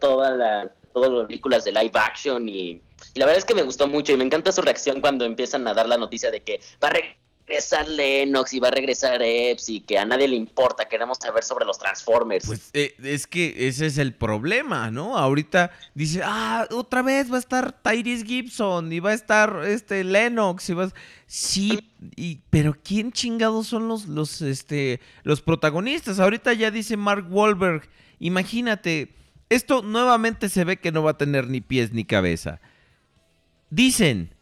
toda la todas las películas de live action y Y la verdad es que me gustó mucho y me encanta su reacción cuando empiezan a dar la noticia de que va a regresar Lennox y va a regresar Epps y que a nadie le importa, queremos saber sobre los Transformers. Pues eh, es que ese es el problema, ¿no? Ahorita dice, ah, otra vez va a estar Tyrese Gibson y va a estar este Lennox y va a- Sí, y, pero ¿quién chingados son los, los, este, los protagonistas? Ahorita ya dice Mark Wahlberg, imagínate, esto nuevamente se ve que no va a tener ni pies ni cabeza. Dicen,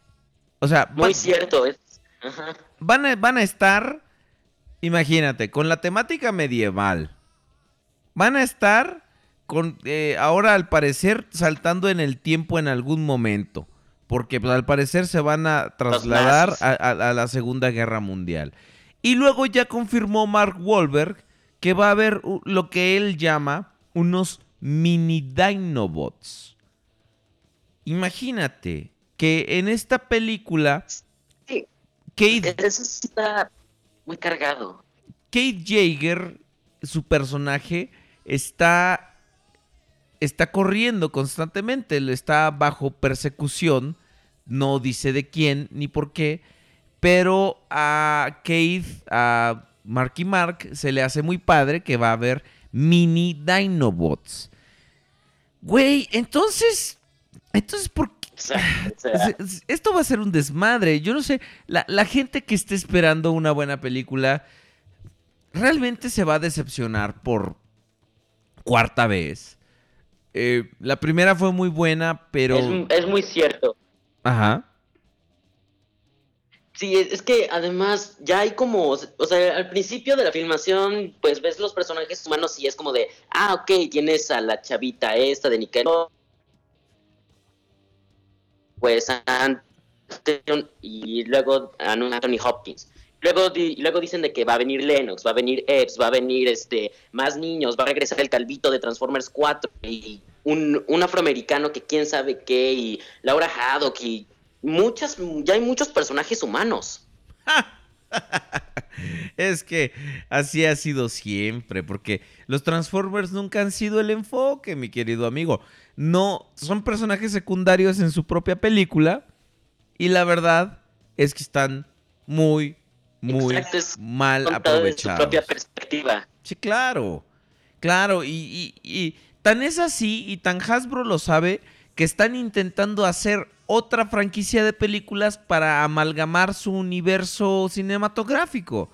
o sea, Muy va- cierto, es... Ajá. Van a, van a estar, imagínate, con la temática medieval. Van a estar con, eh, ahora al parecer saltando en el tiempo en algún momento. Porque pues, al parecer se van a trasladar a, a- a la Segunda Guerra Mundial. Y luego ya confirmó Mark Wahlberg que va a haber lo que él llama unos mini Dinobots. Imagínate que en esta película Kate eso está muy cargado. Kate Jaeger, su personaje, está, está corriendo constantemente, está bajo persecución, no dice de quién ni por qué, pero a Kate, a Marky Mark, se le hace muy padre que va a haber mini Dinobots. Güey, entonces, entonces, ¿por qué? O sea, <laughs> Esto va a ser un desmadre. Yo no sé, la, la gente que esté esperando una buena película realmente se va a decepcionar por cuarta vez. Eh, la primera fue muy buena, pero... es, es muy cierto. Ajá. Sí, es es que además ya hay como, o sea, al principio de la filmación, pues ves los personajes humanos y es como de, ah, ok, tienes a la chavita esta de Nickelodeon, pues a Anthony- y luego Anthony Hopkins. Luego, di- luego dicen de que va a venir Lennox, va a venir Epps, va a venir este más niños, va a regresar el calvito de Transformers 4 y un, un afroamericano que quién sabe qué y Laura Haddock y muchas, ya hay muchos personajes humanos. <laughs> Es que así ha sido siempre, porque los Transformers nunca han sido el enfoque, mi querido amigo. No, son personajes secundarios en su propia película y la verdad es que están muy, muy Exacto, es mal desde su aprovechados. propia perspectiva. Sí, claro. Claro, y, y- y tan es así y tan Hasbro lo sabe que están intentando hacer otra franquicia de películas para amalgamar su universo cinematográfico.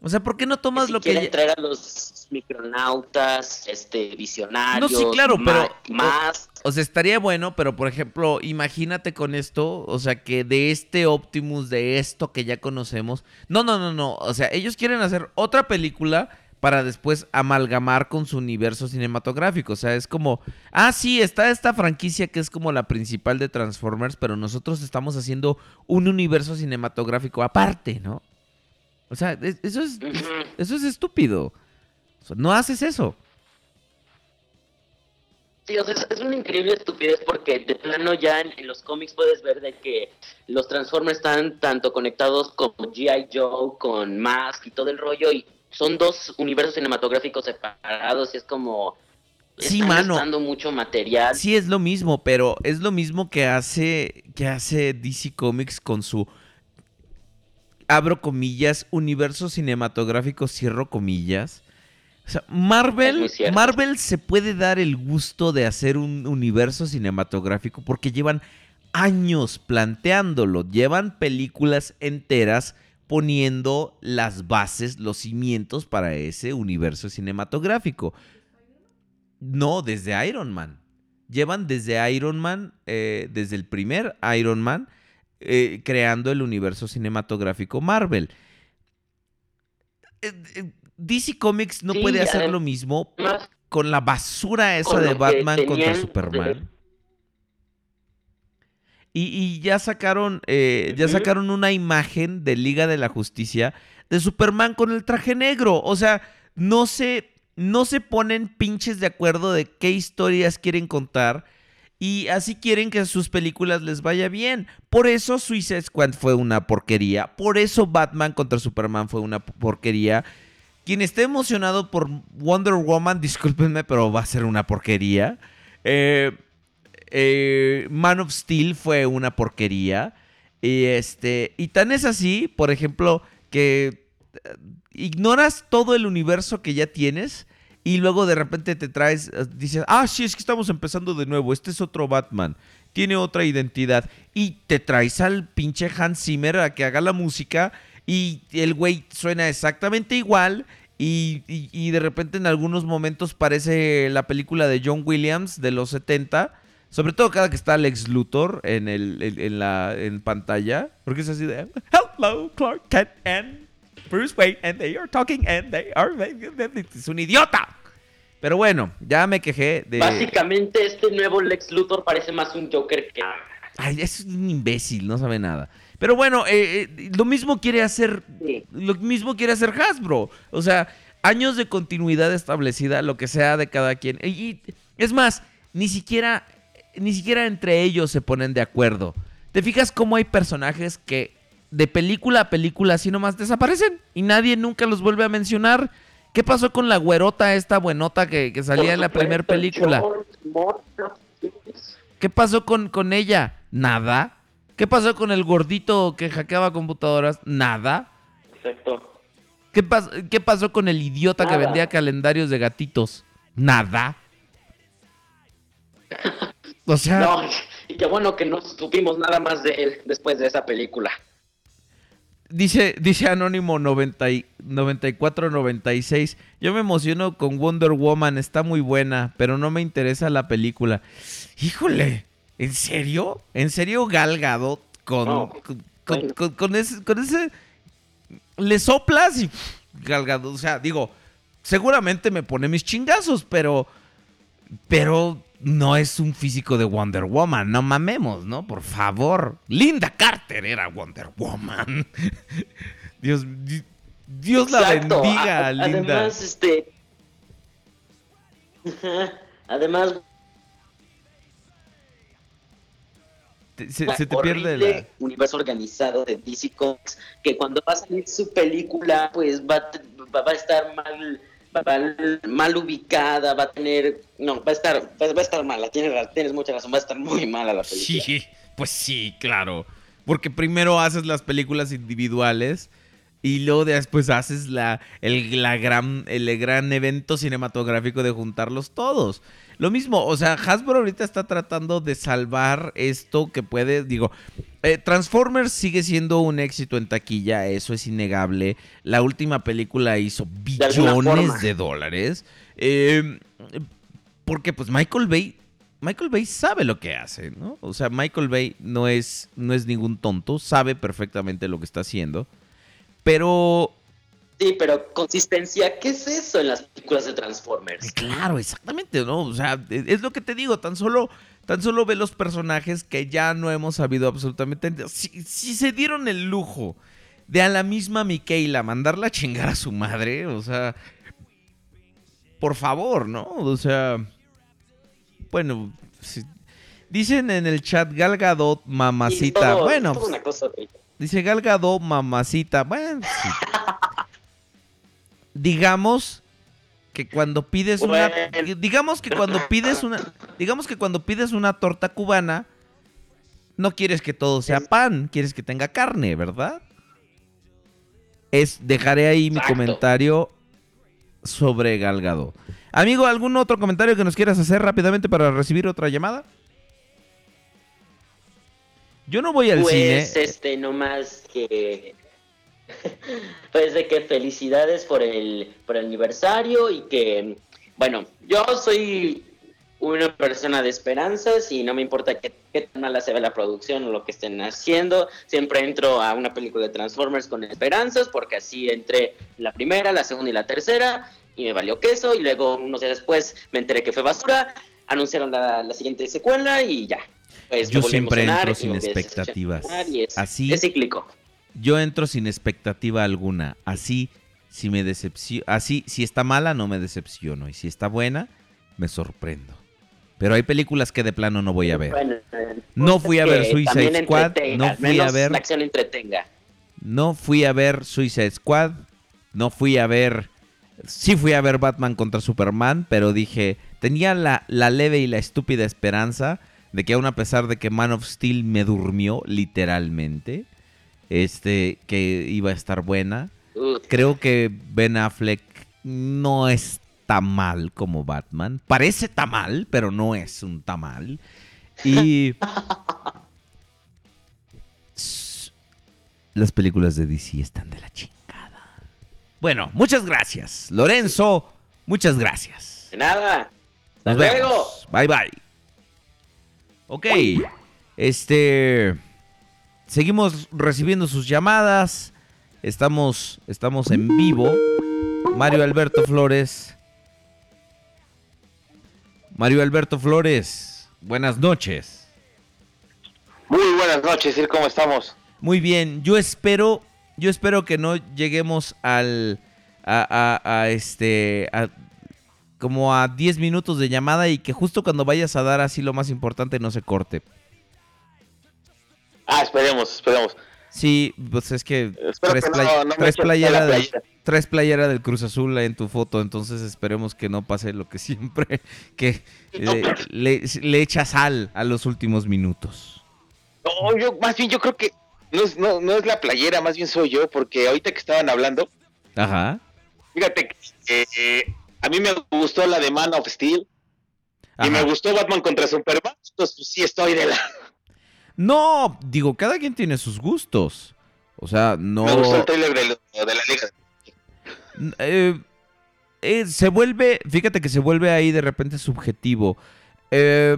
O sea, ¿por qué no tomas si lo que... quieren ya- traer a los micronautas, este, visionarios, No, sí, claro, pero... más. O, o sea, estaría bueno, pero por ejemplo, imagínate con esto, o sea, que de este Optimus, de esto que ya conocemos... No, no, no, no. O sea, ellos quieren hacer otra película para después amalgamar con su universo cinematográfico. O sea, es como, ah, sí, está esta franquicia que es como la principal de Transformers, pero nosotros estamos haciendo un universo cinematográfico aparte, ¿no? O sea, es- eso es, eso es estúpido. O sea, no haces eso. Sí, o sea, es, es una increíble estupidez porque de plano ya en, en los cómics puedes ver de que los Transformers están tanto conectados con G.I. Joe, con Mask y todo el rollo y son dos universos cinematográficos separados y es como... Sí, están mano. gastando mucho material. Sí, es lo mismo, pero es lo mismo que hace, que hace DC Comics con su, abro comillas, universo cinematográfico, cierro comillas. O sea, Marvel. Marvel se puede dar el gusto de hacer un universo cinematográfico porque llevan años planteándolo, llevan películas enteras poniendo las bases, los cimientos para ese universo cinematográfico. No, desde Iron Man. Llevan desde Iron Man, eh, desde el primer Iron Man, eh, creando el universo cinematográfico Marvel. Eh, DC Comics no Sí, puede hacer lo mismo con la basura esa de Batman contra Superman. Y, y ya sacaron, eh, ya sacaron una imagen de Liga de la Justicia de Superman con el traje negro. O sea, no se, no se ponen pinches de acuerdo de qué historias quieren contar. Y así quieren que sus películas les vaya bien. Por eso Suicide Squad fue una porquería. Por eso Batman contra Superman fue una porquería. Quien esté emocionado por Wonder Woman, <laughs> discúlpenme, pero va a ser una porquería. Eh, eh, Man of Steel fue una porquería. Y este. Y tan es así, por ejemplo, que eh, ignoras todo el universo que ya tienes. Y luego de repente te traes. eh, Dices, ah, sí, es que estamos empezando de nuevo. Este es otro Batman. Tiene otra identidad. Y te traes al pinche Hans Zimmer a que haga la música. Y el güey suena exactamente igual. Y, y- y de repente en algunos momentos parece la película de John Williams de los 70. Sobre todo cada que está Alex Luthor en, el, en, en la en pantalla. Porque es así de Hello, Clark Kent and Bruce Wayne. And they are talking and they are... Es un idiota. Pero bueno, ya me quejé de... Básicamente este nuevo Lex Luthor parece más un Joker que... Ay, es un imbécil, no sabe nada. Pero bueno, eh, eh, lo mismo quiere hacer. Lo mismo quiere hacer Hasbro. O sea, años de continuidad establecida, lo que sea de cada quien. Y, y es más, ni siquiera. Ni siquiera entre ellos se ponen de acuerdo. ¿Te fijas cómo hay personajes que de película a película así nomás desaparecen? Y nadie nunca los vuelve a mencionar. ¿Qué pasó con la güerota, esta buenota que, que salía en la primera película? ¿Qué pasó con, con ella? Nada. ¿Qué pasó con el gordito que hackeaba computadoras? Nada. Exacto. ¿Qué, pas- qué pasó con el idiota que vendía calendarios de gatitos? Nada. <laughs> O sea, No, <laughs> y qué bueno que no supimos nada más de él después de esa película. dice, dice Anónimo 90 y- 9496. Yo me emociono con Wonder Woman, está muy buena, pero no me interesa la película. Híjole, ¿en serio? ¿En serio Gal Gadot con, con, con- con- con ese, con ese- Le soplas y pff, Gal Gadot, o sea, digo, seguramente me pone mis chingazos, pero... Pero no es un físico de Wonder Woman, no mamemos, ¿no? Por favor. Linda Carter era Wonder Woman. <laughs> Dios, di- Dios la Exacto. bendiga, A- Linda. Además, este... <laughs> Además, se, se te pierde la... universo organizado de DC Comics que cuando va a salir su película pues va, va a estar mal mal ubicada va a tener no va a estar va, a estar mala tienes, tienes mucha razón va a estar muy mala la película Sí, pues sí, claro. Porque primero haces las películas individuales y luego después haces la, el, la gran, el gran evento cinematográfico de juntarlos todos. Lo mismo, o sea, Hasbro ahorita está tratando de salvar esto que puede, digo, eh, Transformers sigue siendo un éxito en taquilla, eso es innegable. La última película hizo billones de dólares. Eh, porque pues Michael Bay Michael Bay sabe lo que hace, ¿no? O sea, Michael Bay no es, no es ningún tonto, sabe perfectamente lo que está haciendo. Pero sí pero consistencia qué es eso en las películas de Transformers Claro, exactamente, ¿no? O sea, e- es lo que te digo, tan solo, tan solo ve los personajes que ya no hemos sabido absolutamente. Si, si se dieron el lujo de a la misma Michaela mandarla a chingar a su madre, o sea, por favor, ¿no? O sea, bueno, si- dicen en el chat Gal Gadot, mamacita. bueno, todo una cosa horrible. Dice Gal Gadot, mamacita. Bueno, sí. digamos que cuando pides una digamos que cuando pides una digamos que cuando pides una torta cubana no quieres que todo sea pan, quieres que tenga carne, ¿verdad? Es dejaré ahí mi comentario sobre Gal Gadot. Amigo, ¿algún otro comentario que nos quieras hacer rápidamente para recibir otra llamada? Yo no voy al pues cine. este no más que <laughs> pues de que felicidades por el por el aniversario y que bueno yo soy una persona de esperanzas y no me importa qué, qué tan mala se ve la producción o lo que estén haciendo siempre entro a una película de Transformers con esperanzas porque así entré la primera la segunda y la tercera y me valió queso y luego unos días después me enteré que fue basura anunciaron la, la siguiente secuela y ya pues Yo siempre entro sin expectativas. es- Así es cíclico yo entro sin expectativa alguna. Así si me decepcio, así si está mala no me decepciono y si está buena me sorprendo. Pero hay películas que de plano no voy a ver. Bueno, No punto fui a ver Suicide Squad, no fui a ver- La acción entretenga. No fui a ver Suicide Squad, no fui a ver sí fui a ver Batman contra Superman, pero dije, tenía la, la leve y la estúpida esperanza de que aún a pesar de que Man of Steel me durmió literalmente, este, que iba a estar buena. Creo que Ben Affleck no está mal como Batman. Parece tamal, pero no es un tamal. Y <laughs> las películas de DC están de la chingada. Bueno, muchas gracias. Lorenzo, muchas gracias. De nada. Nos Hasta vemos. luego. Bye bye. Ok. Este. Seguimos recibiendo sus llamadas. Estamos, estamos en vivo. Mario Alberto Flores. Mario Alberto Flores. Buenas noches. Muy buenas noches, Sir, ¿cómo estamos? Muy bien. Yo espero. Yo espero que no lleguemos al. A, a- a este. a- como a 10 minutos de llamada y que justo cuando vayas a dar así lo más importante no se corte. Ah, esperemos, esperemos. Sí, pues es que Espero tres, que no- play- no me tres playera del, playera. tres playera del Cruz Azul en tu foto, entonces esperemos que no pase lo que siempre, <laughs> que le, le- le echa sal a los últimos minutos. No, yo, más bien yo creo que no es, no, no es la playera, más bien soy yo, porque ahorita que estaban hablando, Ajá. fíjate que eh, a mí me gustó la de Man of Steel y me gustó Batman contra Superman, entonces pues, sí estoy de la... No, digo, cada quien tiene sus gustos. O sea, no... Me gustó el trailer de, lo- de la Liga. Eh, eh, se vuelve, fíjate que se vuelve ahí de repente subjetivo. Eh,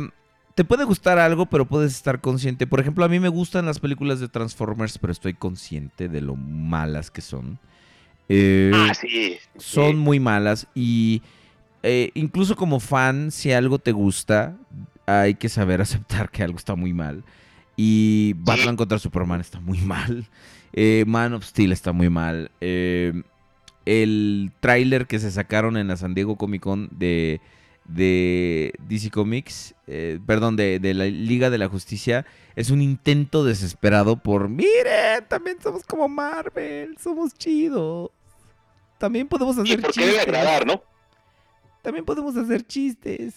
te puede gustar algo, pero puedes estar consciente. Por ejemplo, a mí me gustan las películas de Transformers, pero estoy consciente de lo malas que son. Eh, Ah, sí. son muy malas y eh, incluso como fan, si algo te gusta, hay que saber <laughs> aceptar que algo está muy mal. Y Batman contra Superman está muy mal. Eh, Man of Steel está muy mal. El tráiler que se sacaron en la San Diego Comic Con de, de DC Comics, eh, perdón, de, de la Liga de la Justicia, es un intento desesperado por, miren, también somos como Marvel, somos chidos. También podemos Y hacer por chistes. agradar, ¿no? También podemos hacer chistes.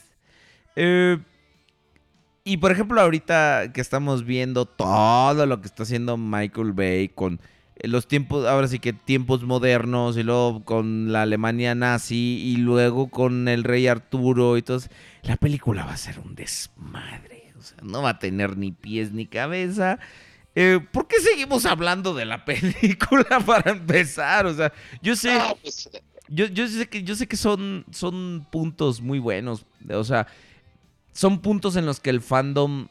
Eh, y por ejemplo, ahorita que estamos viendo todo lo que está haciendo Michael Bay con eh, los tiempos, ahora sí que tiempos modernos, y luego con la Alemania nazi, y luego con el rey Arturo, y todo. La película va a ser un desmadre. O sea, no va a tener ni pies ni cabeza. Eh, ¿Por qué seguimos hablando de la <laughs> película para empezar? O sea, yo sé. pues, Yo, yo sé que, yo sé que son, son puntos muy buenos. O sea, son puntos en los que el fandom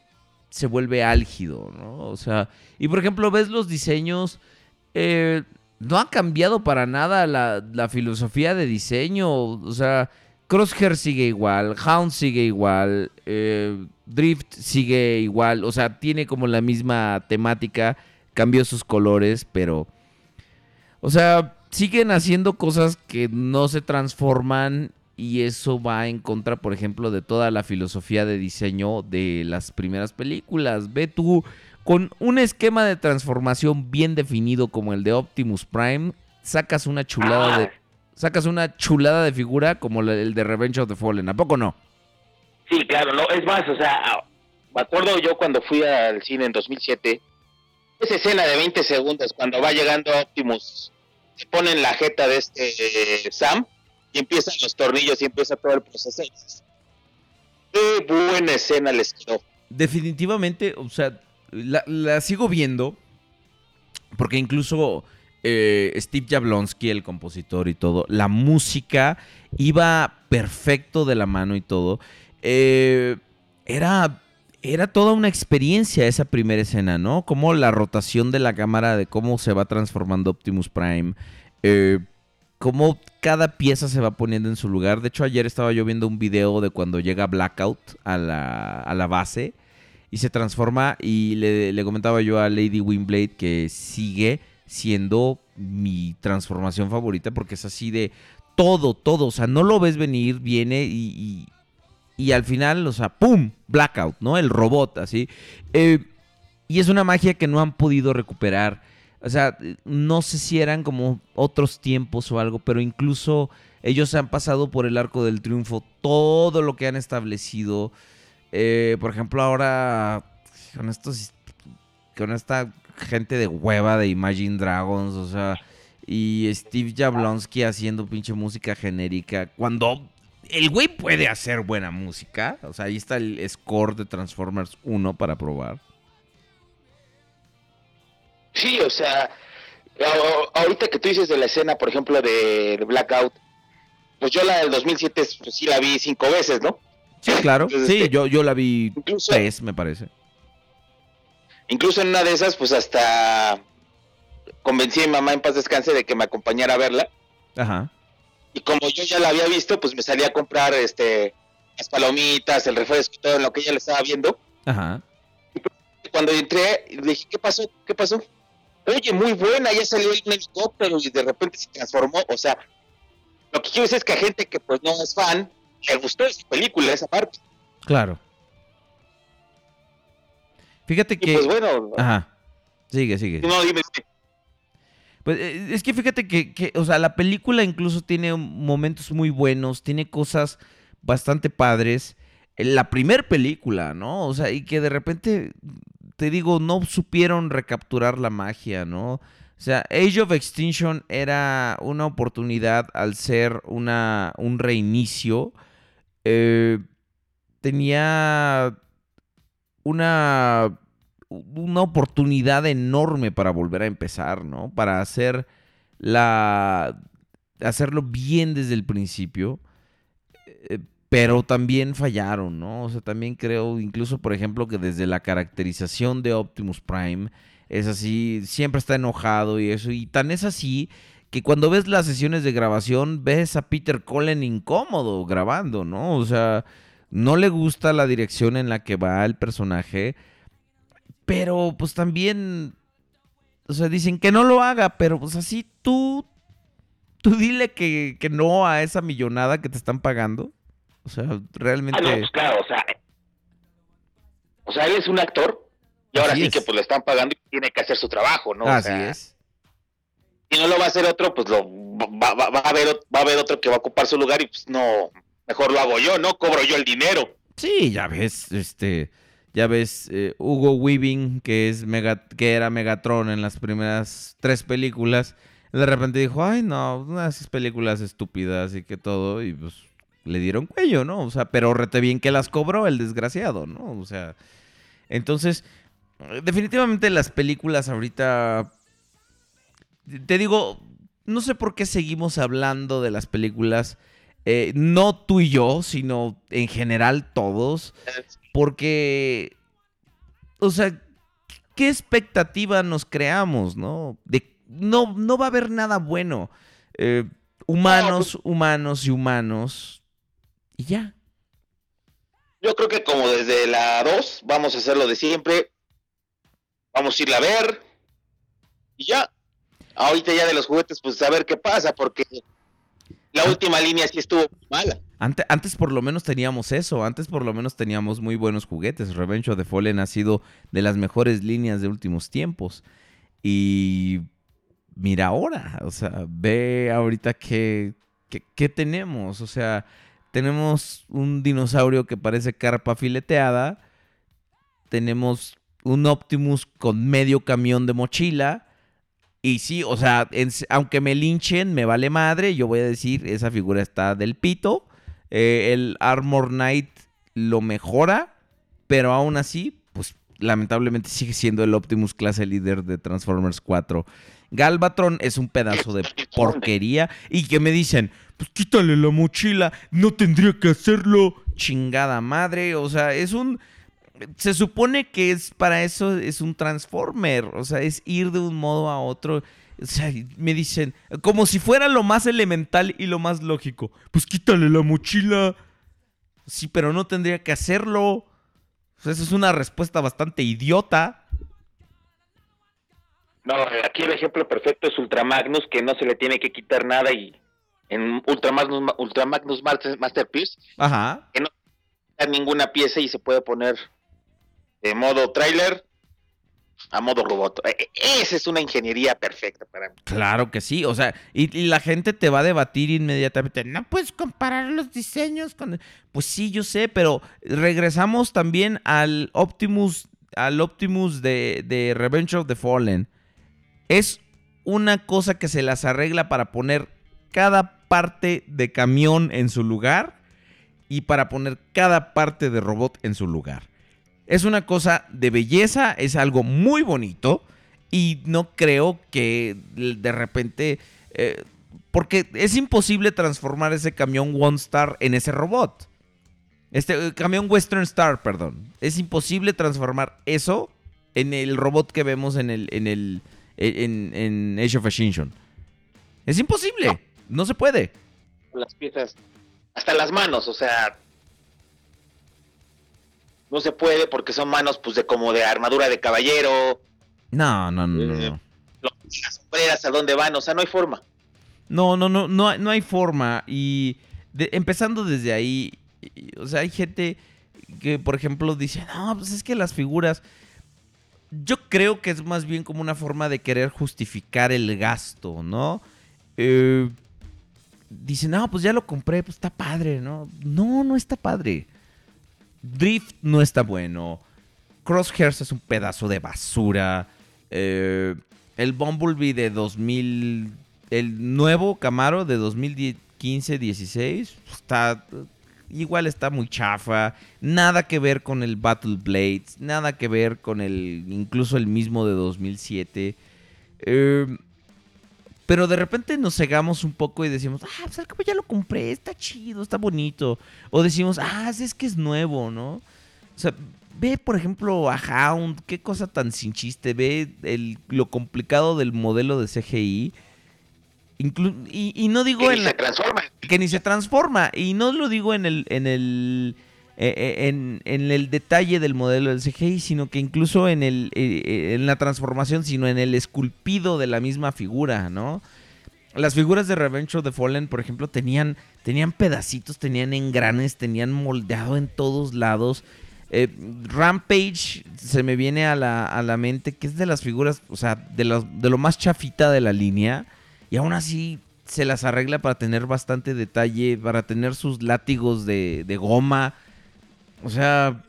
se vuelve álgido, ¿no? O sea, y por ejemplo, ves los diseños. eh, no ha cambiado para nada la, la filosofía de diseño. O sea, Crosshair sigue igual, Hound sigue igual, eh, Drift sigue igual. O sea, tiene como la misma temática. Cambió sus colores, pero. O sea, siguen haciendo cosas que no se transforman y eso va en contra, por ejemplo, de toda la filosofía de diseño de las primeras películas. Ve tú, con un esquema de transformación bien definido como el de Optimus Prime, sacas una chulada de... Sacas una chulada de figura como el de Revenge of the Fallen, ¿a poco no? Sí, claro, no, es más, o sea, me acuerdo yo cuando fui al cine en 2007, esa escena de 20 segundos cuando va llegando Optimus, se pone en la jeta de este eh, Sam y empiezan los tornillos y empieza todo el proceso. Qué buena escena les quedó. Definitivamente, o sea, la, la sigo viendo porque incluso eh, Steve Jablonsky, el compositor y todo, la música iba perfecto de la mano y todo. Eh, era, era toda una experiencia esa primera escena, ¿no? Como la rotación de la cámara, de cómo se va transformando Optimus Prime. eh, cómo cada pieza se va poniendo en su lugar. De hecho, ayer estaba yo viendo un video de cuando llega Blackout a la, a la base y se transforma. Y le, le comentaba yo a Lady Windblade que sigue siendo mi transformación favorita porque es así de todo, todo. O sea, no lo ves venir, viene y, y, al final, o sea, ¡pum! Blackout, ¿no? El robot, así. Eh, y es una magia que no han podido recuperar. O sea, no sé si eran como otros tiempos o algo, pero incluso ellos han pasado por el arco del triunfo todo lo que han establecido. Eh, por ejemplo, ahora con estos con esta gente de hueva de Imagine Dragons, o sea, y Steve Jablonsky haciendo pinche música genérica cuando el güey puede hacer buena música, o sea, ahí está el score de Transformers 1 para probar. Sí, o sea, ahorita que tú dices de la escena, por ejemplo, de, de Blackout, pues yo la del 2007 pues, sí la vi cinco veces, ¿no? Sí, claro. Entonces, Sí, este, yo, yo la vi incluso- tres, me parece. Incluso en una de esas, pues hasta convencí a mi mamá en paz descanse de que me acompañara a verla. Ajá. Y como yo ya la había visto, pues me salí a comprar este las palomitas, el refresco y todo lo que ella le estaba viendo. Ajá. Cuando entré, le dije, ¿qué pasó? ¿Qué pasó? Oye, muy buena, ya salió un helicóptero y de repente se transformó. O sea, lo que quiero decir es que a gente que pues no es fan, le gustó esa película, esa parte. Claro. Fíjate que. pues bueno. Ajá. Sigue, sigue. No, dime, dime. Pues eh, es que fíjate que, que, o sea, la película incluso tiene momentos muy buenos, tiene cosas bastante padres. Eh, La primer película, ¿no? O sea, y que de repente, te digo, no supieron recapturar la magia, ¿no? O sea, Age of Extinction era una oportunidad al ser una, un reinicio. eh, tenía una, una oportunidad enorme para volver a empezar, ¿no? Para hacer la. hacerlo bien desde el principio. eh, Pero también fallaron, ¿no? O sea, también creo, incluso por ejemplo, que desde la caracterización de Optimus Prime es así, siempre está enojado y eso. Y tan es así que cuando ves las sesiones de grabación, ves a Peter Cullen incómodo grabando, ¿no? O sea, no le gusta la dirección en la que va el personaje. Pero pues también, o sea, dicen que no lo haga, pero pues así tú, tú dile que, que no a esa millonada que te están pagando. O sea, realmente... Ah, no, pues claro, o sea, o sea, él es un actor y ahora Así sí es. que pues le están pagando y tiene que hacer su trabajo, ¿no? O Así sea, es. Si no lo va a hacer otro, pues lo va, va- va a haber va a haber otro que va a ocupar su lugar y pues no, mejor lo hago yo, ¿no? Cobro yo el dinero. Sí, ya ves, este, ya ves, eh, Hugo Weaving, que es Mega, que era Megatron en las primeras tres películas, de repente dijo, ay no, unas películas estúpidas y que todo, y pues le dieron cuello, ¿no? O sea, pero rete bien que las cobró el desgraciado, ¿no? O sea, entonces, definitivamente las películas ahorita, te digo, no sé por qué seguimos hablando de las películas, eh, no tú y yo, sino en general todos, porque, o sea, ¿qué expectativa nos creamos, no? De, no, no va a haber nada bueno. Eh, humanos, humanos y humanos, y ya. Yo creo que como desde la 2 vamos a hacer lo de siempre. Vamos a irla a ver. Y ya. Ahorita ya de los juguetes, pues a ver qué pasa, porque la última línea sí estuvo mala. Ante- antes por lo menos teníamos eso, antes por lo menos teníamos muy buenos juguetes. Revenge of the Fallen ha sido de las mejores líneas de últimos tiempos. Y mira ahora, o sea, ve ahorita qué, qué, qué tenemos. O sea, tenemos un dinosaurio que parece carpa fileteada. Tenemos un Optimus con medio camión de mochila. Y sí, o sea, aunque me linchen, me vale madre. Yo voy a decir, esa figura está del pito. Eh, el Armor Knight lo mejora, pero aún así, pues lamentablemente sigue siendo el Optimus clase líder de Transformers 4. Galvatron es un pedazo de porquería. Y que me dicen, pues quítale la mochila, no tendría que hacerlo. Chingada madre, o sea, es un... Se supone que es para eso, es un Transformer, o sea, es ir de un modo a otro. O sea, me dicen, como si fuera lo más elemental y lo más lógico. Pues quítale la mochila. Sí, pero no tendría que hacerlo. O sea, esa es una respuesta bastante idiota. No, aquí el ejemplo perfecto es Ultramagnus, que no se le tiene que quitar nada y en Ultramagnus, Ultramagnus Master- Masterpiece, Ajá. que no ninguna pieza y se puede poner de modo trailer a modo robot. E- e- Esa es una ingeniería perfecta para mí. Claro que sí, o sea, y, la gente te va a debatir inmediatamente, no puedes comparar los diseños. Pues sí, yo sé, pero regresamos también al Optimus, al Optimus de Revenge of the Fallen. Es una cosa que se las arregla para poner cada parte de camión en su lugar y para poner cada parte de robot en su lugar. Es una cosa de belleza, es algo muy bonito y no creo que de repente... eh, porque es imposible transformar ese camión One Star en ese robot. Este eh, camión Western Star, perdón. Es imposible transformar eso en el robot que vemos en el en el en, en Age of Extinction. Es imposible. No se puede. Las piezas, hasta las manos, o sea, no se puede porque son manos pues de como de armadura de caballero, No, no, no, no. las sombreras a dónde van, o sea, no hay forma. No, no, no, no, hay- no hay forma. Y de- empezando desde ahí, y- o sea, hay gente que, por ejemplo, dice, no, pues es que las figuras... Yo creo que es más bien como una forma de querer justificar el gasto, ¿no? Eh, dicen, no, pues ya lo compré, pues está padre, ¿no? No, no está padre. Drift no está bueno. Crosshairs es un pedazo de basura. Eh, el Bumblebee de 2000. El nuevo Camaro de 2015-16 está. Igual está muy chafa. Nada que ver con el Battle Blades. Nada que ver con el. Incluso el mismo de 2007. Eh, pero de repente nos cegamos un poco y decimos, ah, pues al cabo ya lo compré, está chido, está bonito. O decimos, ah, es que es nuevo, ¿no? O sea, ve, por ejemplo, a Hound, qué cosa tan sin chiste. Ve el, lo complicado del modelo de CGI. Inclu- y, y no digo Que en ni la- se transforma. que ni se transforma. Y no lo digo en el, en el, eh, eh, en, el detalle del modelo del CGI, sino que incluso en, el, eh, en la transformación, sino en el esculpido de la misma figura, ¿no? Las figuras de Revenge of the Fallen, por ejemplo, tenían, tenían pedacitos, tenían engranes, tenían moldeado en todos lados. Rampage se me viene a la, a la mente que es de las figuras, o sea, de, los- de lo más chafita de la línea. Y aún así se las arregla para tener bastante detalle, para tener sus látigos de, de goma. O sea,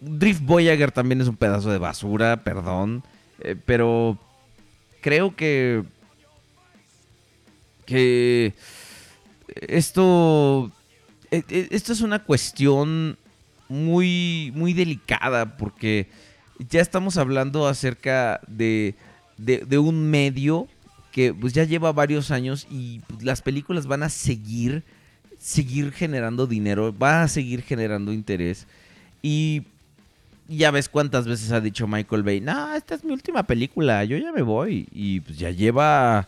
Drift Voyager también es un pedazo de basura, perdón. eh, pero creo que. Que. Esto. e- e- Esto es una cuestión muy, muy delicada porque ya estamos hablando acerca de, de, de un medio que pues ya lleva varios años y pues, las películas van a seguir, seguir generando dinero, va a seguir generando interés y ya ves cuántas veces ha dicho Michael Bay, no, esta es mi última película, yo ya me voy y pues ya lleva,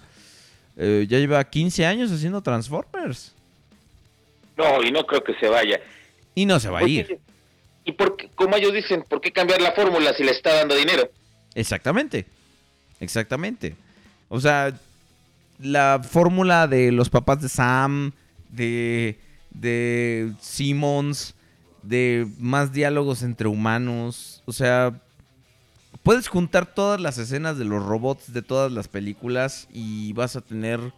eh, ya lleva 15 años haciendo Transformers No, y no creo que se vaya. y no se va a ¿Por ir. Y por qué- como ellos dicen, ¿por qué cambiar la fórmula si le está dando dinero? Exactamente. Exactamente. O sea, la fórmula de los papás de Sam, de, de Simmons, de más diálogos entre humanos. O sea, puedes juntar todas las escenas de los robots de todas las películas y vas a tener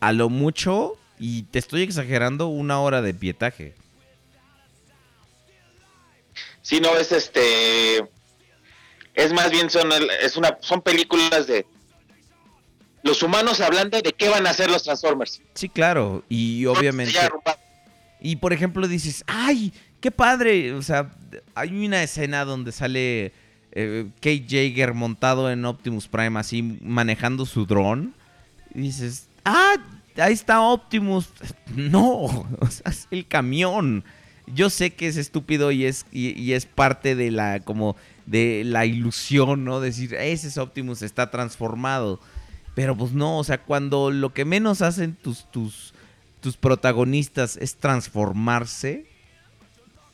a lo mucho, y te estoy exagerando, una hora de pietaje. Si no es este es más bien son es una son películas de los humanos hablando de qué van a hacer los Transformers. Sí, claro. Y obviamente. Y por ejemplo dices, ¡ay! ¡Qué padre! O sea, hay una escena donde sale eh, Kate Jaeger montado en Optimus Prime, así manejando su dron. Y dices, ¡ah! Ahí está Optimus. <laughs> No, o sea, es el camión. Yo sé que es estúpido y es, y, y es parte de la, como, de la ilusión, ¿no? Decir, ese es Optimus, está transformado. Pero pues no, o sea, cuando lo que menos hacen tus, tus, tus protagonistas es transformarse,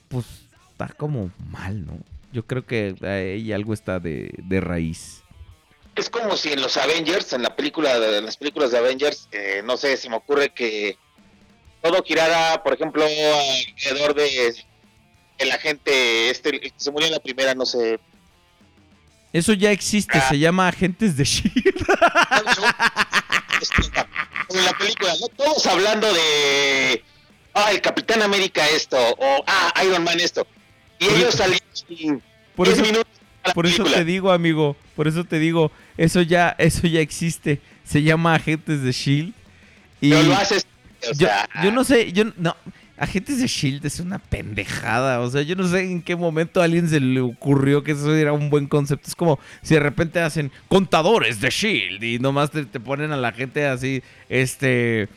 pues está como mal, ¿no? Yo creo que ahí algo está de, de raíz. Es como si en los Avengers, en la película de en las películas de Avengers, eh, no sé, se me ocurre que todo girara, por ejemplo, alrededor de el agente este el que se murió en la primera, no sé, Eso ya existe, Ah. se llama Agentes de Shield. en la película, ¿no? Todos hablando de, ah, el Capitán América esto, o, ah, Iron Man esto. Y Por ellos en Por 10 eso, por eso película. te digo, amigo, por eso te digo, eso ya, eso ya existe. Se llama Agentes de Shield. Y Pero lo haces, o yo, sea, yo no sé, yo no. Agentes de Shield es una pendejada. O sea, yo no sé en qué momento a alguien se le ocurrió que eso era un buen concepto. Es como si de repente hacen contadores de Shield y nomás te, te ponen a la gente así, este.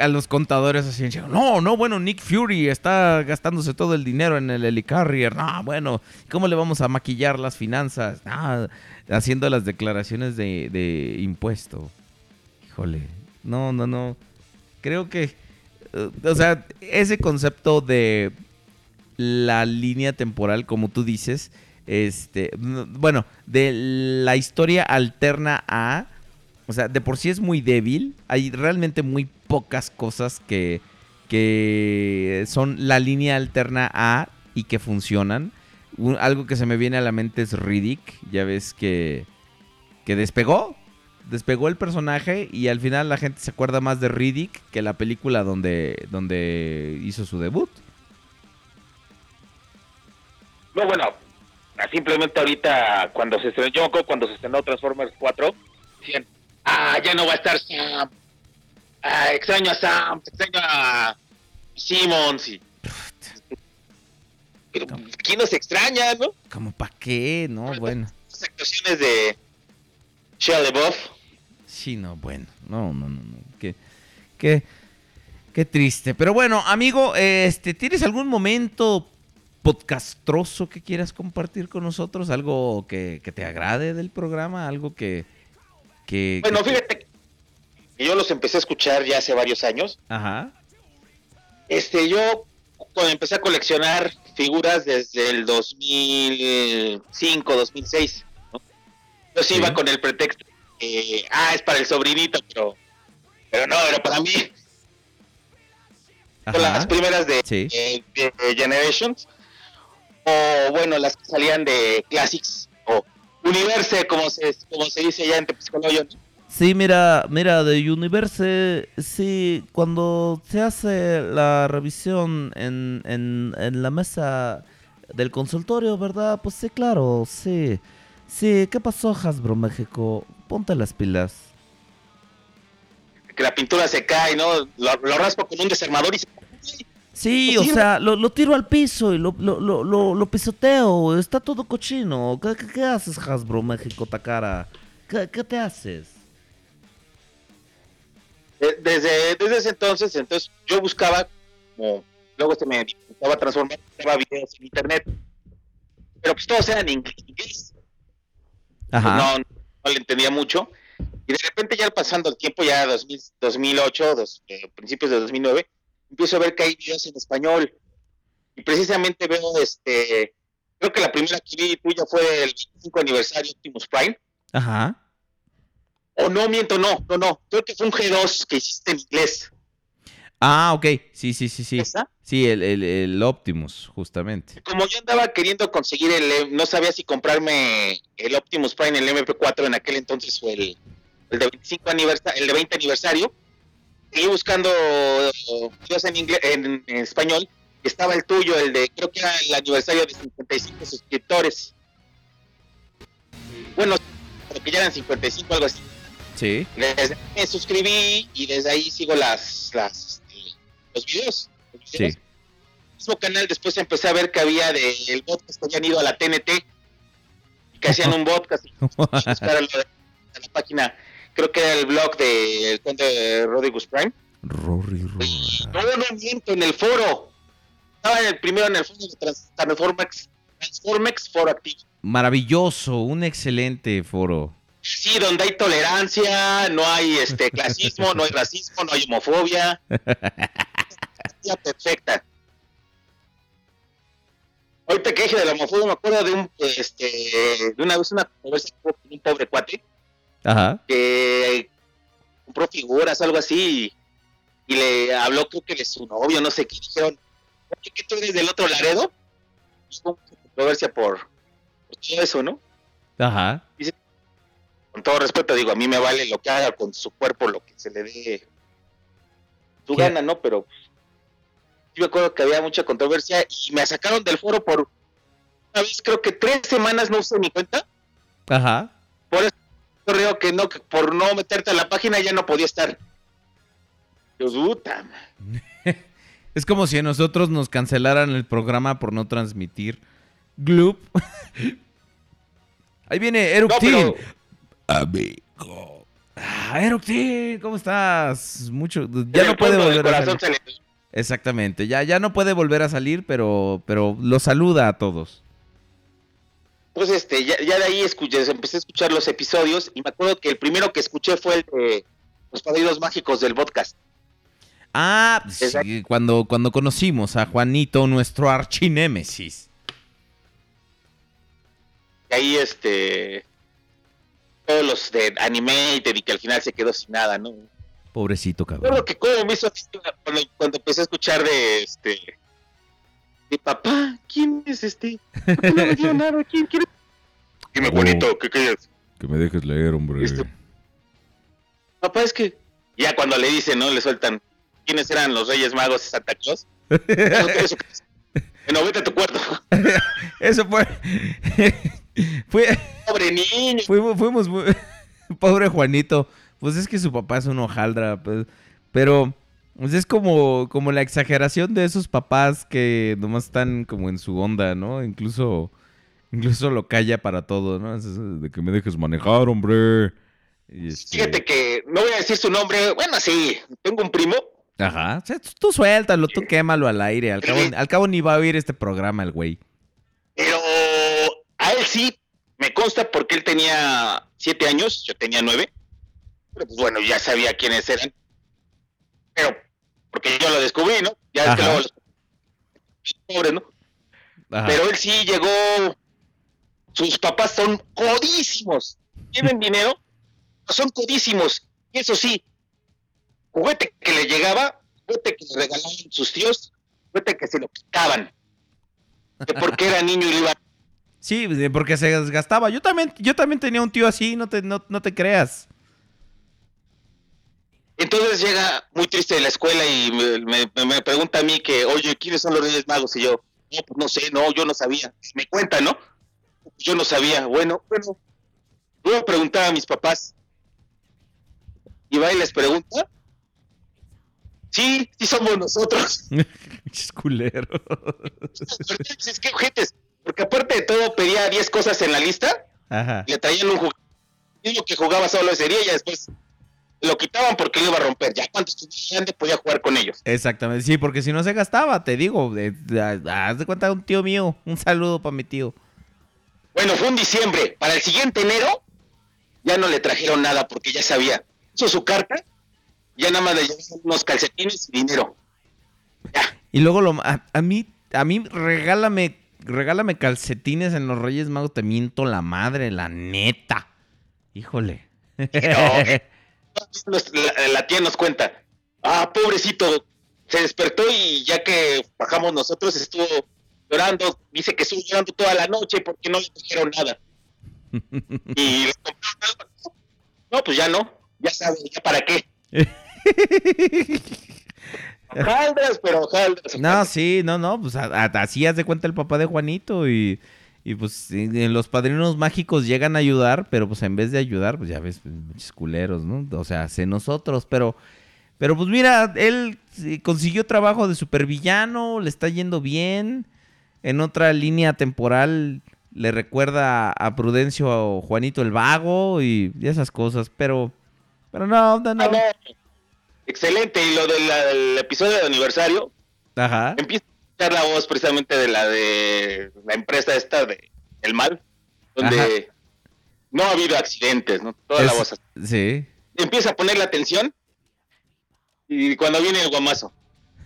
A los contadores así. No, no, bueno, Nick Fury está gastándose todo el dinero en el Helicarrier. No, bueno, ¿cómo le vamos a maquillar las finanzas? Ah, haciendo las declaraciones de, de impuesto. Híjole, no, no, no. Creo que, o sea, ese concepto de la línea temporal, como tú dices, este, bueno, de la historia alterna a, o sea, de por sí es muy débil. Hay realmente muy pocas cosas que, que son la línea alterna a y que funcionan. Un- algo que se me viene a la mente es Riddick. Ya ves que, que despegó. Despegó el personaje y al final la gente se acuerda más de Riddick que la película donde, donde hizo su debut. No, bueno, simplemente ahorita cuando se estrenó, yo me acuerdo cuando se estrenó Transformers 4, decían, ah, ya no va a estar Sam, ah, extraño a Sam, extraño a Simmons, y... <laughs> Pero, ¿quién nos extraña, no? Como para qué, ¿no? Bueno. Las actuaciones de Shia LaBeouf, Sí, no, bueno. No, no, no, no. Qué, qué, qué triste. Pero bueno, amigo, este, ¿tienes algún momento podcastroso que quieras compartir con nosotros? ¿Algo que, que te agrade del programa? ¿Algo que... que Bueno, que- fíjate que yo los empecé a escuchar ya hace varios años. Ajá. Este, yo cuando empecé a coleccionar figuras desde el 2005, 2006, ¿no? Yo sí, iba con el pretexto de, ah, es para el sobrinito, pero, pero no, era para mí. Ajá. las primeras de, Sí. de- de Generations, o bueno, las que salían de Classics, o Universe, como se, como se dice ya en Tepizcoloyo, ¿no? Sí, mira, mira, de Universe, sí, cuando se hace la revisión en, en, en la mesa del consultorio, ¿verdad? Pues sí, claro, sí. Sí, ¿qué pasó, Hasbro México? Ponte las pilas. que la pintura se cae, ¿no? Lo, lo raspo con un desarmador y se Sí, o sea, lo, lo tiro al piso y lo, lo, lo, lo, lo pisoteo, está todo cochino. ¿Qué, qué, qué haces, Hasbro México, Takara? ¿Qué, qué te haces? De- desde, desde ese entonces, entonces yo buscaba, como luego se me estaba transformando, buscaba videos en internet, pero pues todos eran en inglés, Ajá. no, no le entendía mucho, y de repente ya pasando el tiempo, ya 2000, 2008, dos, eh, principios de 2009, empiezo a ver que hay videos en español, y precisamente veo, este, creo que la primera que vi tuya fue el 25 aniversario de Optimus Prime, Ajá. o no, miento, no, no, no, creo que fue un G2 que hiciste en inglés, Ah, ok. Sí, sí, sí, sí. Sí, el, el, el Optimus, justamente. como yo andaba queriendo conseguir el, no sabía si comprarme el Optimus Prime, el MP4 en aquel entonces o el, el de 25 aniversario, el de 20 aniversario, seguí buscando videos en inglés, en, en español, estaba el tuyo, el de, creo que era el aniversario de 55 suscriptores. Bueno, creo que ya eran 55, algo así. Sí. Desde me suscribí y desde ahí sigo las, las los videos. los videos. Sí. mismo canal después empecé a ver que había de el podcast que habían ido a la TNT y que hacían un podcast <laughs> de- en la página creo que era el blog de el conde de Rodrigus Prime Rory, Rory. no no miento en el foro estaba en el primero en el foro de Trans- Transformex Transformex Foro Activo Maravilloso, un excelente foro. sí donde hay tolerancia no hay este clasismo no hay racismo no hay homofobia <laughs> perfecta Ahorita que dije de la homofobia, me acuerdo de un, este, de una vez una conversa con un pobre cuate Ajá. que compró figuras, algo así, y, y le habló, creo que de su novio, no sé qué, dijeron, oye, ¿qué tú eres del otro Laredo? Pues controversia por, por todo eso, ¿no? Ajá. Dice, con todo respeto, digo, a mí me vale lo que haga con su cuerpo, lo que se le dé su ¿Qué? gana, ¿no? Pero sí me acuerdo que había mucha controversia y me sacaron del foro por una vez, creo que tres semanas no usé mi cuenta. Ajá. Por eso creo que no, que por no meterte a la página ya no podía estar. Dios, puta. <laughs> Es como si a nosotros nos cancelaran el programa por no transmitir. Gloop. <laughs> Ahí viene Eructin. No, Amigo. Ah, Eructin, ¿cómo estás? Mucho. Ya no puede volver a corazón se le- Exactamente. Ya, ya no puede volver a salir, pero, pero lo saluda a todos. Pues este, ya, ya de ahí escuché, empecé a escuchar los episodios y me acuerdo que el primero que escuché fue el de Los Padrinos Mágicos del podcast. Ah, sí, cuando, cuando conocimos a Juanito, nuestro archinémesis. Y ahí este todos los de Animated y que al final se quedó sin nada, ¿no? Pobrecito cabrón. Recuerdo que como me hizo cuando, empecé a escuchar de este de papá, ¿quién es este? ¿Por qué no me dio nada? ¿Quién quiere? Dime, Juanito, ¿qué quieres? Que me dejes leer, hombre. Este- Papá, es que ya cuando le dicen, ¿no? Le sueltan quiénes eran los Reyes Magos de Santa Claus. Eso- <laughs> bueno, vete a tu cuarto. <laughs> Eso fue. <laughs> fue. Pobre niño. Fuimos, fuimos muy- Pobre Juanito. Pues es que su papá es un hojaldra. pues, pero. pues es como, como la exageración de esos papás que nomás están como en su onda, ¿no? Incluso. Incluso lo calla para todo, ¿no? Es de que me dejes manejar, hombre. Y este- Fíjate que no voy a decir su nombre. Bueno, sí, tengo un primo. Ajá. O sea, tú- tú suéltalo, tú quémalo al aire. Al cabo, al cabo ni va a oír este programa el güey. Pero a él sí me consta porque él tenía siete años, yo tenía nueve. Pero pues bueno, ya sabía quiénes eran. Pero porque yo lo descubrí, ¿no? Ya es que Ajá. luego los pobres, ¿no? Ajá. Pero él sí llegó. Sus papás son codísimos. Tienen dinero, son codísimos. Y eso sí, juguete que le llegaba, juguete que le regalaban sus tíos, juguete que se lo quitaban. Que porque era <laughs> niño y le iba Sí, de- porque se desgastaba. Yo también, yo también tenía un tío así, no te, no, no te creas. Entonces llega muy triste de la escuela y me, me- me pregunta a mí que, oye, ¿quiénes son los Reyes Magos? Y yo, no, pues no sé, no, yo no sabía. Me cuenta, ¿no? Yo no sabía. Bueno, bueno, voy a preguntar a mis papás. Y va y les pregunta. Sí, sí somos nosotros. <laughs> Pinches culeros. es que ojetes, porque aparte de todo pedía 10 cosas en la lista, Ajá. le traían un juguete que jugaba solo ese día y después lo quitaban porque lo iba a romper. Ya cuando estuviera grande podía jugar con ellos. Exactamente, sí, porque si no se gastaba, te digo. de- de- haz de cuenta un tío mío. Un saludo para mi tío. Bueno, fue un diciembre. Para el siguiente enero ya no le trajeron nada porque ya sabía. Hizo su carta, ya nada más le llevaron unos calcetines y dinero. Y luego lo, a, a mí, a mí regálame, regálame calcetines en los Reyes Magos, te miento la madre, la neta. Híjole. Nos- <laughs> La, la tía nos cuenta, ah, pobrecito, se despertó y ya que bajamos nosotros estuvo llorando, dice que estuvo llorando toda la noche porque no le trajeron nada. <laughs> Y. No, pues ya no, ya sabe, ya para qué. <laughs> Hojaldras, pero hojaldras. No, sí, no, no, pues así haz de cuenta el papá de Juanito y, y pues en los padrinos mágicos llegan a ayudar, pero pues en vez de ayudar, pues ya ves, pues, muchos culeros, ¿no? O sea, sé nosotros, pero, pero pues mira, él consiguió trabajo de supervillano, le está yendo bien, en otra línea temporal le recuerda a Prudencio o Juanito el Vago y, esas cosas, pero, pero no, no, no. Ah, no. Excelente, y lo del episodio de aniversario, Ajá. empieza a escuchar la voz precisamente de la de la empresa esta de El Mal, donde Ajá. no ha habido accidentes, ¿no? Toda la voz. Sí. Empieza a poner la atención y cuando viene el guamazo.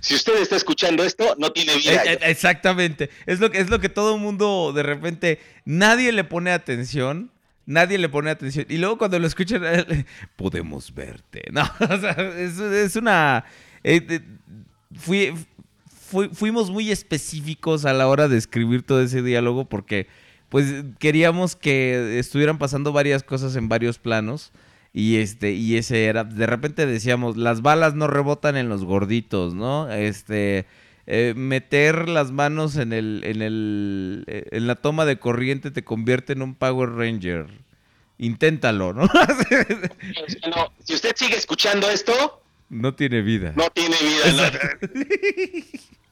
Si usted está escuchando esto, no tiene vida. Eh, eh, exactamente. Es lo que es lo que todo el mundo de repente nadie le pone atención. Nadie le pone atención. Y luego cuando lo escuchan, <laughs> podemos verte. No, <laughs> o sea, es, es una. eh, fui- fui- fuimos muy específicos a la hora de escribir todo ese diálogo porque, pues queríamos que estuvieran pasando varias cosas en varios planos. Y este, y ese era, de repente decíamos, las balas no rebotan en los gorditos, ¿no? Este, eh, meter las manos en el, en el, eh, en la toma de corriente te convierte en un Power Ranger. Inténtalo, no, <laughs> si usted sigue escuchando esto, no tiene vida. no tiene vida.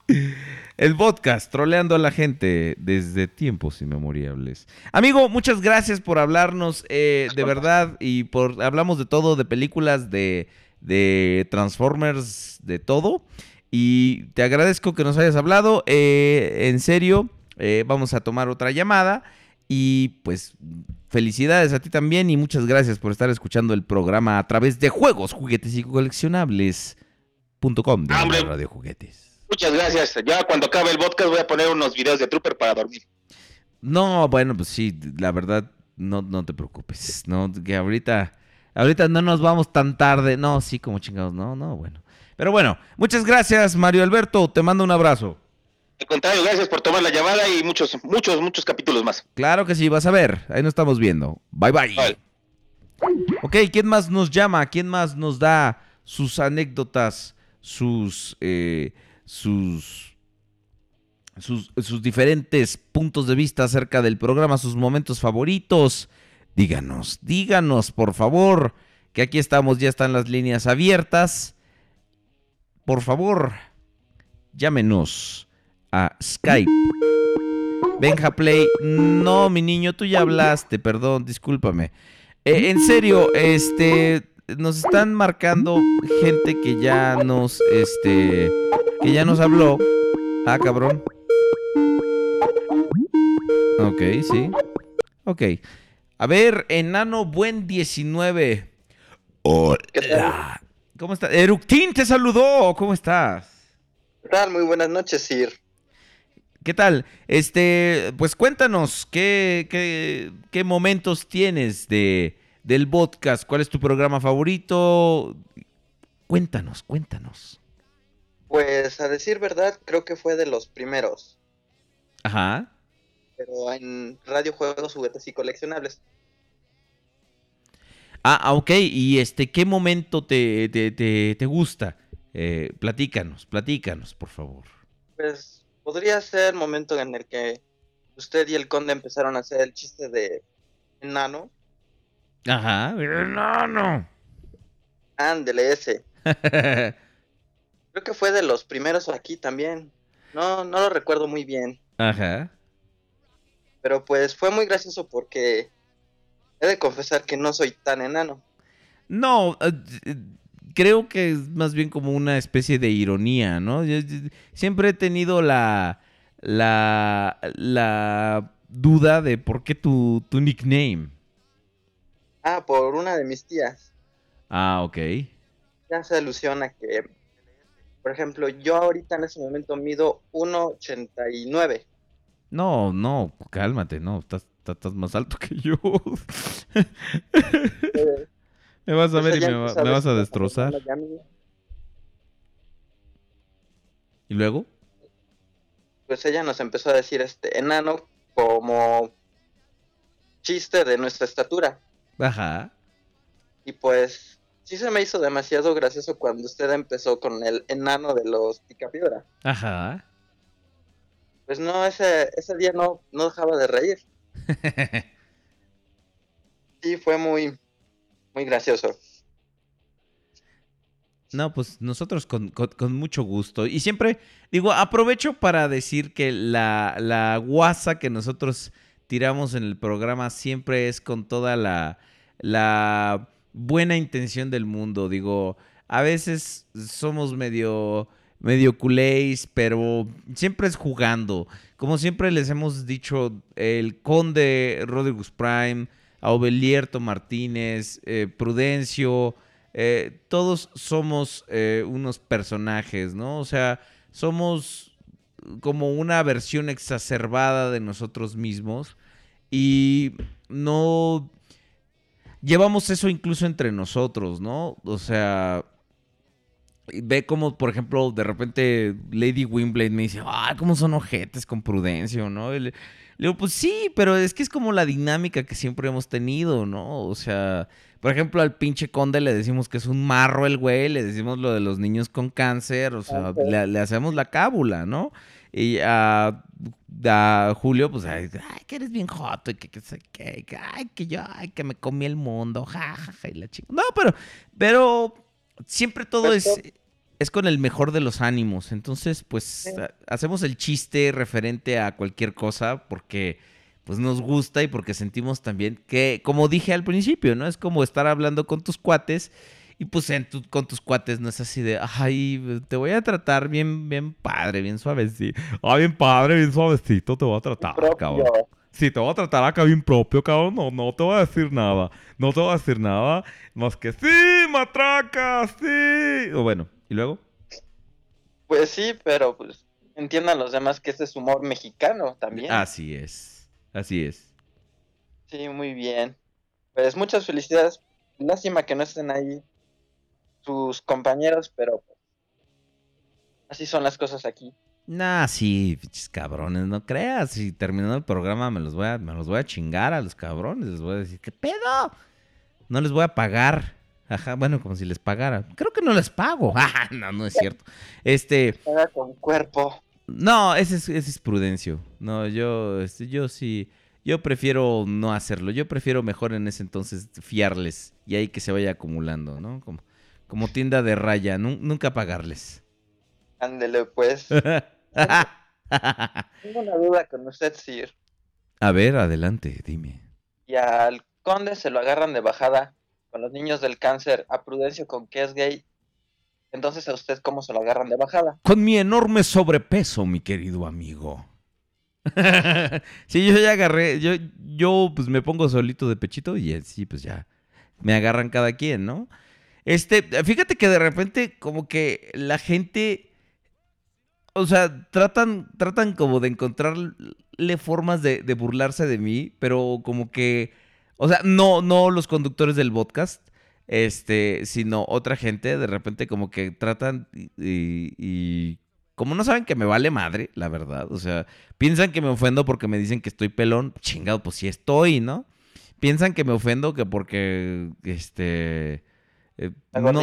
¿no? <laughs> El podcast, troleando a la gente desde tiempos inmemoriales. Amigo, muchas gracias por hablarnos eh, de verdad y por hablamos de todo, de películas, de, de Transformers, de todo. Y te agradezco que nos hayas hablado. eh, en serio, eh, vamos a tomar otra llamada. Y pues felicidades a ti también y muchas gracias por estar escuchando el programa a través de juegos, juguetes y coleccionables.com de Hombre. la Radio Juguetes. Muchas gracias. Ya cuando acabe el podcast voy a poner unos videos de Trooper para dormir. No, bueno, pues sí, la verdad, no, no te preocupes. No, que ahorita, ahorita no nos vamos tan tarde. No, sí, como chingados, no, no, bueno. Pero bueno, muchas gracias, Mario Alberto. Te mando un abrazo. Al contrario, gracias por tomar la llamada y muchos, muchos, muchos capítulos más. Claro que sí, vas a ver. Ahí nos estamos viendo. Bye bye. Ok, ¿quién más nos llama? ¿Quién más nos da sus anécdotas, sus, eh, sus, sus, sus diferentes puntos de vista acerca del programa, sus momentos favoritos? Díganos, díganos, por favor, que aquí estamos, ya están las líneas abiertas. Por favor, llámenos a Skype. Benja Play, no, mi niño, tú ya hablaste, perdón, discúlpame. Eh, en serio, este, nos están marcando gente que ya nos, este, que ya nos habló. Ah, cabrón. Ok, sí. Ok. A ver, enano buen 19. Hola. ¿Cómo estás? Eructín te saludó. ¿Cómo estás? ¿Qué tal? Muy buenas noches, Sir. ¿Qué tal? Este, pues cuéntanos, ¿qué, qué, qué momentos tienes de, del podcast? ¿Cuál es tu programa favorito? Cuéntanos, cuéntanos. Pues a decir verdad, creo que fue de los primeros, Ajá. pero en radio, juegos, juguetes y coleccionables. Ah, ah, ok. ¿Y este, qué momento te, te, te, te gusta? Eh, platícanos, platícanos, por favor. Pues podría ser el momento en el que usted y el conde empezaron a hacer el chiste de enano. Ajá. Enano. Ándele ese. <laughs> Creo que fue de los primeros aquí también. No, no lo recuerdo muy bien. Ajá. Pero pues fue muy gracioso porque he de confesar que no soy tan enano. No, eh, creo que es más bien como una especie de ironía, ¿no? Yo- yo- Siempre he tenido la, la, la duda de por qué tu, tu nickname. Ah, por una de mis tías. Ah, ok. Ya hace alusión a que, por ejemplo, yo ahorita en ese momento mido 1,89. No, no, cálmate, no, estás, estás- estás más alto que yo. <laughs> me vas a ver y me, va- empezó me vas a destrozar. "Ya, mi- ¿Y luego? Pues ella nos empezó a decir este enano como chiste de nuestra estatura. Ajá. Y pues sí se me hizo demasiado gracioso cuando usted empezó con el enano de los picapiedra. Ajá. Pues no, ese, ese día no, no dejaba de reír. <laughs> Sí, fue muy, muy gracioso. No, pues nosotros con, mucho gusto. Y siempre, digo, aprovecho para decir que la, la guasa que nosotros tiramos en el programa siempre es con toda la, la buena intención del mundo. Digo, a veces somos medio, medio culés, pero siempre es jugando. Como siempre les hemos dicho, el conde Rodrigus Prime, Aubelierto Martínez, eh, Prudencio, eh, todos somos eh, unos personajes, ¿no? O sea, somos como una versión exacerbada de nosotros mismos y no llevamos eso incluso entre nosotros, ¿no? O sea, ve como, por ejemplo, de repente Lady Wimblade me dice, ay, cómo son ojetes con Prudencio, ¿no? Le, digo, pues sí, pero es que es como la dinámica que siempre hemos tenido, ¿no? O sea, por ejemplo, al pinche conde le decimos que es un marro el güey, le decimos lo de los niños con cáncer, o sea, le, le hacemos la cábula, ¿no? Y a, a Julio, pues, ay, ay, que eres bien joto, y que, que, qué, que, ay, que yo, ay, que me comí el mundo, jajaja, y la chica. No, pero, pero siempre todo es, es con el mejor de los ánimos. Entonces, pues, ha- hacemos el chiste referente a cualquier cosa porque, pues, nos gusta y porque sentimos también que, como dije al principio, ¿no? Es como estar hablando con tus cuates y, pues, en tu- con tus cuates no es así de, ay, te voy a tratar bien, bien padre, bien suavecito. Ah, bien padre, bien suavecito, te voy a tratar, cabrón. Sí, te voy a tratar acá bien propio, cabrón. No, no te voy a decir nada. No te voy a decir nada. Más que sí, matraca, sí. O bueno, ¿y luego? Pues sí, pero pues entiendan los demás que este es humor mexicano también. Así es. Así es. Sí, muy bien. Pues muchas felicidades. Lástima que no estén ahí sus compañeros, pero pues, así son las cosas aquí. Nah, sí, cabrones, no creas. Si terminando el programa me los voy a, me los voy a chingar a los cabrones. Les voy a decir, ¿qué pedo? No les voy a pagar. Ajá, bueno, como si les pagara. Creo que no les pago. <laughs> Ah, no, no es cierto. Este. Paga con cuerpo. No, ese es, ese es Prudencio. No, yo, este, yo sí, yo prefiero no hacerlo. Yo prefiero mejor en ese entonces fiarles y ahí que se vaya acumulando, ¿no? Como, como tienda de raya, nun- nunca pagarles. Ándele pues. <laughs> Tengo una duda con usted, Sir. A ver, adelante, dime. Y al conde se lo agarran de bajada con los niños del cáncer, a Prudencio con que es gay. Entonces a usted cómo se lo agarran de bajada. Con mi enorme sobrepeso, mi querido amigo. <laughs> sí, yo ya agarré, yo, yo pues me pongo solito de pechito y eh, sí, pues ya me agarran cada quien, ¿no? Este, fíjate que de repente como que la gente, o sea, tratan, tratan como de encontrarle formas de, de burlarse de mí, pero como que, o sea, no, no los conductores del podcast, este, sino otra gente, de repente como que tratan y, y- y como no saben que me vale madre, la verdad, o sea, piensan que me ofendo porque me dicen que estoy pelón, chingado, pues sí estoy, ¿no? Piensan que me ofendo que porque, este, eh, no-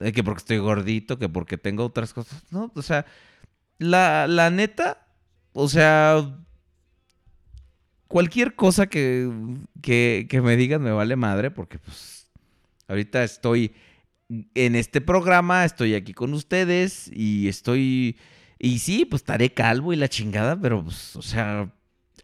eh, que porque estoy gordito, que porque tengo otras cosas, no, o sea, la, la neta, o sea, cualquier cosa que, que, que me digan me vale madre porque pues ahorita estoy en este programa, estoy aquí con ustedes y estoy... Y sí, pues estaré calvo y la chingada, pero pues, o sea,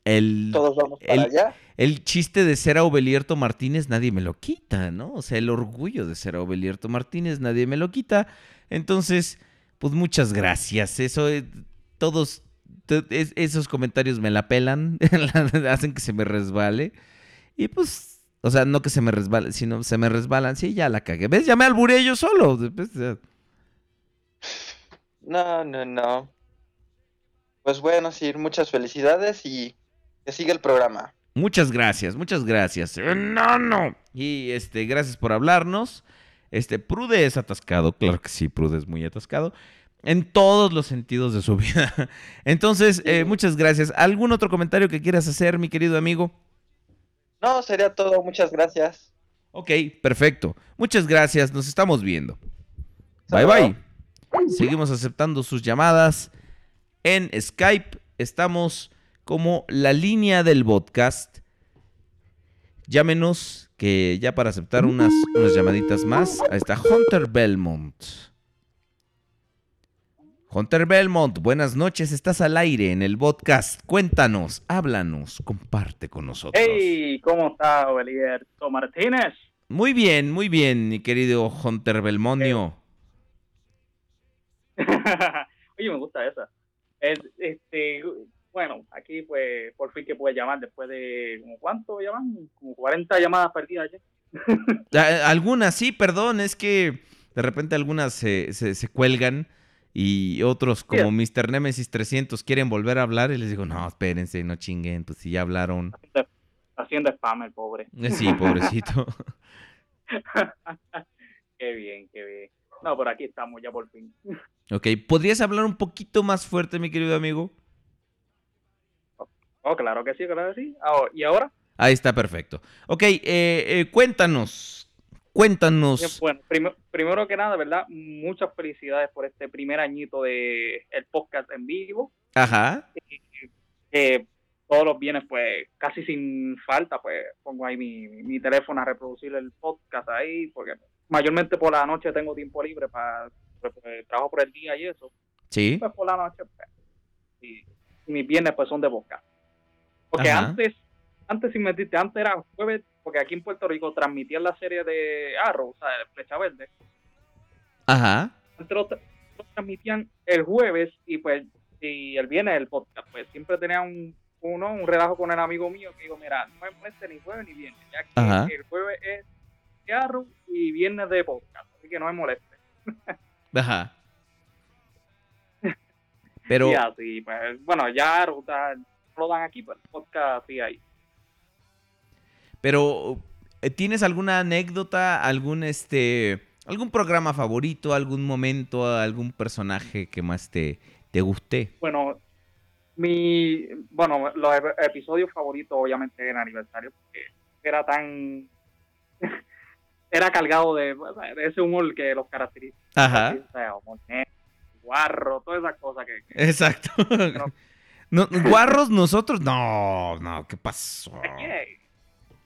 el... Todos vamos para el, allá. el chiste de ser Aubelierto Martínez nadie me lo quita, ¿no? O sea, el orgullo de ser Aubelierto Martínez nadie me lo quita. Entonces, pues muchas gracias. Eso, eh, todos, to- es- esos comentarios me la pelan, <laughs> hacen que se me resbale. Y pues, o sea, no que se me resbale, sino se me resbalan. Sí, ya la cagué. ¿Ves? Ya me alburé yo solo. Pues. No, no, no. Pues bueno, Sir, muchas felicidades y que siga el programa. Muchas gracias, muchas gracias. Enano. Y este, gracias por hablarnos. Este, Prude es atascado, claro que sí, Prude es muy atascado. En todos los sentidos de su vida. <laughs> Entonces, eh, muchas gracias. ¿Algún otro comentario que quieras hacer, mi querido amigo? No, sería todo. Muchas gracias. Ok, perfecto. Muchas gracias, nos estamos viendo. Bye bye. Seguimos aceptando sus llamadas. En Skype estamos como la línea del podcast. Llámenos, que ya para aceptar unas, unas llamaditas más, ahí está Hunter Belmont. Hunter Belmont, buenas noches, estás al aire en el podcast. Cuéntanos, háblanos, comparte con nosotros. Hey, ¿cómo está, Belierto Martínez? Muy bien, muy bien, mi querido Hunter Belmonio. <laughs> Oye, me gusta esa. Es, este, bueno, aquí pues por fin que puede llamar después de como cuánto llaman, como 40 llamadas perdidas ya. <laughs> Algunas sí, perdón, es que de repente algunas se, se- se cuelgan y otros como Mr. Nemesis 300 quieren volver a hablar y les digo, no, espérense, no chinguen, pues si ya hablaron. Haciendo spam el pobre. Eh, Sí, pobrecito. <laughs> qué bien, qué bien. No, por aquí estamos ya por fin. Ok, ¿podrías hablar un poquito más fuerte, mi querido amigo? Oh, claro que sí, claro que sí. Ah, ¿Y ahora? Ahí está, perfecto. Ok, eh, eh, cuéntanos, cuéntanos. Bueno, prim- primero que nada, ¿verdad? Muchas felicidades por este primer añito de el podcast en vivo. Ajá. que todos los viernes, pues casi sin falta, pues pongo ahí mi, mi teléfono a reproducir el podcast ahí, porque mayormente por la noche tengo tiempo libre para pues, pues, trabajo por el día y eso. Sí. Pues por la noche, pues, y, y mis viernes pues son de podcast. Porque Ajá. antes, antes sin mentirte, antes era jueves, porque aquí en Puerto Rico transmitían la serie de Arrow, o sea, de Flecha Verde. Ajá. Lo transmitían el jueves y pues y el viernes el podcast. Pues siempre tenía un, uno, un relajo con el amigo mío que digo, mira, no me moleste ni jueves ni viernes, ya que Ajá. el jueves es de Arrow y viernes de podcast, así que no me moleste. <laughs> Ajá. <laughs> Pero, Y así, pues, bueno, ya Arrow no lo dan aquí, pero el podcast sí hay. Pero, eh, ¿tienes alguna anécdota, algún este, algún programa favorito, algún momento, algún personaje que más te, te guste? Bueno, mi, bueno, los ep- episodios favoritos obviamente en aniversario, porque era tan, <laughs> era cargado de, de ese humor que los caracteriza. Ajá. O sea, humor negro, guarro, todas esas cosas que... que- Exacto. <laughs> que <laughs> No, guarros nosotros, no, no, ¿qué pasó? que-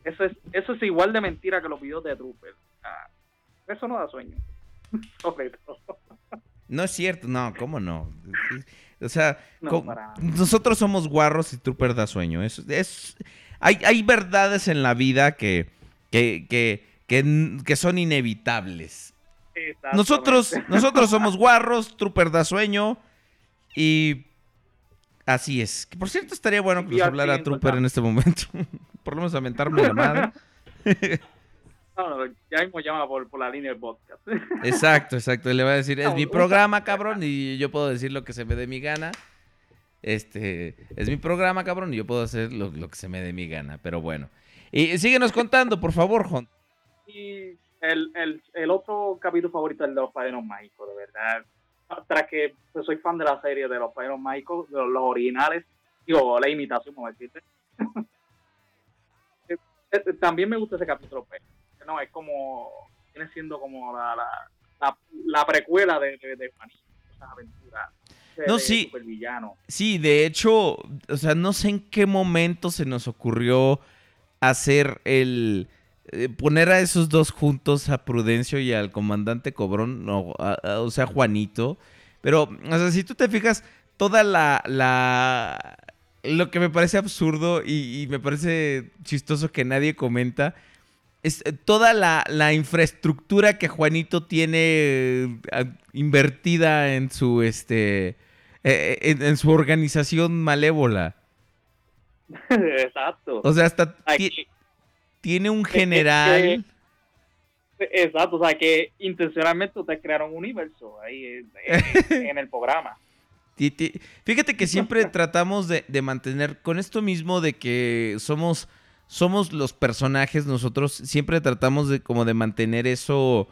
eso es, eso es igual de mentira que los videos de Trooper. Eso no da sueño. <laughs> Sobre todo. No es cierto, no, ¿cómo no? O sea, No, para nosotros somos guarros y Trooper da sueño. Es, es, hay, hay verdades en la vida que, que, que, que son inevitables. Nosotros, nosotros somos guarros, Trooper da sueño y así es. Que por cierto estaría bueno que nos hablara Trooper en este momento. <laughs> por lo menos aventarme la madre. <laughs> No, no, ya mismo llama por, por la línea del podcast. <laughs> Exacto, exacto. Y le va a decir, es No, mi programa, cabrón, y yo puedo decir lo que se me dé mi gana. Este, es mi programa, cabrón, y yo puedo hacer lo, lo que se me dé mi gana. Pero bueno. Y síguenos contando, por favor, Jon. Y el, el, el otro capítulo favorito es el de los padrinos mágicos, de verdad. Tras que pues, soy fan de la serie de los padrinos mágicos, de los, los originales, digo, la imitación, como decirte. <laughs> Eh, eh, También me gusta ese capítulo, pues. No, es como, viene siendo como la, la, la, la precuela de, de, esas aventuras. de- No, sí. Sí, de hecho, o sea, no sé en qué momento se nos ocurrió hacer el... eh, poner a esos dos juntos, a Prudencio y al comandante Cobrón, no, a- a- o sea, Juanito. Pero, o sea, si tú te fijas, toda la... la lo que me parece absurdo y, y me parece chistoso que nadie comenta es eh, toda la, la infraestructura que Juanito tiene eh, invertida en su este en, en su organización malévola. <laughs> Exacto. O sea, hasta Aquí- tiene un que- general. Exacto, o sea que intencionalmente ustedes crearon un universo ahí en, el programa. <laughs> Fíjate que siempre <laughs> tratamos de, de mantener con esto mismo de que somos somos los personajes nosotros siempre tratamos de como de mantener eso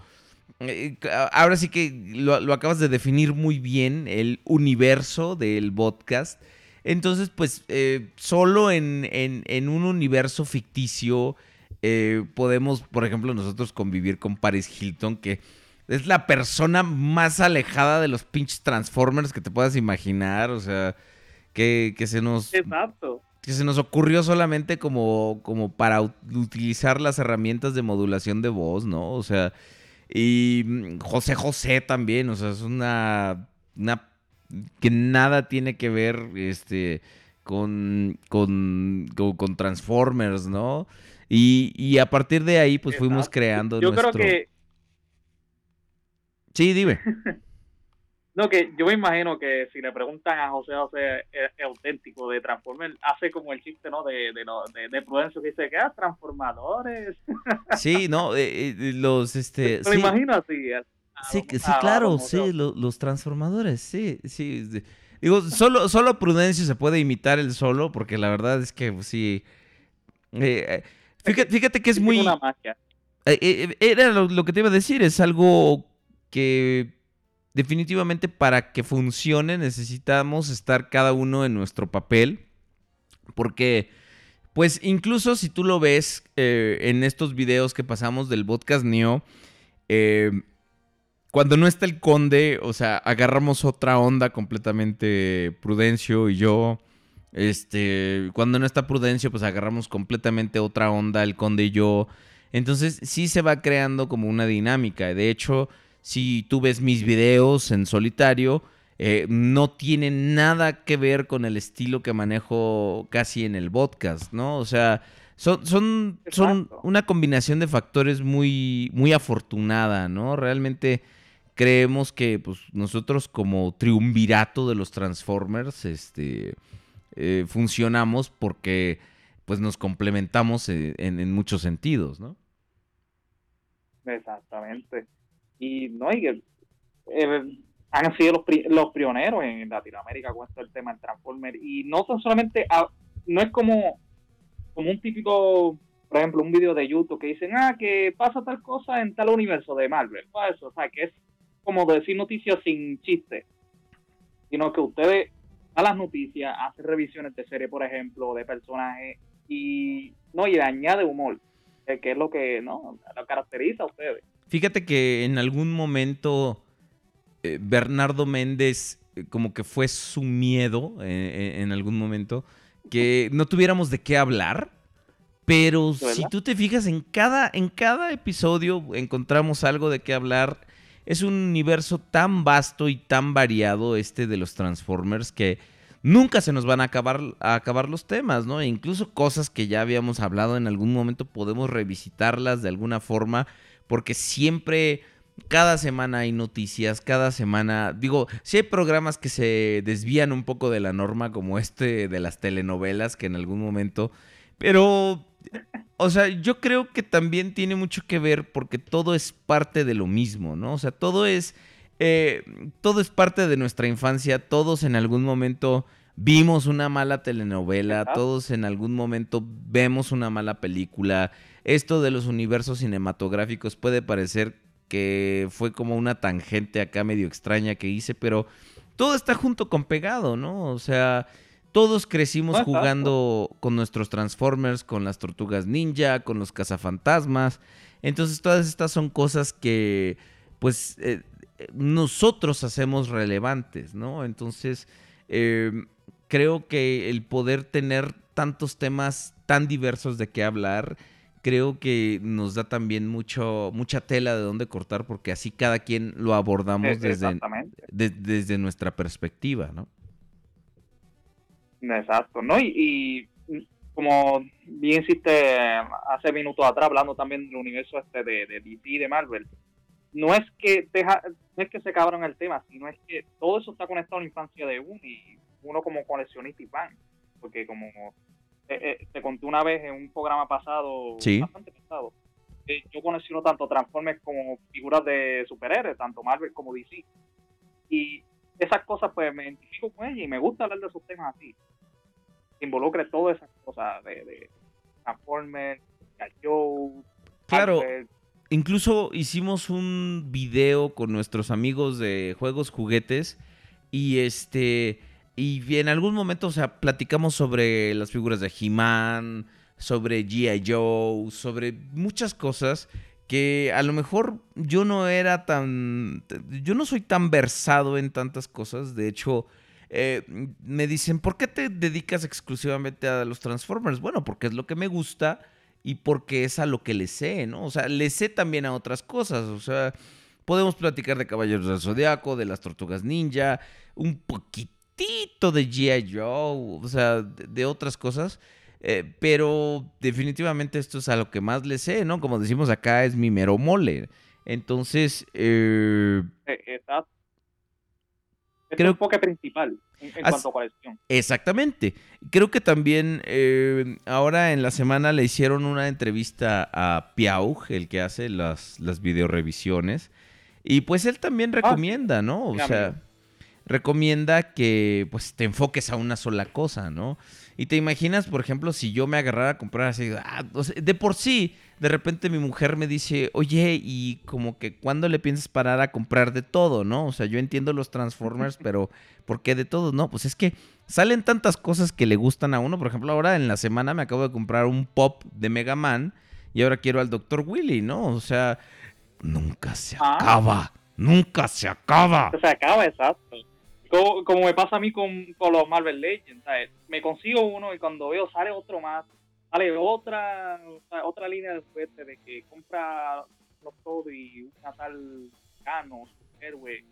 eh, ahora sí que lo, lo acabas de definir muy bien el universo del podcast entonces pues eh, solo en, en- en un universo ficticio eh, podemos por ejemplo nosotros convivir con Paris Hilton que es la persona más alejada de los pinches Transformers que te puedas imaginar. O sea, que, que se nos. Exacto. Que se nos ocurrió solamente como, como para ut- utilizar las herramientas de modulación de voz, ¿no? O sea, y mm, José José también, o sea, es una. una que nada tiene que ver este con, con, con, con Transformers, ¿no? Y, y a partir de ahí, pues fuimos creando Yo nuestro. creo que, Sí, dime. <laughs> no, que yo me imagino que si le preguntan a José José es, es auténtico de Transformers, hace como el chiste, ¿no? De, de, de, de Prudencio que dice que ah, transformadores. <laughs> Sí, no, eh, eh, los este. Me lo sí. imagino así. a- Sí, sí, a- a claro, sí, los transformadores, sí, sí. de- Digo, solo, solo Prudencio se puede imitar el solo, porque la verdad es que pues, sí. eh, eh, fíjate, fíjate que es muy. una magia. eh, eh, era lo, lo que te iba a decir, es algo que definitivamente para que funcione necesitamos estar cada uno en nuestro papel. Porque, pues incluso si tú lo ves eh, en estos videos que pasamos del podcast Neo, eh, cuando no está el conde, o sea, agarramos otra onda completamente Prudencio y yo. Este, cuando no está Prudencio, pues agarramos completamente otra onda el conde y yo. Entonces sí se va creando como una dinámica. De hecho, si tú ves mis videos en solitario, eh, no tiene nada que ver con el estilo que manejo casi en el podcast, ¿no? O sea, son, son, son una combinación de factores muy, muy afortunada, ¿no? Realmente creemos que pues, nosotros como triunvirato de los Transformers, este, eh, funcionamos porque pues nos complementamos eh, en, muchos sentidos, ¿no? Exactamente. Y no, y que, eh, han sido los, los pioneros en Latinoamérica con esto del tema del Transformer. Y no son solamente, a- no es como, como un típico, por ejemplo, un video de YouTube que dicen, ah, que pasa tal cosa en tal universo de Marvel. Eso, o sea, que es como decir noticias sin chiste. Sino que ustedes dan las noticias, hacen revisiones de serie, por ejemplo, de personajes, y no, y le añade humor, eh, que es lo que no lo caracteriza a ustedes. Fíjate que en algún momento eh, Bernardo Méndez eh, como que fue su miedo eh, en algún momento que no tuviéramos de qué hablar. Pero si tú te fijas en cada, en cada episodio encontramos algo de qué hablar. Es un universo tan vasto y tan variado este de los Transformers que nunca se nos van a acabar, a acabar los temas, ¿no? E incluso cosas que ya habíamos hablado en algún momento podemos revisitarlas de alguna forma porque siempre, cada semana hay noticias, cada semana, digo, si hay programas que se desvían un poco de la norma como este de las telenovelas que en algún momento, pero, o sea, yo creo que también tiene mucho que ver porque todo es parte de lo mismo, ¿no? O sea, todo es, eh, todo es parte de nuestra infancia, todos en algún momento vimos una mala telenovela, todos en algún momento vemos una mala película. Esto de los universos cinematográficos puede parecer que fue como una tangente acá medio extraña que hice, pero todo está junto con pegado, ¿no? O sea, todos crecimos Ajá. jugando con nuestros Transformers, con las tortugas ninja, con los cazafantasmas. Entonces todas estas son cosas que pues eh, nosotros hacemos relevantes, ¿no? Entonces eh, creo que el poder tener tantos temas tan diversos de qué hablar, creo que nos da también mucho, mucha tela de dónde cortar, porque así cada quien lo abordamos desde, de- desde nuestra perspectiva, ¿no? Exacto, ¿no? Y, y como bien hiciste hace minutos atrás, hablando también del universo este de, de DC y de Marvel, no es que deja, no es que se cabrón el tema, sino es que todo eso está conectado a la infancia de uno y uno como coleccionista y fan, porque como eh, eh, te conté una vez en un programa pasado, Sí. bastante pasado, que yo colecciono tanto Transformers como figuras de superhéroes, tanto Marvel como DC, y esas cosas pues me identifico con ella y me gusta hablar de esos temas así, que involucre todas esas cosas de, de Transformers, G.I. Joe, Claro, incluso hicimos un video con nuestros amigos de juegos juguetes y este y en algún momento, o sea, platicamos sobre las figuras de He-Man, sobre G.I. Joe, sobre muchas cosas que a lo mejor yo no era tan yo no soy tan versado en tantas cosas, de hecho eh, me dicen, ¿por qué te dedicas exclusivamente a los Transformers? Bueno, porque es lo que me gusta y porque es a lo que le sé, ¿no? O sea, le sé también a otras cosas, o sea, podemos platicar de Caballeros del Zodiaco, de las Tortugas Ninja, un poquitito de G.I. Joe, o sea, de, de otras cosas, eh, pero definitivamente esto es a lo que más le sé, ¿no? Como decimos acá, es mi mero mole. Entonces, eh, está- es Creo- el enfoque principal en, en As- cuanto a colección. Exactamente. Creo que también eh, ahora en la semana le hicieron una entrevista a Piauj, el que hace las, las videorevisiones. Y pues él también recomienda, ¿no? O sea, amigo. recomienda que pues te enfoques a una sola cosa, ¿no? Y te imaginas, por ejemplo, si yo me agarrara a comprar así, ah, o sea, de por sí, de repente mi mujer me dice, oye, y como que cuando le piensas parar a comprar de todo, ¿no? O sea, yo entiendo los Transformers, <laughs> pero ¿por qué de todo? No, pues es que salen tantas cosas que le gustan a uno. Por ejemplo, ahora en la semana me acabo de comprar un pop de Mega Man y ahora quiero al Dr. Willy, ¿no? O sea, nunca se Ah. acaba. Nunca se acaba. Se acaba, exacto. Como, me pasa a mí con, con los Marvel Legends, ¿sabes? Me consigo uno y cuando veo sale otro más, sale otra otra línea de juguete de que compra los todos y una tal Gano, héroe.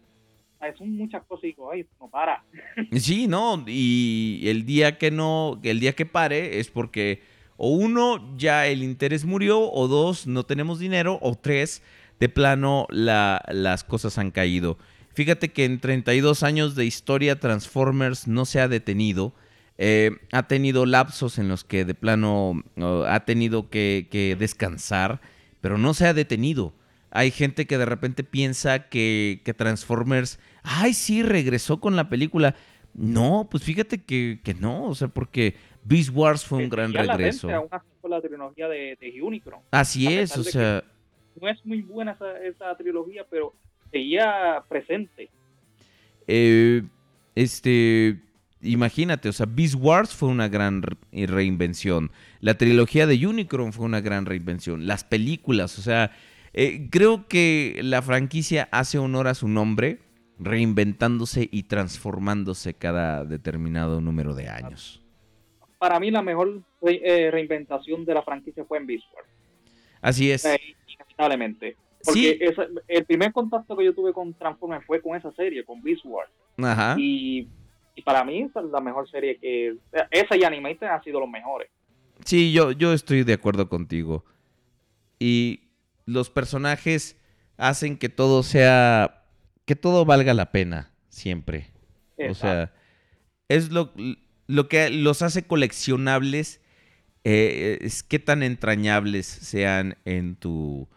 ¿Sabes? Son muchas cosas y digo, ay, no para. <laughs> Sí, no, y el día que no, el día que pare es porque o uno ya el interés murió, o dos no tenemos dinero, o tres de plano la- las cosas han caído. Fíjate que en 32 años de historia Transformers no se ha detenido. Eh, ha tenido lapsos en los que de plano oh, ha tenido que, que descansar, pero no se ha detenido. Hay gente que de repente piensa que, que Transformers, ay, sí, regresó con la película. No, pues fíjate que, que no, o sea, porque Beast Wars fue un gran la regreso. aún así con la trilogía de, de Unicron. Así es, o sea, No es muy buena esa, esa trilogía, pero seguía presente. eh, este, imagínate, o sea, Beast Wars fue una gran re- reinvención. La trilogía de Unicron fue una gran reinvención. Las películas, o sea, eh, creo que la franquicia hace honor a su nombre, reinventándose y transformándose cada determinado número de años. Para mí la mejor re- eh, reinventación de la franquicia fue en Beast Wars. Así es. Eh, inevitablemente. Porque el primer contacto que yo tuve con Transformers fue con esa serie, con Beast Wars. Ajá. Y, y para mí esa es la mejor serie que... Esa y Animated han sido los mejores. Sí, yo, yo estoy de acuerdo contigo. Y los personajes hacen que todo sea. que todo valga la pena, siempre. O sea, es lo, lo que los hace coleccionables. eh, es qué tan entrañables sean en tu.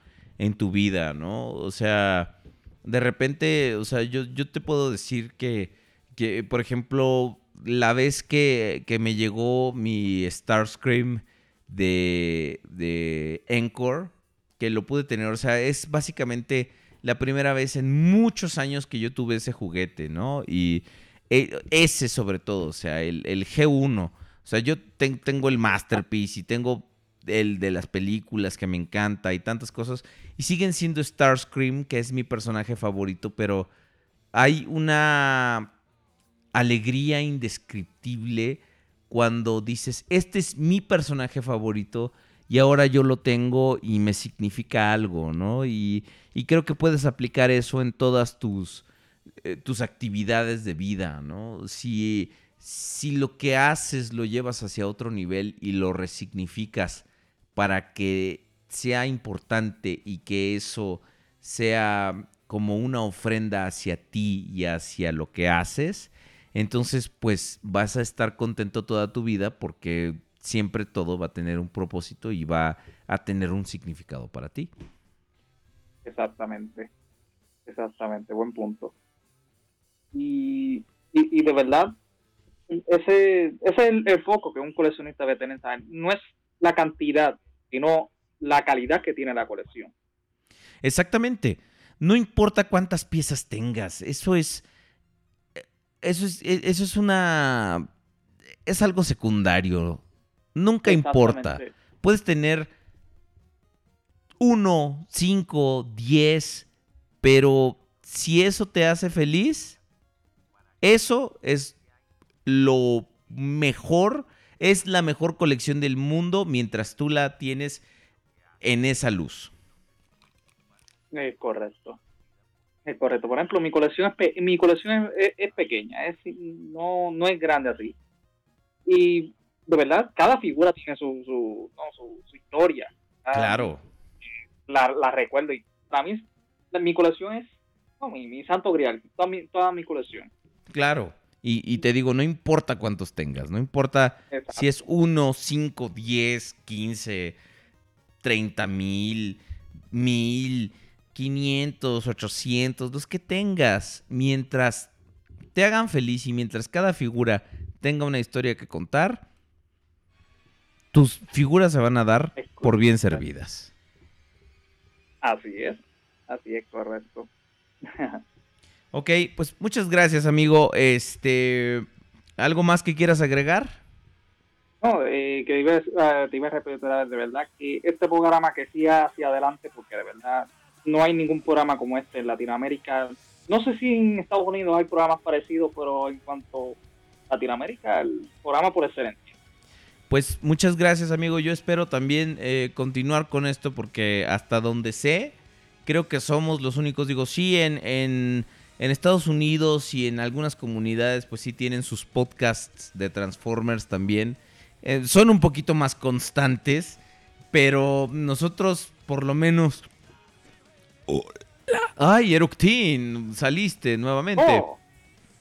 En tu vida, ¿no? O sea. De repente, o sea, yo, yo te puedo decir que, que, por ejemplo, la vez que, que me llegó mi Starscream de, de Encore, que lo pude tener, o sea, es básicamente la primera vez en muchos años que yo tuve ese juguete, ¿no? Y eh, ese sobre todo, o sea, el, el G1, o sea, yo ten- tengo el Masterpiece y tengo el de las películas que me encanta y tantas cosas, y siguen siendo Starscream, que es mi personaje favorito, pero hay una alegría indescriptible cuando dices, este es mi personaje favorito y ahora yo lo tengo y me significa algo, ¿no? Y, y creo que puedes aplicar eso en todas tus, eh, tus actividades de vida, ¿no? Si, si lo que haces lo llevas hacia otro nivel y lo resignificas para que sea importante y que eso sea como una ofrenda hacia ti y hacia lo que haces, entonces pues vas a estar contento toda tu vida porque siempre todo va a tener un propósito y va a tener un significado para ti. Exactamente. Exactamente, buen punto. Y, de verdad, ese, es el, el foco que un coleccionista debe tener. ¿sabes? No es la cantidad, sino la calidad que tiene la colección. Exactamente. No importa cuántas piezas tengas, eso es eso es e, eso es una es algo secundario. Nunca importa. Puedes tener uno, cinco, diez, pero si eso te hace feliz, eso es lo mejor, es la mejor colección del mundo mientras tú la tienes en esa luz. Es correcto. Es correcto. Por ejemplo, mi colección es, pe- mi colección es, es- es pequeña, es, no, no es grande así. Y de verdad, cada figura tiene su, su, no, su, su historia. Ah, Claro. La, la recuerdo. Y para mí, la- mi colección es no, mi, mi santo grial, toda mi, toda mi colección. Claro. Y, y te digo, no importa cuántos tengas, no importa Exacto. si es 1, 5, 10, 15, 30 mil, mil, 500, 800, los que tengas, mientras te hagan feliz y mientras cada figura tenga una historia que contar, tus figuras se van a dar por bien servidas. Así es, así es correcto. <laughs> Ok, pues muchas gracias, amigo. Este, ¿algo más que quieras agregar? No, eh, que iba, a- eh, te iba a repetir de verdad que este programa que siga hacia adelante, porque de verdad no hay ningún programa como este en Latinoamérica. No sé si en Estados Unidos hay programas parecidos, pero en cuanto a Latinoamérica, el programa por excelencia. Pues muchas gracias, amigo. Yo espero también eh, continuar con esto porque hasta donde sé, creo que somos los únicos. Digo, sí, en, en, en Estados Unidos y en algunas comunidades, pues sí tienen sus podcasts de Transformers también. Eh, son un poquito más constantes, pero nosotros, por lo menos. Ay, Eructin, saliste nuevamente. Oh.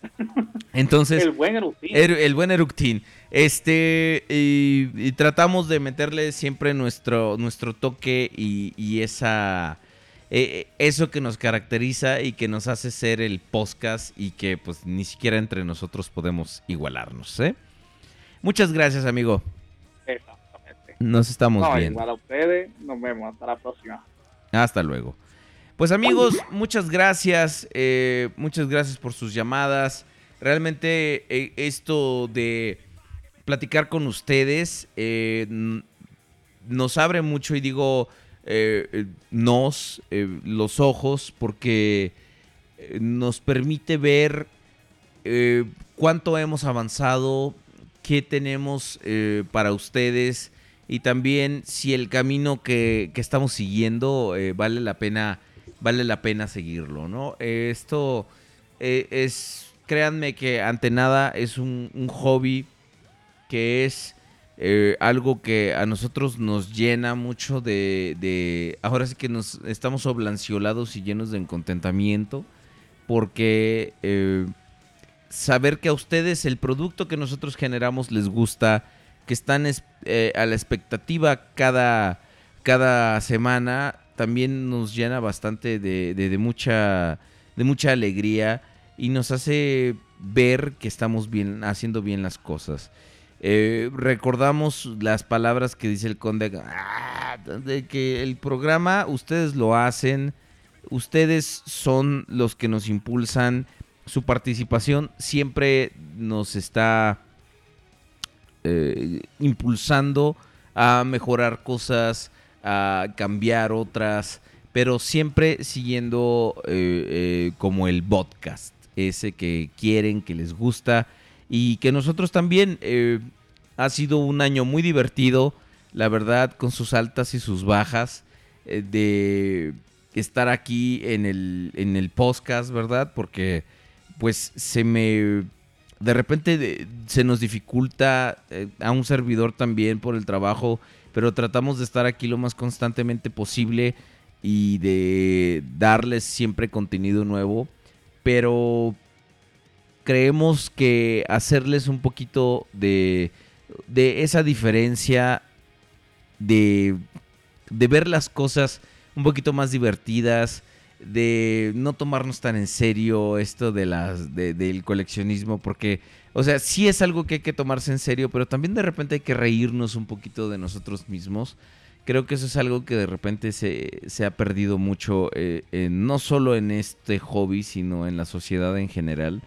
<laughs> Entonces, El buen Eructin. Er- el buen Eructin. Este, y, y tratamos de meterle siempre nuestro, nuestro toque y, y esa, eh, eso que nos caracteriza y que nos hace ser el podcast y que pues ni siquiera entre nosotros podemos igualarnos, ¿eh? Muchas gracias, amigo. Exactamente. Nos estamos No, viendo. igual a ustedes. Nos vemos. Hasta la próxima. Hasta luego. Pues amigos, muchas gracias. eh, muchas gracias por sus llamadas. Realmente eh, esto de platicar con ustedes eh, nos abre mucho y digo eh, eh, nos, eh, los ojos, porque nos permite ver cuánto hemos avanzado, qué tenemos para ustedes y también si el camino que, que estamos siguiendo vale la pena vale la pena seguirlo, ¿no? Esto es, créanme que ante nada es un hobby que es eh, algo que a nosotros nos llena mucho de, de- ahora sí que nos estamos oblanciolados y llenos de contentamiento porque eh, saber que a ustedes el producto que nosotros generamos les gusta, que están es- eh, a la expectativa cada, cada semana, también nos llena bastante de, de- de mucha, de mucha alegría y nos hace ver que estamos bien, haciendo bien las cosas. Eh, recordamos las palabras que dice el conde, ah, de que el programa ustedes lo hacen, ustedes son los que nos impulsan, su participación siempre nos está eh, impulsando a mejorar cosas, a cambiar otras, pero siempre siguiendo eh, eh, como el podcast, ese que quieren, que les gusta y que nosotros también eh, ha sido un año muy divertido, la verdad, con sus altas y sus bajas, eh, de estar aquí en el, en el podcast, ¿verdad? Porque pues se me... De repente se nos dificulta eh, a un servidor también por el trabajo, pero tratamos de estar aquí lo más constantemente posible y de darles siempre contenido nuevo. Pero creemos que hacerles un poquito de, de esa diferencia de, de ver las cosas un poquito más divertidas, de no tomarnos tan en serio esto de las de- del coleccionismo, porque, o sea, sí es algo que hay que tomarse en serio, pero también de repente hay que reírnos un poquito de nosotros mismos. Creo que eso es algo que de repente se, se ha perdido mucho, eh, eh, no solo en este hobby, sino en la sociedad en general.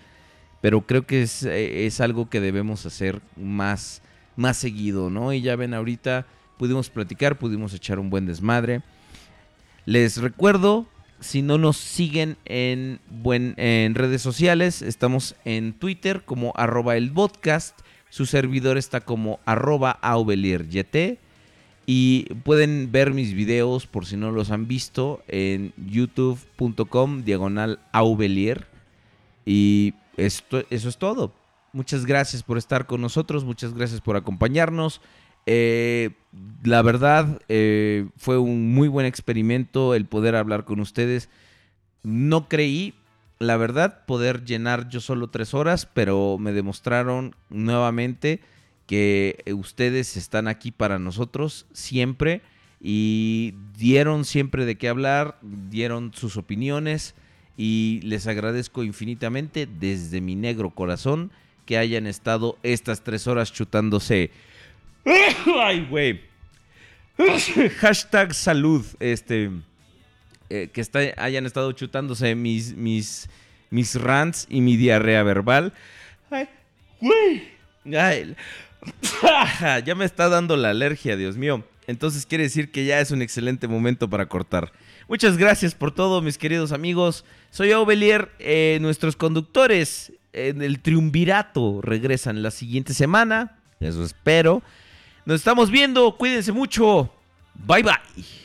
Pero creo que es, eh, es algo que debemos hacer más, más seguido, ¿no? Y ya ven, ahorita pudimos platicar, pudimos echar un buen desmadre. Les recuerdo, si no nos siguen en, buen, en redes sociales, estamos en Twitter como arroba el podcast. Su servidor está como arroba aubelieryt. Y pueden ver mis videos, por si no los han visto, en youtube.com diagonal aubelier. Y esto, eso es todo. Muchas gracias por estar con nosotros, muchas gracias por acompañarnos. Eh, la verdad, eh, fue un muy buen experimento el poder hablar con ustedes. No creí, la verdad, poder llenar yo solo tres horas, pero me demostraron nuevamente que ustedes están aquí para nosotros siempre y dieron siempre de qué hablar, dieron sus opiniones y les agradezco infinitamente desde mi negro corazón que hayan estado estas tres horas chutándose. <laughs> ¡Ay, güey! <laughs> Hashtag salud. Este. eh, que hayan estado chutándose mis, mis, mis rants y mi diarrea verbal. Ay, güey. Ay, <laughs> ya me está dando la alergia, Dios mío. Entonces quiere decir que ya es un excelente momento para cortar. Muchas gracias por todo, mis queridos amigos. Soy Ovelier. eh, nuestros conductores en el triunvirato regresan la siguiente semana. Eso espero. Nos estamos viendo. Cuídense mucho. Bye bye.